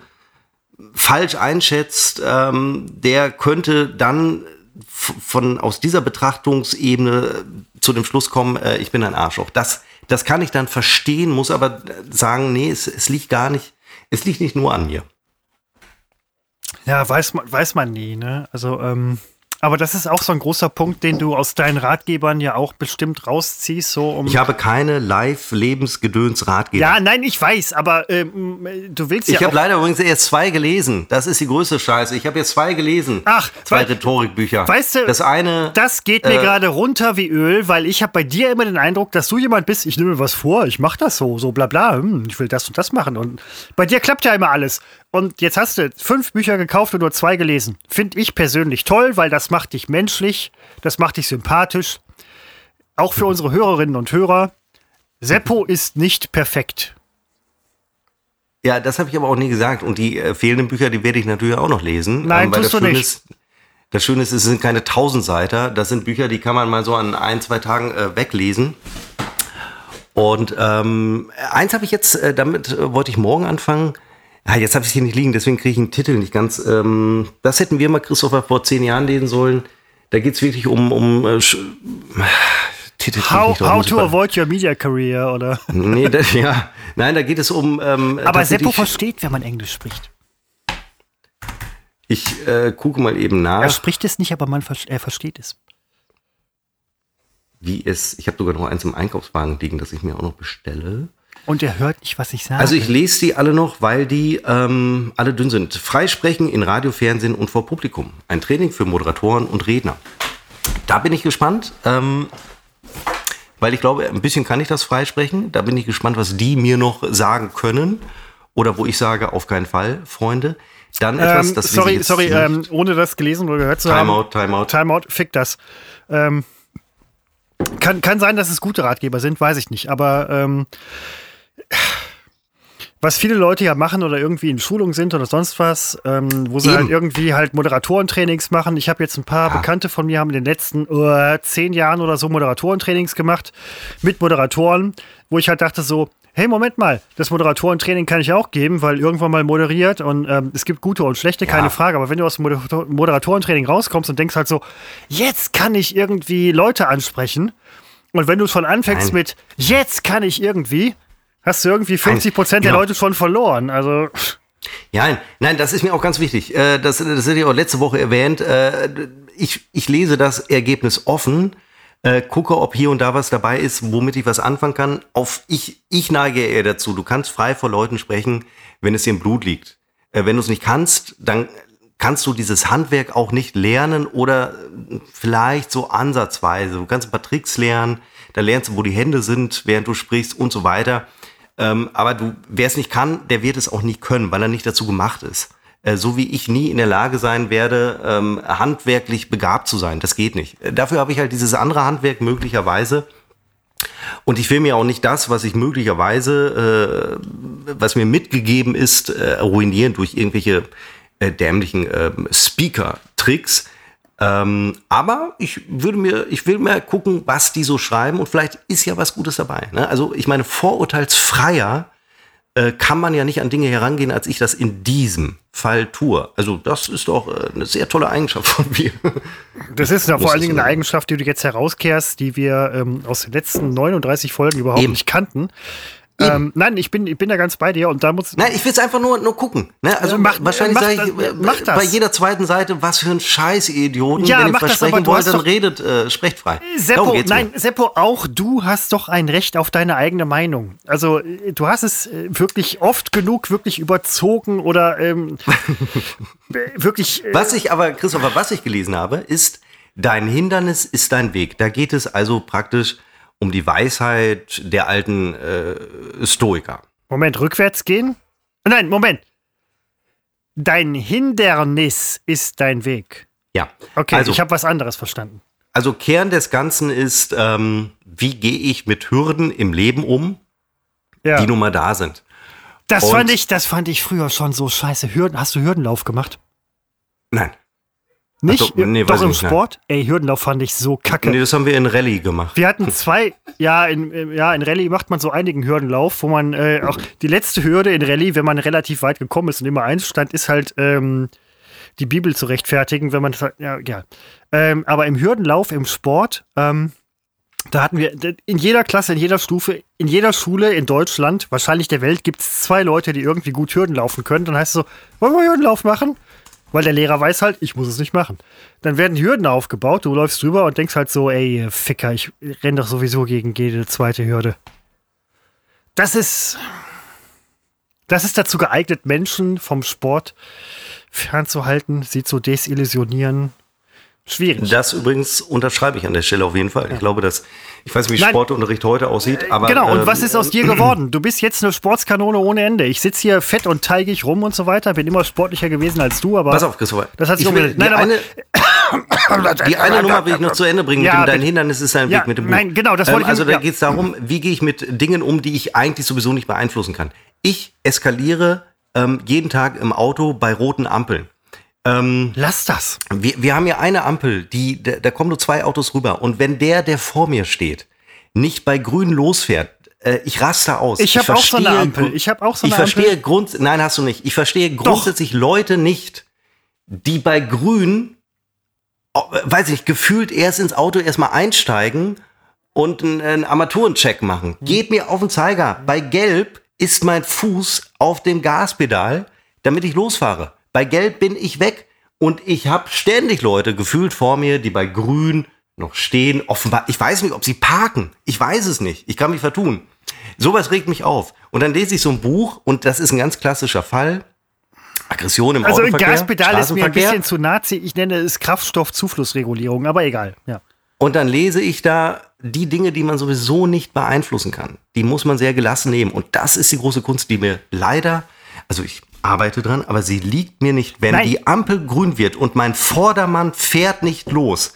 C: falsch einschätzt, ähm, der könnte dann von aus dieser Betrachtungsebene zu dem Schluss kommen, äh, ich bin ein Arschloch. Das, das kann ich dann verstehen, muss aber sagen, nee, es, es liegt gar nicht, es liegt nicht nur an mir.
B: Ja, weiß man, weiß man nie, ne? Also, ähm, aber das ist auch so ein großer Punkt, den du aus deinen Ratgebern ja auch bestimmt rausziehst. So um
C: ich habe keine Live-Lebensgedöns-Ratgeber.
B: Ja, nein, ich weiß, aber ähm, du willst
C: ich
B: ja.
C: Ich habe leider übrigens erst zwei gelesen. Das ist die größte Scheiße. Ich habe jetzt zwei gelesen.
B: Ach,
C: zwei Rhetorikbücher.
B: Weißt du,
C: das eine.
B: Das geht mir äh, gerade runter wie Öl, weil ich habe bei dir immer den Eindruck, dass du jemand bist, ich nehme mir was vor, ich mache das so, so bla bla, hm, ich will das und das machen. Und bei dir klappt ja immer alles. Und jetzt hast du fünf Bücher gekauft und nur zwei gelesen. Finde ich persönlich toll, weil das macht dich menschlich, das macht dich sympathisch. Auch für unsere Hörerinnen und Hörer. Seppo ist nicht perfekt.
C: Ja, das habe ich aber auch nie gesagt. Und die äh, fehlenden Bücher, die werde ich natürlich auch noch lesen.
B: Nein, ähm, tust du nicht.
C: Ist, das Schöne ist, es sind keine Tausendseiter. Das sind Bücher, die kann man mal so an ein, zwei Tagen äh, weglesen. Und ähm, eins habe ich jetzt, äh, damit äh, wollte ich morgen anfangen. Ah, jetzt habe ich es hier nicht liegen, deswegen kriege ich den Titel nicht ganz. Ähm, das hätten wir mal, Christopher, vor zehn Jahren lesen sollen. Da geht es wirklich um. um äh,
B: Titel how, how to avoid your media career, oder?
C: nee, das, ja. Nein, da geht es um. Ähm,
B: Aber Seppo versteht, wenn man Englisch spricht.
C: Ich äh, gucke mal eben nach.
B: Er spricht es nicht, aber man, er versteht es.
C: Wie es. Ich habe sogar noch eins im Einkaufswagen liegen, das ich mir auch noch bestelle.
B: Und er hört nicht, was ich sage.
C: Also ich lese die alle noch, weil die ähm, alle dünn sind. Freisprechen in Radio, Fernsehen und vor Publikum. Ein Training für Moderatoren und Redner. Da bin ich gespannt, ähm, weil ich glaube, ein bisschen kann ich das freisprechen. Da bin ich gespannt, was die mir noch sagen können. Oder wo ich sage, auf keinen Fall, Freunde. Dann etwas,
B: ähm,
C: das
B: Sorry, sorry, ähm, ohne das gelesen oder gehört zu
C: Timeout,
B: haben.
C: Timeout,
B: Timeout. Timeout, fick das. Ähm, kann, kann sein, dass es gute Ratgeber sind, weiß ich nicht. Aber ähm, was viele Leute ja machen oder irgendwie in Schulung sind oder sonst was, ähm, wo sie Eben. halt irgendwie halt Moderatorentrainings machen. Ich habe jetzt ein paar ja. Bekannte von mir haben in den letzten uh, zehn Jahren oder so Moderatorentrainings gemacht mit Moderatoren, wo ich halt dachte so, hey, Moment mal, das Moderatorentraining kann ich auch geben, weil irgendwann mal moderiert und ähm, es gibt gute und schlechte, keine Frage. Aber wenn du aus dem Moderatorentraining rauskommst und denkst halt so, jetzt kann ich irgendwie Leute ansprechen und wenn du schon anfängst Nein. mit, jetzt kann ich irgendwie, hast du irgendwie 50 Prozent der genau. Leute schon verloren. Also.
C: Ja, nein, nein, das ist mir auch ganz wichtig. Äh, das, das hätte ich auch letzte Woche erwähnt. Äh, ich, ich lese das Ergebnis offen, äh, gucke, ob hier und da was dabei ist, womit ich was anfangen kann. Auf, ich, ich neige eher dazu. Du kannst frei vor Leuten sprechen, wenn es dir im Blut liegt. Wenn du es nicht kannst, dann kannst du dieses Handwerk auch nicht lernen oder vielleicht so ansatzweise. Du kannst ein paar Tricks lernen, da lernst du, wo die Hände sind, während du sprichst und so weiter. Ähm, aber du, wer es nicht kann, der wird es auch nicht können, weil er nicht dazu gemacht ist. Äh, so wie ich nie in der Lage sein werde, ähm, handwerklich begabt zu sein. Das geht nicht. Äh, dafür habe ich halt dieses andere Handwerk möglicherweise. Und ich will mir auch nicht das, was ich möglicherweise, äh, was mir mitgegeben ist, ruinieren durch irgendwelche dämlichen äh, Speaker-Tricks. Ähm, aber ich würde mir, ich will mal gucken, was die so schreiben und vielleicht ist ja was Gutes dabei. Ne? Also ich meine, vorurteilsfreier äh, kann man ja nicht an Dinge herangehen, als ich das in diesem Fall tue. Also das ist doch äh, eine sehr tolle Eigenschaft von mir.
B: Das ist ja vor allen Dingen eine Eigenschaft, die du jetzt herauskehrst, die wir ähm, aus den letzten 39 Folgen überhaupt Eben. nicht kannten. Ähm, nein, ich bin, ich bin da ganz bei dir und da muss.
C: Nein, ich will es einfach nur, nur gucken. Ne? Also mach, wahrscheinlich sage ich das, mach das. bei jeder zweiten Seite, was für ein Scheiß-Idioten. Ja, Wenn ihr versprechen wollt, dann redet, äh, sprecht frei.
B: Seppo, nein, mir. Seppo, auch du hast doch ein Recht auf deine eigene Meinung. Also du hast es äh, wirklich oft genug wirklich überzogen oder ähm, wirklich.
C: Äh, was ich aber, Christopher, was ich gelesen habe, ist, dein Hindernis ist dein Weg. Da geht es also praktisch um die Weisheit der alten äh, Stoiker.
B: Moment, rückwärts gehen? Nein, Moment. Dein Hindernis ist dein Weg.
C: Ja.
B: Okay, also, ich habe was anderes verstanden.
C: also Kern des Ganzen ist, ähm, wie gehe ich mit Hürden im Leben um,
B: Ja.
C: die nun mal da sind.
B: Das
C: Und-
B: fand ich, das fand ich früher schon so scheiße. Hürden, hast du Hürdenlauf gemacht?
C: Nein.
B: Nicht?
C: So, nee,
B: Doch im
C: ich nicht, nein.
B: Sport? Ey, Hürdenlauf fand ich so kacke.
C: Nee, das haben wir in Rallye gemacht.
B: Wir hatten zwei, ja, in, ja, in Rallye macht man so einigen Hürdenlauf, wo man äh, auch die letzte Hürde in Rallye, wenn man relativ weit gekommen ist und immer Einstand, ist halt ähm, die Bibel zu rechtfertigen, wenn man das halt, ja, ja. Ähm, aber im Hürdenlauf, im Sport, ähm, da hatten wir in jeder Klasse, in jeder Stufe, in jeder Schule in Deutschland, wahrscheinlich der Welt, gibt es zwei Leute, die irgendwie gut Hürden laufen können. Dann heißt es so, wollen wir Hürdenlauf machen? Weil der Lehrer weiß halt, ich muss es nicht machen. Dann werden Hürden aufgebaut, du läufst drüber und denkst halt so, ey, Ficker, ich renn doch sowieso gegen jede zweite Hürde. Das ist. Das ist dazu geeignet, Menschen vom Sport fernzuhalten, sie zu desillusionieren. Schwierig.
C: Das übrigens unterschreibe ich an der Stelle auf jeden Fall. Ich glaube, dass, ich weiß nicht, wie
B: Nein.
C: Sportunterricht heute aussieht, aber.
B: genau, und
C: ähm,
B: was ist aus dir geworden? Du bist jetzt eine Sportskanone ohne Ende. Ich sitze hier fett und teigig rum und so weiter, bin immer sportlicher gewesen als du, aber.
C: Pass auf, Christopher.
B: Das hat sich umgedreht. Nein,
C: die,
B: aber-
C: eine, die eine Nummer will ich noch zu Ende bringen.
B: Ja,
C: mit dem, dein. Hindernis ist ein
B: Ja,
C: Weg mit dem Buch.
B: nein, genau, das wollte ich-
C: Also da
B: ja.
C: geht es darum, wie gehe ich mit Dingen um, die ich eigentlich sowieso nicht beeinflussen kann. Ich eskaliere ähm, jeden Tag im Auto bei roten Ampeln.
B: Lass das.
C: Wir, wir haben ja eine Ampel, die, da, da kommen nur zwei Autos rüber. Und wenn der, der vor mir steht, nicht bei grün losfährt, äh, ich raste aus.
B: Ich hab auch so eine
C: verstehe
B: Ampel. Ich hab auch so
C: Ich
B: eine
C: verstehe
B: Ampel.
C: Grund, nein, hast du nicht. Ich verstehe grundsätzlich Leute nicht, die bei grün, oh, weiß ich, gefühlt erst ins Auto erstmal einsteigen und einen, einen Armaturencheck machen.
B: Hm.
C: Geht mir auf den Zeiger. Bei Gelb ist mein Fuß auf dem Gaspedal, damit ich losfahre. Bei Gelb bin ich weg und ich habe ständig Leute gefühlt vor mir, die bei Grün noch stehen. Offenbar, ich weiß nicht, ob sie parken. Ich weiß es nicht. Ich kann mich vertun. Sowas regt mich auf. Und dann lese ich so ein Buch und das ist ein ganz klassischer Fall. Aggression im
B: Also ein
C: Autoverkehr,
B: Gaspedal ist mir ein bisschen zu nazi. Ich nenne es Kraftstoffzuflussregulierung, aber egal. Ja.
C: Und dann lese ich da die Dinge, die man sowieso nicht beeinflussen kann. Die muss man sehr gelassen nehmen. Und das ist die große Kunst, die mir leider, also ich arbeite dran, aber sie liegt mir nicht. Wenn
B: Nein.
C: die Ampel grün wird und mein Vordermann fährt nicht los,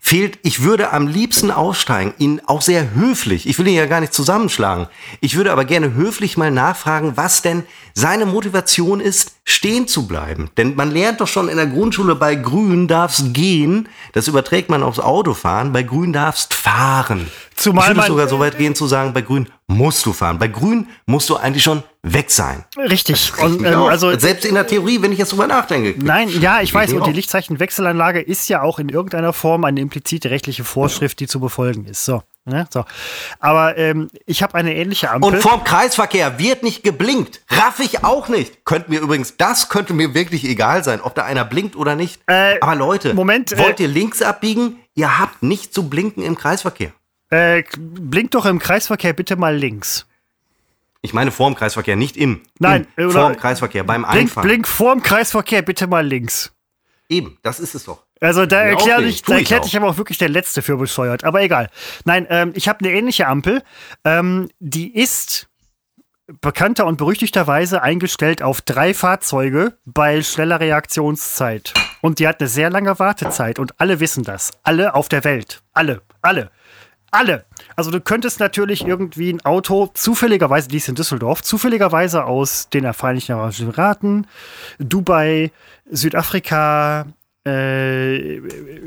C: fehlt, ich würde am liebsten aussteigen, ihn auch sehr höflich, ich will ihn ja gar nicht zusammenschlagen, ich würde aber gerne höflich mal nachfragen, was denn seine Motivation ist, stehen zu bleiben. Denn man lernt doch schon in der Grundschule, bei grün darfst gehen, das überträgt man aufs Autofahren, bei grün darfst fahren.
B: Zumal
C: ich würde sogar so weit gehen zu sagen, bei grün musst du fahren. Bei grün musst du eigentlich schon weg sein.
B: Richtig. Und, ähm, also
C: Selbst in der Theorie, wenn ich jetzt drüber nachdenke.
B: Nein, ja, ich weiß. Und die. Lichtzeichenwechselanlage ist ja auch in irgendeiner Form eine implizite rechtliche Vorschrift, die zu befolgen ist. So. Ne? so. Aber ähm, ich habe eine ähnliche Ampel.
C: Und vorm Kreisverkehr wird nicht geblinkt. Raff ich auch nicht. Könnte mir übrigens, das könnte mir wirklich egal sein, ob da einer blinkt oder nicht.
B: Äh,
C: Aber Leute,
B: Moment,
C: wollt
B: äh,
C: ihr links abbiegen? Ihr habt nicht zu blinken im Kreisverkehr.
B: Äh, blink doch im Kreisverkehr bitte mal links.
C: Ich meine vorm Kreisverkehr, nicht im.
B: Nein,
C: im, vorm Kreisverkehr, beim
B: Blink,
C: Einfahren.
B: blink vorm Kreisverkehr bitte mal links.
C: Eben, das ist es doch.
B: Also da erklärt ich, da sich aber auch wirklich der Letzte für bescheuert. Aber egal. Nein, ähm, ich habe eine ähnliche Ampel. Ähm, die ist bekannter und berüchtigterweise eingestellt auf drei Fahrzeuge bei schneller Reaktionszeit. Und die hat eine sehr lange Wartezeit. Und alle wissen das. Alle auf der Welt. Alle. Alle. Alle. Also du könntest natürlich irgendwie ein Auto zufälligerweise, die ist in Düsseldorf, zufälligerweise aus den Vereinigten Arabischen Emiraten, Dubai, Südafrika, äh,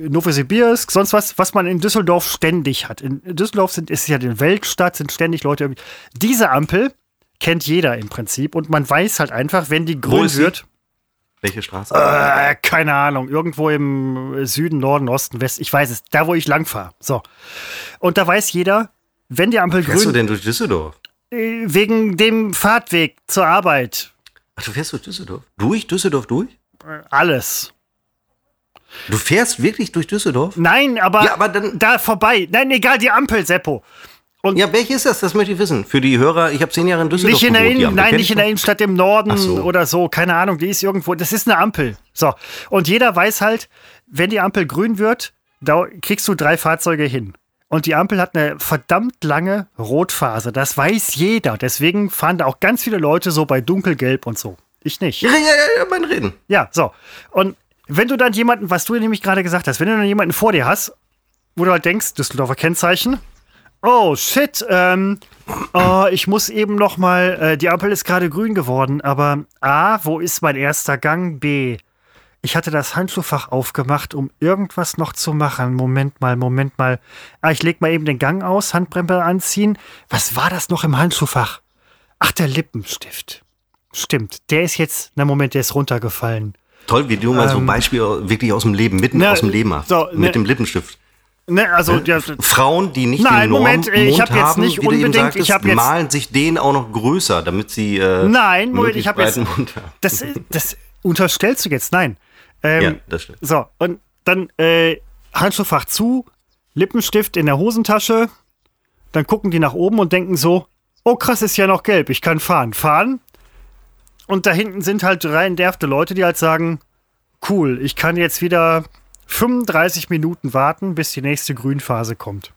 B: Novosibirsk, sonst was, was man in Düsseldorf ständig hat. In Düsseldorf sind, ist ja die Weltstadt, sind ständig Leute irgendwie. Diese Ampel kennt jeder im Prinzip und man weiß halt einfach, wenn die grün wird,
C: Welche Straße?
B: äh, keine Ahnung, irgendwo im Süden, Norden, Osten, West, ich weiß es, da wo ich lang fahre. So. Und da weiß jeder, wenn die Ampel
C: Fährst du
B: grün,
C: denn durch Düsseldorf?
B: äh, wegen dem Fahrtweg zur Arbeit,
C: Ach, du fährst durch Düsseldorf? Durch Düsseldorf durch?
B: alles.
C: Du fährst wirklich durch Düsseldorf?
B: Nein, aber,
C: Ja, aber dann-
B: da vorbei. Nein, egal, die Ampel, Seppo.
C: Ja, welche ist das? Das möchte ich wissen. Für die Hörer, ich habe zehn Jahre in Düsseldorf
B: Nicht in der
C: gewohnt,
B: nein, nicht
C: ich
B: in der. Innenstadt im Norden
C: so.
B: oder so, keine Ahnung, die ist irgendwo, das ist eine Ampel. So, und jeder weiß halt, wenn die Ampel grün wird, da kriegst du drei Fahrzeuge hin. Und die Ampel hat eine verdammt lange Rotphase, das weiß jeder. Deswegen fahren da auch ganz viele Leute so bei dunkelgelb und so. Ich nicht.
C: Ja, ja, ja, ja, mein Reden.
B: Ja, so. Und wenn du dann jemanden, was du nämlich gerade gesagt hast, wenn du dann jemanden vor dir hast wo du halt denkst, Düsseldorfer Kennzeichen. Oh, shit, ähm, oh, ich muss eben noch mal, äh, die Ampel ist gerade grün geworden, aber A, wo ist mein erster Gang? B, ich hatte das Handschuhfach aufgemacht, um irgendwas noch zu machen. Moment mal, Moment mal. Ah, ich leg mal eben den Gang aus, Handbremse anziehen. Was war das noch im Handschuhfach? Ach, der Lippenstift. Stimmt, der ist jetzt, na Moment, der ist runtergefallen.
C: Toll, wie du mal so ein
B: Ähm,
C: Beispiel wirklich aus dem Leben, mitten
B: na,
C: aus dem Leben machst.
B: so,
C: mit
B: ne.
C: dem Lippenstift.
B: Ne, also, ja,
C: Frauen, die nicht
B: Nein,
C: den Norm
B: Moment, äh, ich
C: Mond
B: hab jetzt nicht unbedingt-
C: sagtest,
B: ich hab jetzt-
C: malen sich den auch noch größer, damit sie äh,
B: Nein, Moment, ich habe jetzt.
C: Mund haben.
B: Das, das unterstellst du jetzt, nein. Ähm,
C: Ja, das stimmt.
B: So, und dann äh, Handschuhfach zu, Lippenstift in der Hosentasche. Dann gucken die nach oben und denken so: Oh, krass, ist ja noch gelb, ich kann fahren. Fahren. Und da hinten sind halt drei entnervte Leute, die halt sagen: Cool, ich kann jetzt wieder 35 Minuten warten, bis die nächste Grünphase kommt.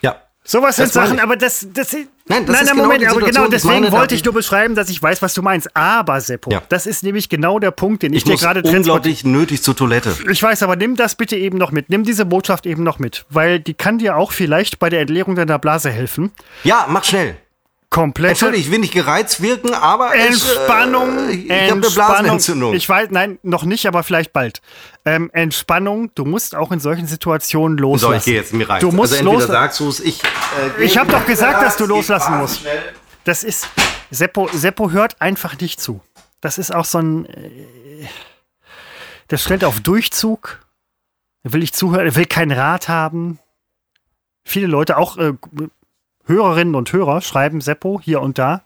C: Ja.
B: Sowas sind Sachen, aber das, das
C: Nein, das
B: nein,
C: ist
B: nein,
C: genau
B: Moment,
C: die
B: aber genau deswegen wollte ich nur beschreiben, dass ich weiß, was du meinst. Aber Seppo,
C: Ja.
B: das ist nämlich genau der Punkt, den ich,
C: Ich
B: dir gerade
C: unglaublich nötig zur Toilette.
B: Ich weiß, aber nimm das bitte eben noch mit. Nimm diese Botschaft eben noch mit, weil die kann dir auch vielleicht bei der Entleerung deiner Blase helfen.
C: Ja, mach schnell.
B: Komplette
C: Entschuldigung, ich will nicht gereizt wirken, aber es,
B: Entspannung.
C: äh, ich habe eine. Blasenentzündung.
B: Ich weiß, nein, noch nicht, aber vielleicht bald. Ähm, Entspannung. Du musst auch in solchen Situationen
C: so,
B: loslassen.
C: ich gehe jetzt mir rein.
B: Du musst
C: also entweder sagst du es, ich. Äh,
B: Ich hab
C: gehe
B: doch gesagt, dass du
C: ich
B: loslassen musst.
C: schnell.
B: Das ist Seppo. Seppo hört einfach nicht zu. Das ist auch so ein. Äh, der stellt auf Durchzug. Will nicht zuhören. Er will keinen Rat haben. Viele Leute, auch äh, Hörerinnen und Hörer, schreiben Seppo hier und da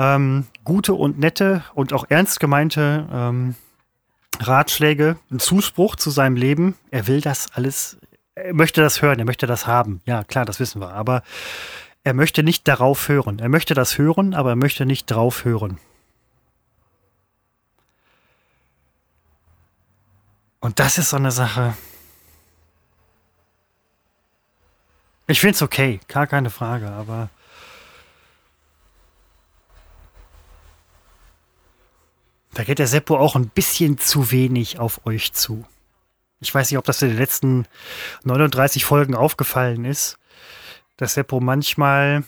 B: ähm, gute und nette und auch ernst gemeinte ähm, Ratschläge, einen Zuspruch zu seinem Leben. Er will das alles. Er möchte das hören. Er möchte das haben. Ja, klar, das wissen wir. Aber er möchte nicht darauf hören. Er möchte das hören, aber er möchte nicht drauf hören. Und das ist so eine Sache. Ich finde es okay, gar keine Frage, aber. Da geht der Seppo auch ein bisschen zu wenig auf euch zu. Ich weiß nicht, ob das in den letzten 39 Folgen aufgefallen ist dass Seppo manchmal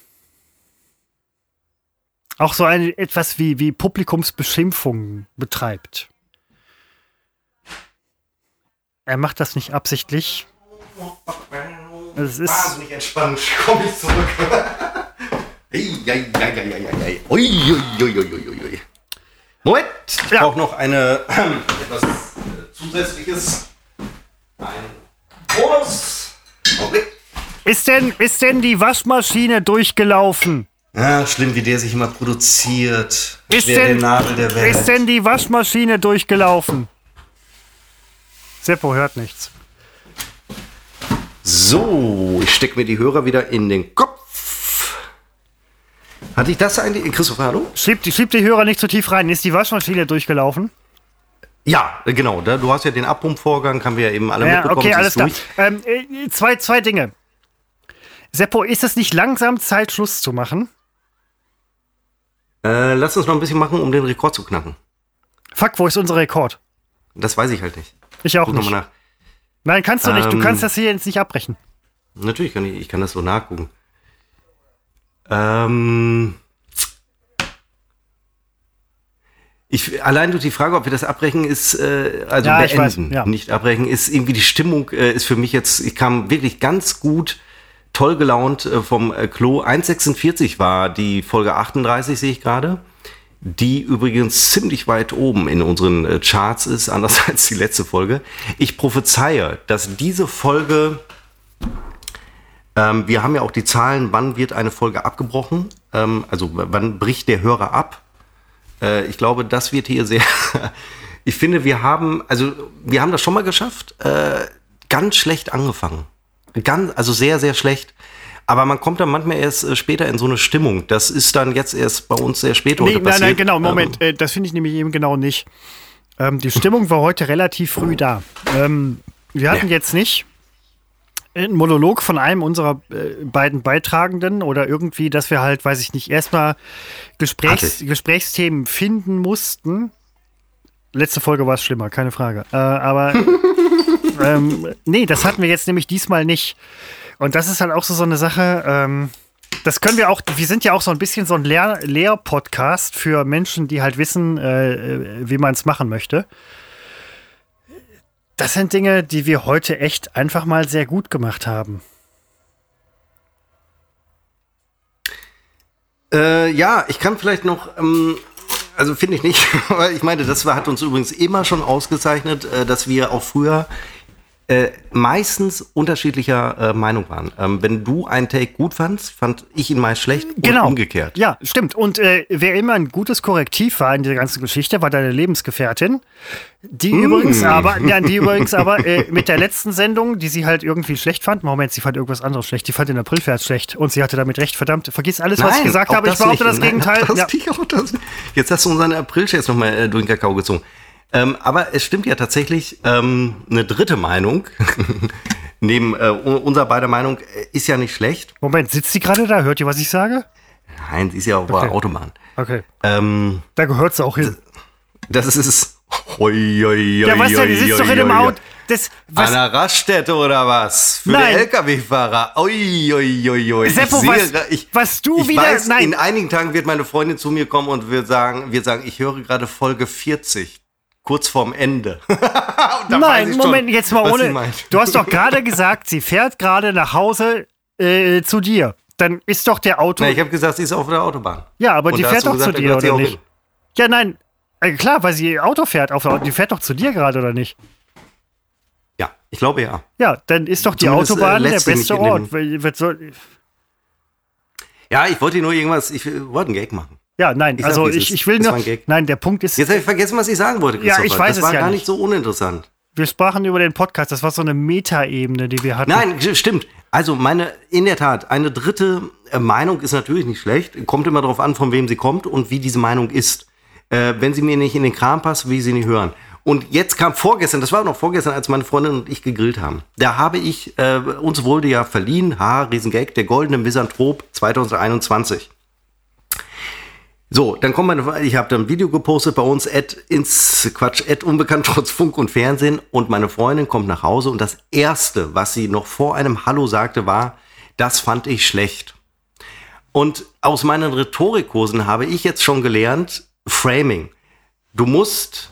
B: auch so ein, etwas wie, wie Publikumsbeschimpfungen betreibt. Er macht das nicht absichtlich. Es ist,
C: Wahnsinnig entspannt, komme ich zurück. Ei, ei, ei, ei, ei, ei, ei. Ui, ui, ui, ui, ui, ui. Moment, ich
B: Ja.
C: brauche noch eine etwas äh, zusätzliches. Ein Bonus. Augenblick.
B: ist, denn, ist denn die Waschmaschine durchgelaufen?
C: Ah, schlimm, wie der sich immer produziert.
B: Ist denn,
C: der Welt.
B: ist denn die Waschmaschine durchgelaufen? Seppo hört nichts.
C: So, ich stecke mir die Hörer wieder in den Kopf. Hatte ich das eigentlich? Christopher, hallo?
B: Schieb, die- schieb die Hörer nicht zu tief rein. Ist die Waschmaschine durchgelaufen?
C: Ja, genau. Da, du hast ja den Abpumpvorgang, haben wir ja eben alle
B: Ja,
C: mitbekommen.
B: okay, alles klar. Ähm, äh, zwei, zwei Dinge. Seppo, ist es nicht langsam Zeit, Schluss zu machen?
C: Äh, lass uns noch ein bisschen machen, um den Rekord zu knacken.
B: Fuck, wo ist unser Rekord?
C: Das weiß ich halt nicht.
B: Ich auch
C: Guck
B: nicht.
C: nochmal nach.
B: Nein, kannst du nicht. Du
C: Ähm,
B: kannst das hier jetzt nicht abbrechen.
C: Natürlich kann ich, ich kann das so nachgucken. Ähm, ich, allein durch die Frage, ob wir das abbrechen, ist, äh, also
B: Ja,
C: beenden,
B: weiß, ja.
C: nicht abbrechen, ist irgendwie die Stimmung, äh, ist für mich jetzt, ich kam wirklich ganz gut, toll gelaunt äh, vom äh, Klo. 1,46 war die Folge 38, sehe ich gerade. Die übrigens ziemlich weit oben in unseren äh, Charts ist, anders als die letzte Folge. Ich prophezeie, dass diese Folge ähm, wir haben ja auch die Zahlen, wann wird eine Folge abgebrochen, ähm, also wann bricht der Hörer ab. Äh, ich glaube, das wird hier sehr. ich finde, wir haben, also wir haben das schon mal geschafft, äh, ganz schlecht angefangen. Ganz, also sehr, sehr schlecht. Aber man kommt dann manchmal erst äh, später in so eine Stimmung. Das ist dann jetzt erst bei uns sehr spät
B: Nee,
C: heute
B: nein, nein,
C: passiert.
B: genau, Moment.
C: Ähm,
B: äh, das finde ich nämlich eben genau nicht. Ähm, die Stimmung war heute relativ früh da. Ähm, wir hatten
C: Ja.
B: jetzt nicht einen Monolog von einem unserer äh, beiden Beitragenden oder irgendwie, dass wir halt, weiß ich nicht, erstmal Gesprächs
C: Hatte.
B: Gesprächsthemen finden mussten. letzte Folge war es schlimmer, keine Frage. Äh, aber ähm, nee, das hatten wir jetzt nämlich diesmal nicht. Und das ist halt auch so, so eine Sache. Ähm, das können wir auch, wir sind ja auch so ein bisschen so ein Lehr Lehr-Podcast für Menschen, die halt wissen, äh, wie man es machen möchte. Das sind Dinge, die wir heute echt einfach mal sehr gut gemacht haben.
C: Äh, ja, ich kann vielleicht noch, ähm, also finde ich nicht, aber ich meine, das hat uns übrigens immer schon ausgezeichnet, äh, dass wir auch früher äh, meistens unterschiedlicher äh, Meinung waren. Ähm, wenn du einen Take gut fandst, fand ich ihn meist schlecht
B: genau.
C: und umgekehrt.
B: Ja, stimmt. Und äh, wer immer ein gutes Korrektiv war in der ganzen Geschichte, war deine Lebensgefährtin. Die mm. übrigens aber, ja, die übrigens aber äh, mit der letzten Sendung, die sie halt irgendwie schlecht fand, Moment, sie fand irgendwas anderes schlecht, die fand den Aprilfährt schlecht und sie hatte damit recht, verdammt, vergiss alles, Nein, was ich gesagt habe, ich behaupte das Gegenteil.
C: Nein, das ja. Jetzt hast du unseren Aprilscherz nochmal äh, durch den Kakao gezogen. Ähm, aber es stimmt ja tatsächlich, ähm, eine dritte Meinung, neben äh, unserer beider Meinung, äh, ist ja nicht schlecht.
B: Moment, sitzt sie gerade da? Hört ihr, was ich sage?
C: Nein, sie ist ja auf okay. der Autobahn.
B: Okay. Ähm, da gehört sie auch hin.
C: Das, das ist. Hoi, hoi,
B: ja, was denn? Die sitzt doch in dem Auto. Das,
C: was? An der Raststätte oder was? Für nein. den LKW-Fahrer. Ui, ui, ui, ui.
B: Seppo, ich was, sehe, ich, was du
C: ich
B: wieder.
C: Weiß, nein. In einigen Tagen wird meine Freundin zu mir kommen und wird sagen, wird sagen, ich höre gerade Folge 40 kurz vorm Ende.
B: Nein, Moment, schon, jetzt mal ohne. Du hast doch gerade gesagt, sie fährt gerade nach Hause äh, zu dir. Dann ist doch der Auto.
C: Na, ich habe gesagt, sie ist auf der Autobahn.
B: Ja, aber Und die fährt doch gesagt, zu dir, oder nicht? Hin. Ja, nein. Äh, klar, weil sie Auto fährt. Auf der, die fährt doch zu dir gerade, oder nicht?
C: Ja, ich glaube ja.
B: Ja, dann ist doch die Zumindest, äh, Autobahn äh, der beste Ort.
C: Ja, ich wollte nur irgendwas, ich wollte einen Gag machen.
B: Ja, nein, ich also ich, ich will nur. Nein, der Punkt ist.
C: Jetzt habe ich vergessen, was ich sagen wollte.
B: Ja, ich weiß
C: das war
B: ja
C: gar
B: nicht.
C: nicht so uninteressant.
B: Wir sprachen über den Podcast, das war so eine Metaebene, die wir hatten.
C: Nein, stimmt. Also meine, in der Tat, eine dritte äh, Meinung ist natürlich nicht schlecht. Kommt immer darauf an, von wem sie kommt und wie diese Meinung ist. Äh, wenn sie mir nicht in den Kram passt, will ich sie nicht hören. Und jetzt kam vorgestern, das war noch vorgestern, als meine Freundin und ich gegrillt haben. Da habe ich, äh, uns wurde ja verliehen, ha, Riesengag, der goldene Misanthrop 2021. So, dann kommt meine, ich habe dann ein Video gepostet bei uns, Ad ins Quatsch, Ad unbekannt trotz Funk und Fernsehen und meine Freundin kommt nach Hause und das erste, was sie noch vor einem Hallo sagte, war, das fand ich schlecht. Und aus meinen Rhetorikkursen habe ich jetzt schon gelernt, Framing. Du musst,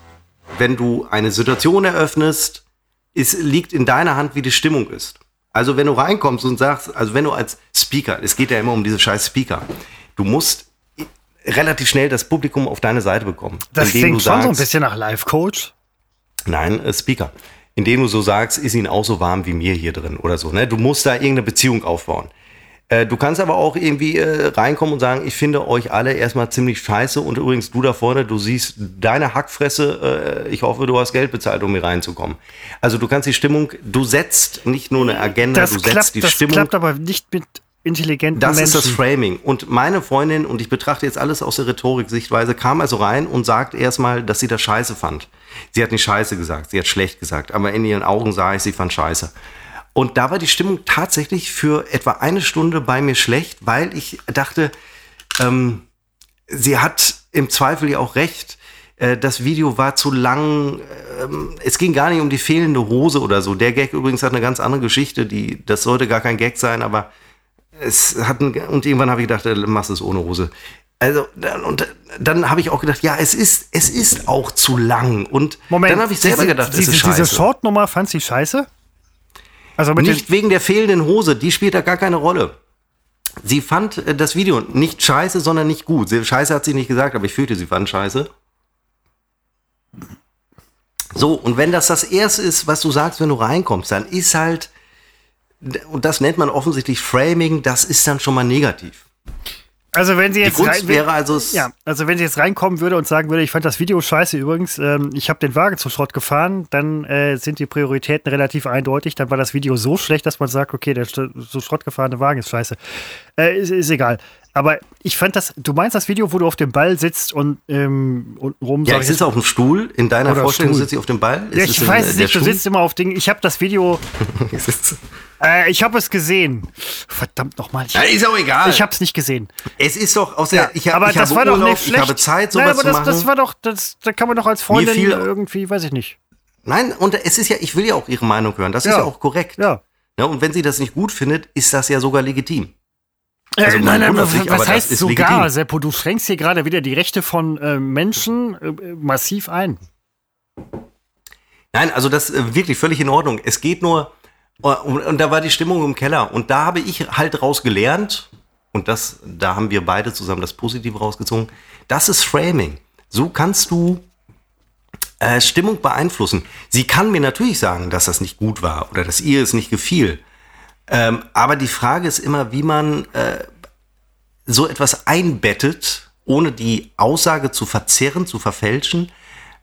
C: wenn du eine Situation eröffnest, es liegt in deiner Hand, wie die Stimmung ist. Also wenn du reinkommst und sagst, also wenn du als Speaker, es geht ja immer um diese scheiß Speaker, du musst relativ schnell das Publikum auf deine Seite bekommen.
B: Das klingt schon sagst, so ein bisschen nach Live-Coach.
C: Nein, äh, Speaker. Indem du so sagst, ist ihn auch so warm wie mir hier drin oder so. Ne? Du musst da irgendeine Beziehung aufbauen. Äh, du kannst aber auch irgendwie äh, reinkommen und sagen, ich finde euch alle erstmal ziemlich scheiße und übrigens du da vorne, du siehst deine Hackfresse, äh, ich hoffe, du hast Geld bezahlt, um hier reinzukommen. Also du kannst die Stimmung, du setzt nicht nur eine Agenda,
B: das
C: du
B: klappt,
C: setzt die
B: das
C: Stimmung.
B: Das klappt aber nicht mit intelligenten
C: das
B: Menschen.
C: Das ist das Framing. Und meine Freundin, und ich betrachte jetzt alles aus der Rhetorik-Sichtweise, kam also rein und sagt erstmal, dass sie das scheiße fand. Sie hat nicht scheiße gesagt, sie hat schlecht gesagt, aber in ihren Augen sah ich, sie fand scheiße. Und da war die Stimmung tatsächlich für etwa eine Stunde bei mir schlecht, weil ich dachte, ähm, sie hat im Zweifel ja auch recht. Äh, das Video war zu lang. Ähm, es ging gar nicht um die fehlende Hose oder so. Der Gag übrigens hat eine ganz andere Geschichte. Die, das sollte gar kein Gag sein, aber es hat ein, und irgendwann habe ich gedacht, machst es ohne Hose. Also und dann habe ich auch gedacht, ja, es ist es ist auch zu lang und
B: Moment,
C: dann habe ich selber
B: diese,
C: gedacht,
B: diese,
C: es ist scheiße.
B: Diese Short-Nummer fand sie scheiße?
C: Also nicht wegen der fehlenden Hose, die spielt da gar keine Rolle. Sie fand äh, das Video nicht scheiße, sondern nicht gut. Scheiße hat sie nicht gesagt, aber ich fühlte, sie fand scheiße. So, und wenn das das Erste ist, was du sagst, wenn du reinkommst, dann ist halt und das nennt man offensichtlich Framing, das ist dann schon mal negativ.
B: Also wenn sie jetzt
C: Die Kunst rein, wäre also
B: ja, also wenn sie jetzt reinkommen würde und sagen würde, ich fand das Video scheiße übrigens, ähm, ich habe den Wagen zum Schrott gefahren, dann äh, sind die Prioritäten relativ eindeutig. Dann war das Video so schlecht, dass man sagt, okay, der so Schrott gefahrene Wagen ist scheiße. Äh, ist, ist egal. Aber ich fand das, du meinst das Video, wo du auf dem Ball sitzt und ähm, unten rum.
C: Ja, ich sitze auf dem Stuhl. In deiner Vorstellung sitze ich auf dem Ball.
B: Ja, ich weiß
C: in,
B: es nicht, du
C: Stuhl?
B: sitzt immer auf Dingen. Ich habe das Video,
C: Ich
B: äh, ich habe es gesehen. Verdammt nochmal. Ich,
C: Ja, ist auch egal.
B: ich habe es nicht gesehen.
C: es ist doch aus der. ich, hab,
B: aber
C: ich
B: das
C: habe
B: war doch
C: Urlaub,
B: nicht schlecht.
C: Ich habe Zeit,
B: Nein,
C: sowas
B: aber
C: zu
B: das,
C: machen.
B: das war doch, das, da kann man doch als Freundin
C: fiel-
B: irgendwie, weiß ich nicht.
C: Nein, und es ist ja, ich will ja auch Ihre Meinung hören. Das ist
B: Ja.
C: ja auch korrekt.
B: Ja.
C: Ja, und wenn sie das nicht gut findet, ist das ja sogar legitim.
B: Also,
C: Also
B: äh, nein, nein,
C: sich,
B: was heißt sogar,
C: legitim.
B: Seppo? Du schränkst hier gerade wieder die Rechte von äh, Menschen äh, massiv ein.
C: Nein, also das äh, wirklich völlig in Ordnung. Es geht nur, äh, und, und da war die Stimmung im Keller. Und da habe ich halt raus gelernt, und das, da haben wir beide zusammen das Positive rausgezogen, das ist Framing. So kannst du äh, Stimmung beeinflussen. Sie kann mir natürlich sagen, dass das nicht gut war oder dass ihr es nicht gefiel. Ähm, aber die Frage ist immer, wie man äh, so etwas einbettet, ohne die Aussage zu verzerren, zu verfälschen,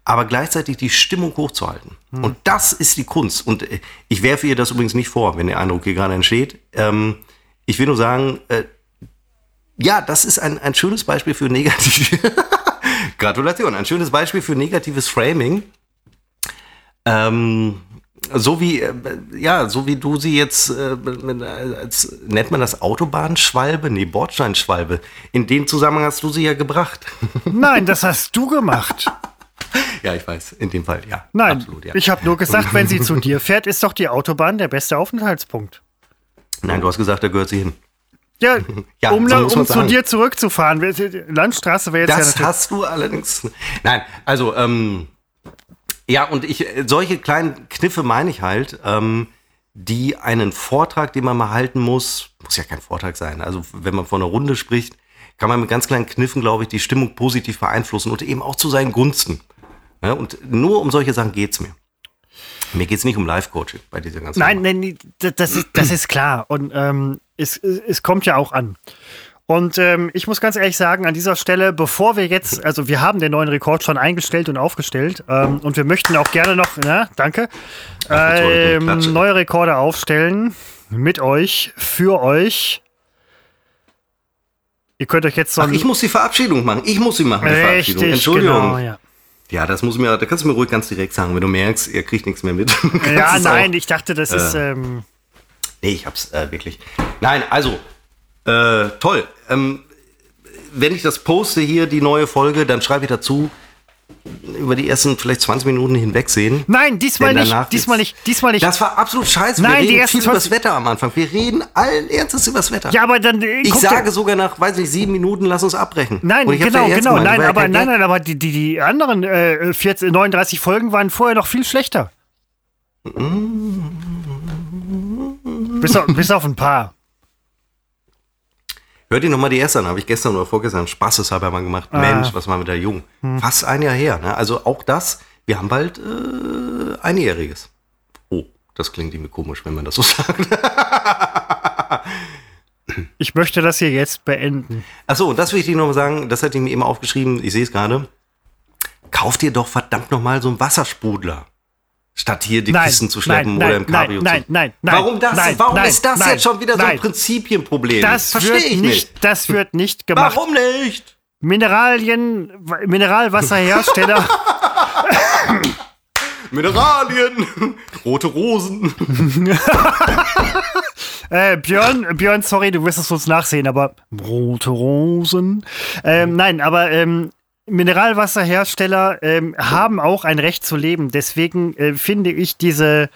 C: aber gleichzeitig die Stimmung hochzuhalten. Und das ist die Kunst. Und äh, ich werfe ihr das übrigens nicht vor, wenn der Eindruck hier gerade entsteht. Ähm, ich will nur sagen, äh, ja, das ist ein, ein schönes Beispiel für negativ. Gratulation, ein schönes Beispiel für negatives Framing. Ähm, so wie, äh, ja, so wie du sie jetzt, äh, als, nennt man das Autobahnschwalbe? Nee, Bordsteinschwalbe. In dem Zusammenhang hast du sie ja gebracht.
B: Nein, das hast du gemacht.
C: ja, ich weiß, in dem Fall, ja.
B: Nein,
C: Absolut, ja.
B: ich habe nur gesagt, wenn sie zu dir fährt, ist doch die Autobahn der beste Aufenthaltspunkt.
C: Nein, du hast gesagt, da gehört sie hin.
B: Ja,
C: Ja,
B: um,
C: so
B: um zu dir zurückzufahren. Landstraße wäre jetzt ja
C: Das hast du allerdings. Nein, also, ähm, ja, und ich, äh, solche kleinen Kniffe meine ich halt, ähm, die einen Vortrag, den man mal halten muss, muss ja kein Vortrag sein. Also, wenn man von einer Runde spricht, kann man mit ganz kleinen Kniffen, glaube ich, die Stimmung positiv beeinflussen und eben auch zu seinen Gunsten. Ja, und nur um solche Sachen geht's mir. Mir geht's nicht um Live-Coaching bei dieser ganzen
B: Nein,
C: Nummer.
B: nein, das- das ist, das ist klar. Und ähm, es es kommt ja auch an. Und ähm, ich muss ganz ehrlich sagen, an dieser Stelle, bevor wir jetzt, also wir haben den neuen Rekord schon eingestellt und aufgestellt ähm, und wir möchten auch gerne noch, na, danke,
C: so einer
B: ähm, neue Rekorde aufstellen mit euch, für euch. Ihr könnt euch jetzt so
C: Ach, ich muss die Verabschiedung machen. Ich muss sie machen, die Verabschiedung.
B: richtig,
C: Entschuldigung.
B: genau, ja.
C: Ja, das muss mir, da kannst du mir ruhig ganz direkt sagen, wenn du merkst, ihr kriegt nichts mehr mit.
B: Ja, nein,
C: auch-
B: ich dachte, das ist, ähm,
C: Nee, ich hab's äh, wirklich. Nein, also, äh, toll. Ähm, wenn ich das poste hier, die neue Folge, dann schreibe ich dazu, über die ersten vielleicht 20 Minuten hinwegsehen.
B: nein, diesmal nicht, diesmal nicht, diesmal nicht.
C: Das war absolut scheiße.
B: Nein,
C: wir
B: die
C: reden
B: ersten
C: viel über das
B: 20
C: Wetter am Anfang. Wir reden allen Ernstes über das Wetter.
B: ja, aber dann, äh,
C: ich sage
B: dir-
C: sogar nach, weiß nicht, sieben Minuten, lass uns abbrechen.
B: Nein,
C: ja
B: genau, genau.
C: gemeint.
B: Nein,
C: ja
B: aber
C: kein
B: nein, nein, aber die, die, die anderen äh, 14, 39 Folgen waren vorher noch viel schlechter. bis, auf, bis auf ein paar.
C: Hört ihr nochmal die erste an, habe ich gestern oder vorgestern spaßeshalber mal gemacht.
B: Ah.
C: Mensch, was war mit der Jung?
B: Hm.
C: Fast ein Jahr her. Ne? Also auch das, wir haben bald äh, einjähriges. Oh, das klingt irgendwie komisch, wenn man das so sagt.
B: Ich möchte das hier jetzt beenden.
C: Achso, und das will ich dir noch mal sagen, das hatte ich mir eben aufgeschrieben, ich sehe es gerade. Kauft dir doch verdammt nochmal so einen Wassersprudler. Statt hier die
B: Nein,
C: Kisten zu schleppen
B: nein,
C: oder im Cabrio
B: nein,
C: zu.
B: nein, nein,
C: Warum das?
B: nein,
C: Warum ist das jetzt schon wieder so ein Prinzipienproblem?
B: Das
C: Verstehe ich
B: nicht,
C: nicht.
B: das wird nicht gemacht.
C: Warum nicht?
B: Mineralien, Mineralwasserhersteller,
C: Mineralien, rote Rosen.
B: äh, Björn, Björn, sorry, du wirst es uns nachsehen, aber rote Rosen. Ähm, nein, aber ähm, Mineralwasserhersteller ähm, haben auch ein Recht zu leben. Deswegen äh, finde ich diese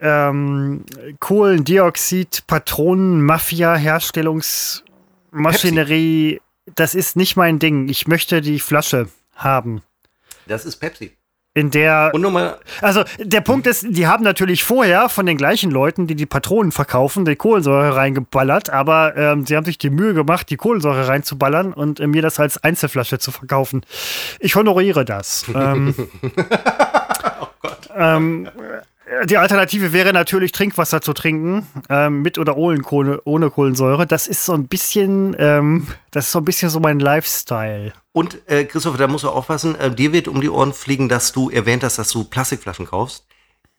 B: ähm, Kohlendioxid-Patronen-Mafia-Herstellungsmaschinerie, das ist nicht mein Ding. Ich möchte die Flasche haben.
C: Das ist Pepsi.
B: In der
C: Und nochmal,
B: also der Punkt ist, die haben natürlich vorher von den gleichen Leuten, die die Patronen verkaufen, die Kohlensäure reingeballert, aber ähm, sie haben sich die Mühe gemacht, die Kohlensäure reinzuballern und äh, mir das als Einzelflasche zu verkaufen. Ich honoriere das. ähm, ähm, die Alternative wäre natürlich Trinkwasser zu trinken, ähm, mit oder ohne, Kohle, ohne Kohlensäure. Das ist so ein bisschen, ähm, das ist so ein bisschen so mein Lifestyle.
C: Und äh, Christopher, da musst du aufpassen, äh, dir wird um die Ohren fliegen, dass du erwähnt hast, dass du Plastikflaschen kaufst.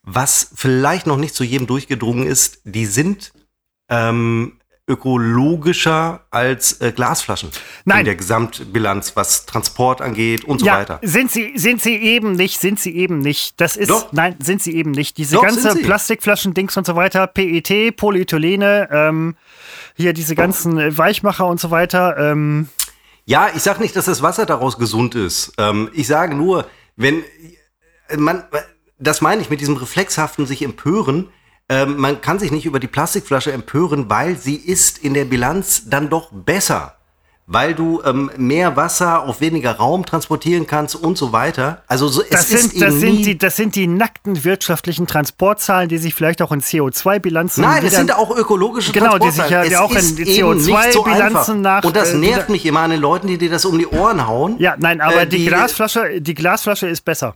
C: Was vielleicht noch nicht zu jedem durchgedrungen ist, die sind ähm, ökologischer als äh, Glasflaschen.
B: Nein.
C: In der Gesamtbilanz, was Transport angeht und so
B: ja,
C: weiter.
B: sind sie, sind sie eben nicht, sind sie eben nicht. Das ist,
C: Doch.
B: nein, sind sie eben nicht. Diese
C: Doch,
B: ganze. Plastikflaschen-Dings und so weiter, PET, Polyethylene, ähm, hier diese ganzen Weichmacher und so weiter, ähm,
C: Ja, ich sage nicht, dass das Wasser daraus gesund ist. Ähm, ich sage nur, wenn äh, man, das meine ich mit diesem reflexhaften sich empören. Ähm, man kann sich nicht über die Plastikflasche empören, weil sie ist in der Bilanz dann doch besser. Weil du ähm, mehr Wasser auf weniger Raum transportieren kannst und so weiter. Also so,
B: Das
C: es ist
B: sind, das, sind die, das sind die nackten wirtschaftlichen Transportzahlen, die sich vielleicht auch in CO2-Bilanzen
C: Nein, es sind auch ökologische
B: Genau, die sich ja-
C: Transportzahlen.
B: auch in
C: ist
B: die
C: eben nicht so
B: CO2-Bilanzen
C: einfach.
B: nach,
C: Und das
B: äh,
C: nervt mich immer an den Leuten, die dir das um die Ohren hauen.
B: Ja, nein, aber
C: Äh,
B: die,
C: die-
B: Glasflasche, die Glasflasche ist besser.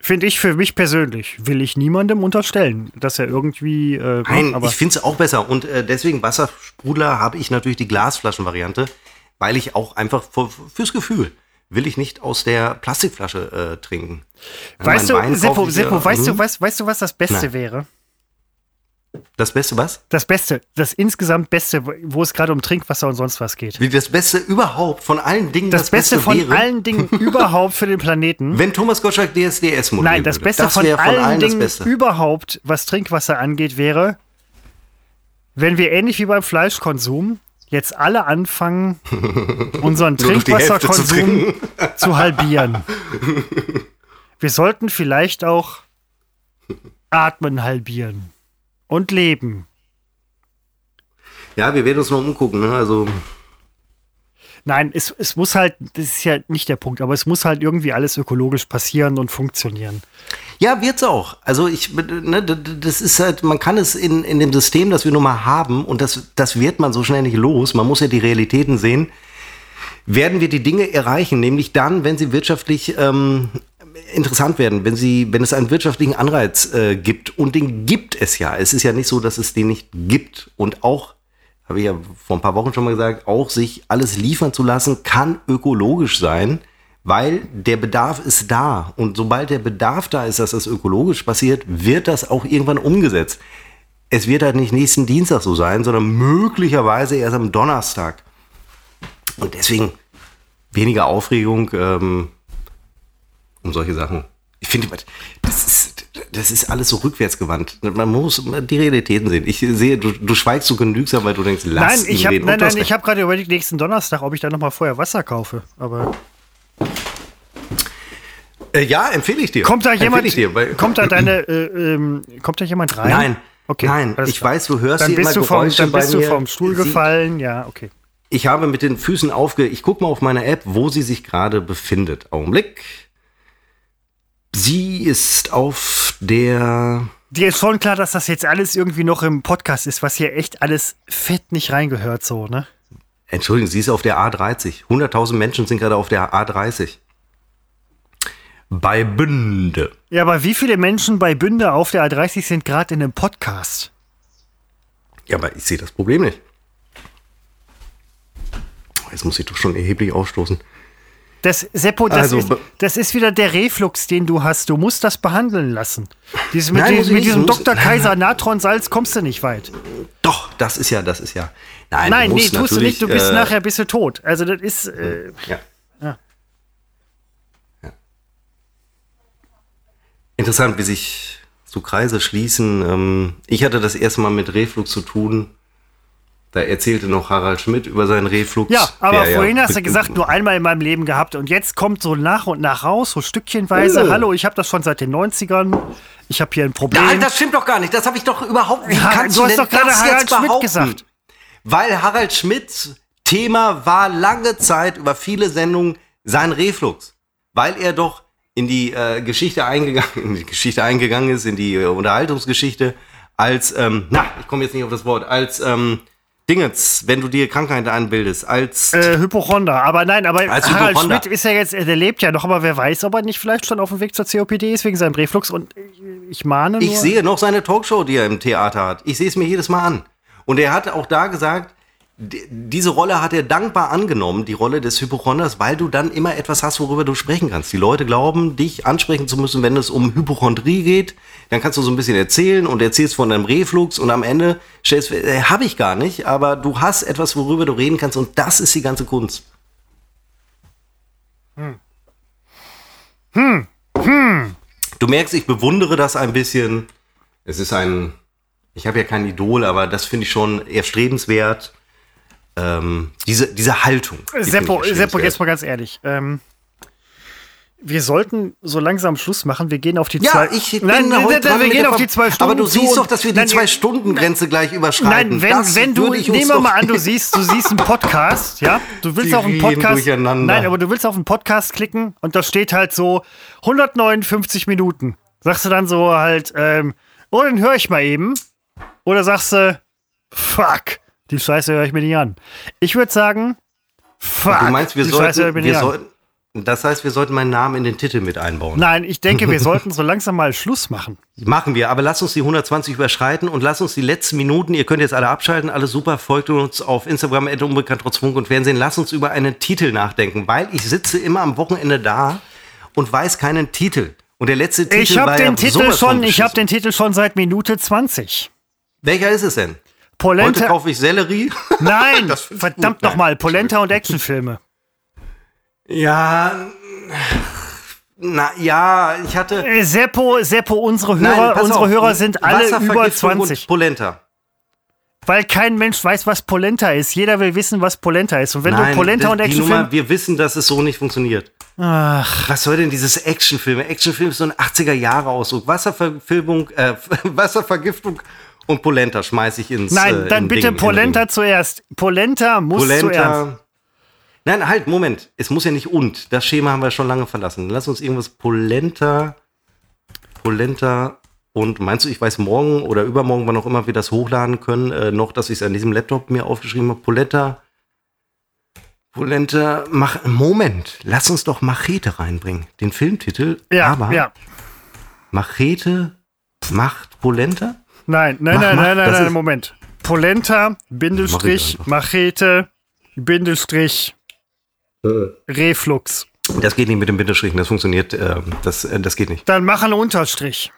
B: Finde ich für mich persönlich. Will ich niemandem unterstellen, dass er irgendwie. Äh,
C: Nein,
B: aber
C: ich finde es auch besser. Und äh, deswegen Wassersprudler habe ich natürlich die Glasflaschenvariante, weil ich auch einfach für, fürs Gefühl will ich nicht aus der Plastikflasche äh, trinken. Ja,
B: weißt du, Seppo, Seppo weißt, du, weißt, weißt du, was das Beste
C: Nein.
B: wäre?
C: Das Beste was?
B: Das Beste, das insgesamt Beste, wo es gerade um Trinkwasser und sonst was geht.
C: Wie das Beste überhaupt von allen Dingen.
B: Das, Beste, von
C: wäre,
B: allen Dingen überhaupt für den Planeten.
C: Wenn Thomas Gottschalk DSDS moderieren
B: Nein, das. Beste
C: das
B: von
C: wäre
B: allen, Dingen
C: das Beste.
B: überhaupt, was Trinkwasser angeht, wäre, wenn wir ähnlich wie beim Fleischkonsum jetzt alle anfangen, unseren
C: Hälfte zu
B: Trinkwasserkonsum zu, halbieren. Wir sollten vielleicht auch Atmen halbieren und leben.
C: Ja, wir werden uns noch umgucken. Ne? Also
B: Nein, es, es muss halt, das ist ja nicht der Punkt, aber es muss halt irgendwie alles ökologisch passieren und funktionieren.
C: Ja, wird's auch. Also ich, ne, das ist halt, man kann es in, in dem System, das wir nun mal haben, und das, das wird man so schnell nicht los, man muss ja die Realitäten sehen, werden wir die Dinge erreichen, nämlich dann, wenn sie wirtschaftlich ähm, interessant werden, wenn sie, wenn es einen wirtschaftlichen Anreiz äh, gibt. Und den gibt es ja. Es ist ja nicht so, dass es den nicht gibt. Und auch, habe ich ja vor ein paar Wochen schon mal gesagt, auch sich alles liefern zu lassen, kann ökologisch sein, weil der Bedarf ist da. Und sobald der Bedarf da ist, dass das ökologisch passiert, wird das auch irgendwann umgesetzt. Es wird halt nicht nächsten Dienstag so sein, sondern möglicherweise erst am Donnerstag. Und deswegen weniger Aufregung ähm, um solche Sachen. Ich finde, das ist, das ist alles so rückwärtsgewandt. Man muss die Realitäten sehen. Ich sehe, du, du schweigst so genügsam, weil du denkst, lass
B: Nein, ich habe
C: reden.
B: nein, nein, ich habe gerade überlegt, nächsten Donnerstag, ob ich da noch mal vorher Wasser kaufe. Aber
C: äh, ja, empfehle ich dir.
B: kommt da jemand?
C: Dir,
B: kommt da deine? Äh, ähm, kommt da jemand rein?
C: Nein.
B: Okay.
C: Nein, ich weiß, du hörst
B: Dann
C: hier
B: bist
C: immer
B: du vom,
C: Geräusche
B: dann bist du vom Stuhl
C: Sie-
B: gefallen. Ja, okay.
C: Ich habe mit den Füßen aufge... Ich gucke mal auf meine App, wo sie sich gerade befindet. Augenblick. Sie ist auf der...
B: Dir ist schon klar, dass das jetzt alles irgendwie noch im Podcast ist, was hier echt alles fett nicht reingehört, so, ne?
C: Entschuldigung, sie ist auf der A30. 100.000 Menschen sind gerade auf der A30. Bei Bünde.
B: Ja, aber wie viele Menschen bei Bünde auf der A30 sind gerade in einem Podcast?
C: Ja, aber ich sehe das Problem nicht. Jetzt muss ich doch schon erheblich aufstoßen.
B: Das, Seppo, das,
C: Also,
B: ist, das ist wieder der Reflux, den du hast. Du musst das behandeln lassen. Dieses, mit
C: Nein, ich
B: mit diesem Dr. Kaiser Natronsalz kommst du nicht weit.
C: Doch, das ist ja, das ist ja. Nein,
B: Nein,
C: du
B: nee, tust du nicht. Du bist
C: äh,
B: nachher bist du tot. Also das ist. Äh,
C: Ja.
B: Ja.
C: Ja. Interessant, wie sich so Kreise schließen. Ähm, ich hatte das erste Mal mit Reflux zu tun. Da erzählte noch Harald Schmidt über seinen Reflux.
B: ja, aber
C: der
B: vorhin hast du gesagt, nur einmal in meinem Leben gehabt. Und jetzt kommt so nach und nach raus, so stückchenweise.
C: Äh.
B: Hallo, ich habe das schon seit den 90ern. Ich habe hier ein Problem.
C: Nein, das stimmt doch gar nicht. Das habe ich doch überhaupt nicht.
B: Ja,
C: kannst
B: du hast
C: denn
B: doch gerade
C: das
B: Harald
C: jetzt
B: Schmidt
C: behaupten?
B: gesagt.
C: Weil Harald Schmidts Thema war lange Zeit über viele Sendungen sein Reflux. Weil er doch in die äh, Geschichte eingegangen, in die Geschichte eingegangen ist, in die äh, Unterhaltungsgeschichte, als, ähm, na, ich komme jetzt nicht auf das Wort, als ähm, Dingens, wenn du dir Krankheiten anbildest, als
B: Äh, Hypochonder. Aber nein, aber
C: Als
B: Harald. Schmidt ist ja jetzt, der lebt ja noch, aber wer weiß, ob er nicht vielleicht schon auf dem Weg zur COPD ist wegen seinem Reflux. Und ich mahne nur.
C: Ich sehe noch seine Talkshow, die er im Theater hat. Ich sehe es mir jedes Mal an. Und er hat auch da gesagt, diese Rolle hat er dankbar angenommen, die Rolle des Hypochonders, weil du dann immer etwas hast, worüber du sprechen kannst. Die Leute glauben, dich ansprechen zu müssen, wenn es um Hypochondrie geht. Dann kannst du so ein bisschen erzählen und erzählst von deinem Reflux und am Ende stellst du, äh, habe ich gar nicht, aber du hast etwas, worüber du reden kannst und das ist die ganze Kunst. Hm. Hm. Du merkst, ich bewundere das ein bisschen. Es ist ein, ich habe ja kein Idol, aber das finde ich schon erstrebenswert. Ähm, diese, diese Haltung. die
B: Seppo, Seppo, jetzt mal ganz ehrlich. Ähm, wir sollten so langsam Schluss machen. Wir gehen auf die
C: Ja,
B: zwei.
C: ich bin
B: nein,
C: heute
B: nein,
C: dran
B: wir gehen auf die zwei Stunden.
C: Aber du siehst doch, dass wir die
B: Nein,
C: Zwei-Stunden-Grenze gleich überschreiten.
B: Nein, wenn,
C: Das
B: wenn du, nehmen wir mal an, du siehst, du siehst einen Podcast, ja? Du willst
C: Die
B: auf einen Podcast. Nein, aber du willst auf einen Podcast klicken und da steht halt so 159 Minuten. Sagst du dann so halt, ähm, oh, dann höre ich mal eben. Oder sagst du, fuck, die Scheiße höre ich mir nicht an. Ich würde sagen, fuck,
C: Du meinst, wir
B: die Scheiße höre ich
C: sollten,
B: mir nicht an.
C: sollten, das heißt, wir sollten meinen Namen in den Titel mit einbauen.
B: Nein, ich denke, wir sollten so langsam mal Schluss machen.
C: Machen wir, aber lasst uns die 120 überschreiten und lasst uns die letzten Minuten, ihr könnt jetzt alle abschalten, alles super, folgt uns auf Instagram, unbekannt trotz Funk und Fernsehen, lasst uns über einen Titel nachdenken, weil ich sitze immer am Wochenende da und weiß keinen Titel. Und der letzte Titel
B: Ich habe
C: war
B: den
C: ja
B: Titel schon, ich habe den Titel schon seit Minute 20.
C: Welcher ist es denn? Heute
B: Polenta.
C: kaufe ich Sellerie.
B: Nein, verdammt nochmal, Polenta und Actionfilme.
C: Ja, na ja, ich hatte...
B: Äh, Seppo, Seppo, unsere Hörer,
C: Nein,
B: unsere
C: auf.
B: Hörer sind alle über
C: Wasservergiftung
B: 20.
C: Und Polenta.
B: Weil kein Mensch weiß, was Polenta ist. Jeder will wissen, was Polenta ist. Und wenn
C: Nein,
B: du Polenta
C: das-
B: und Actionfilme.
C: Wir wissen, dass es so nicht funktioniert.
B: Ach,
C: Was soll denn dieses Actionfilme? Actionfilm ist so ein 80er Jahre Ausdruck. Wasserverfilmung, äh, Wasservergiftung und Polenta schmeiße ich ins
B: nein,
C: äh,
B: dann
C: in
B: bitte
C: Ding, in
B: Polenta zuerst. Polenta muss zuerst.
C: Polenta. Nein, halt, Moment. Es muss ja nicht und. Das Schema haben wir schon lange verlassen. Lass uns irgendwas Polenta, Polenta und meinst du, ich weiß morgen oder übermorgen, wann auch immer wir das hochladen können, äh, noch, dass ich es an diesem Laptop mir aufgeschrieben habe. Polenta, Polenta, mach, Moment, lass uns doch Machete reinbringen. Den Filmtitel.
B: Ja,
C: aber
B: ja.
C: Machete macht Polenta?
B: Nein, nein,
C: Mach,
B: nein,
C: mach,
B: nein, nein, nein, Moment. Polenta, Bindestrich,
C: einfach.
B: Machete, Bindestrich, Reflux.
C: Das geht nicht mit dem Bindestrichen, das funktioniert, äh, das, äh, das geht nicht.
B: Dann mach einen Unterstrich.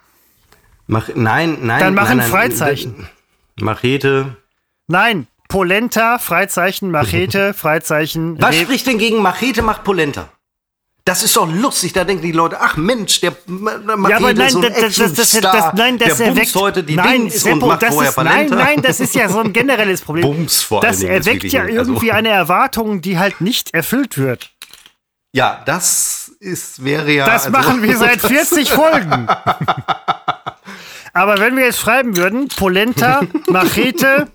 C: Mach, nein, nein.
B: Dann mach
C: nein,
B: ein
C: nein,
B: Freizeichen.
C: Machete.
B: Nein, Polenta, Freizeichen, Machete, Freizeichen.
C: Was
B: Re-
C: spricht denn gegen Machete macht Polenta? Das ist doch lustig, da denken die Leute, ach Mensch, der Ma- Machete
B: Ja, aber nein,
C: so
B: das, das, das, das, nein, das
C: der
B: erweckt
C: heute die
B: nein,
C: Dings
B: Seppo,
C: und macht
B: das
C: vorher
B: ist, nein, nein, das ist ja so ein generelles Problem.
C: Bums vor allen
B: das
C: ist
B: erweckt ja
C: also-
B: irgendwie eine Erwartung, die halt nicht erfüllt wird.
C: Ja, das ist, wäre ja.
B: Das
C: also-
B: machen wir seit 40 Folgen. Aber wenn wir jetzt schreiben würden, Polenta, Machete,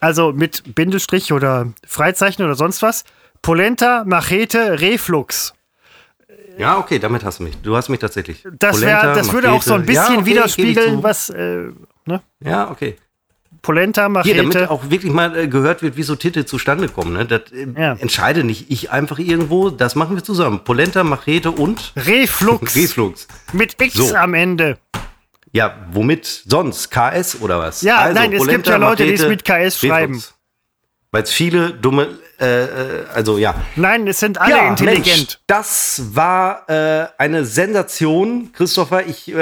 B: also mit Bindestrich oder Freizeichen oder sonst was, Polenta, Machete, Reflux.
C: Ja, okay, damit hast du mich. Du hast mich tatsächlich.
B: Das, wär,
C: Polenta,
B: das würde auch so ein
C: Machete. Ja,
B: bisschen
C: okay,
B: widerspiegeln, was äh, ne?
C: Ja, okay.
B: Polenta,
C: Hier, damit
B: Machete.
C: auch wirklich mal äh, gehört wird, wie so Titel zustande kommen. Ne? Das äh,
B: Ja.
C: entscheide nicht ich einfach irgendwo. Das machen wir zusammen. Polenta, Machete und
B: Reflux.
C: Reflux.
B: Mit X
C: So.
B: am Ende.
C: Ja, womit sonst? KS oder was?
B: Ja, nein, es gibt ja Leute, die es mit KS schreiben.
C: Weil es viele dumme, äh, äh, also ja.
B: Nein, es sind alle intelligent.
C: Mensch, das war äh, eine Sensation, Christopher. Ich ich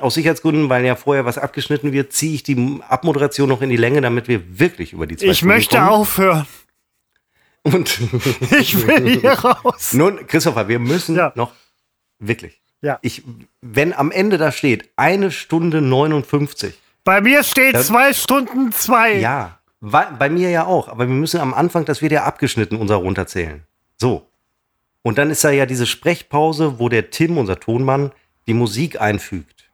C: aus Sicherheitsgründen, weil ja vorher was abgeschnitten wird, ziehe ich die Abmoderation noch in die Länge, damit wir wirklich über die zwei
B: Ich
C: Stunden
B: möchte
C: kommen.
B: aufhören.
C: Und
B: Ich will hier raus.
C: nun, Christopher, wir müssen
B: Ja.
C: noch wirklich.
B: Ja.
C: Ich, wenn am Ende da steht, eine Stunde 59.
B: Bei mir steht
C: Ja.
B: zwei Stunden zwei.
C: Ja, bei, mir ja auch. Aber wir müssen am Anfang, das wird ja abgeschnitten, unser runterzählen. So. Und dann ist da ja diese Sprechpause, wo der Tim, unser Tonmann, die Musik einfügt.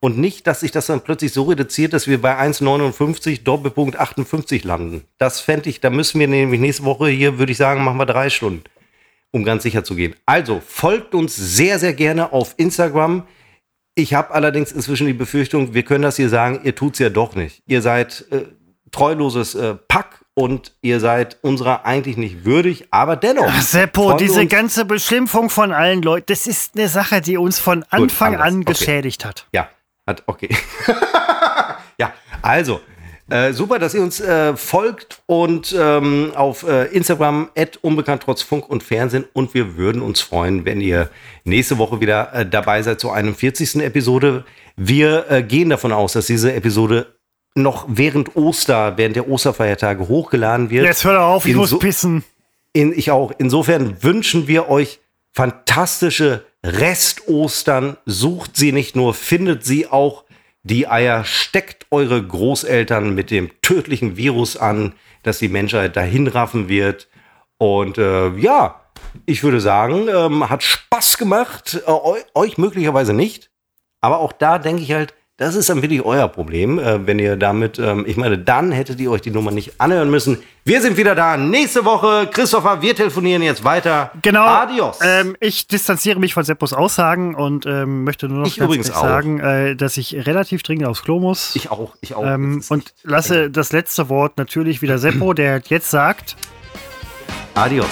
C: Und nicht, dass sich das dann plötzlich so reduziert, dass wir bei 1,59 Doppelpunkt 58 landen. Das fände ich, da müssen wir nämlich nächste Woche hier, würde ich sagen, machen wir drei Stunden, um ganz sicher zu gehen. Also, folgt uns sehr, sehr gerne auf Instagram. Ich habe allerdings inzwischen die Befürchtung, wir können das hier sagen, ihr tut's ja doch nicht. Ihr seid äh, treuloses äh, Pack und ihr seid unserer eigentlich nicht würdig, aber dennoch.
B: Ach, Seppo, diese ganze Beschimpfung von allen Leuten, das ist eine Sache, die uns von Anfang
C: anders.
B: an
C: Okay.
B: geschädigt hat.
C: Ja, hat, okay. ja, also, Äh, super, dass ihr uns äh, folgt und ähm, auf äh, Instagram unbekannt trotz Funk und Fernsehen. Und wir würden uns freuen, wenn ihr nächste Woche wieder äh, dabei seid zur 41. Episode. Wir äh, gehen davon aus, dass diese Episode noch während Oster, während der Osterfeiertage hochgeladen wird.
B: Jetzt hör auf, ich muss pissen.
C: In, ich auch. Insofern wünschen wir euch fantastische Rest-Ostern. Sucht sie nicht nur, findet sie auch. Die Eier steckt eure Großeltern mit dem tödlichen Virus an, dass die Menschheit dahinraffen wird. Und äh, ja, ich würde sagen, ähm, hat Spaß gemacht. Äh, eu euch möglicherweise nicht. Aber auch da denke ich halt, das ist dann wirklich euer Problem, äh, wenn ihr damit, ähm, ich meine, dann hättet ihr euch die Nummer nicht anhören müssen. Wir sind wieder da nächste Woche. Christopher, wir telefonieren jetzt weiter.
B: Genau.
C: Adios.
B: Ähm, ich distanziere mich von Seppos Aussagen und ähm, möchte nur noch
C: Ich übrigens
B: sagen, äh, dass ich relativ dringend aufs Klo muss.
C: ich auch, ich auch.
B: ähm, und lasse das letzte Wort natürlich wieder Seppo, der jetzt sagt.
C: Adios.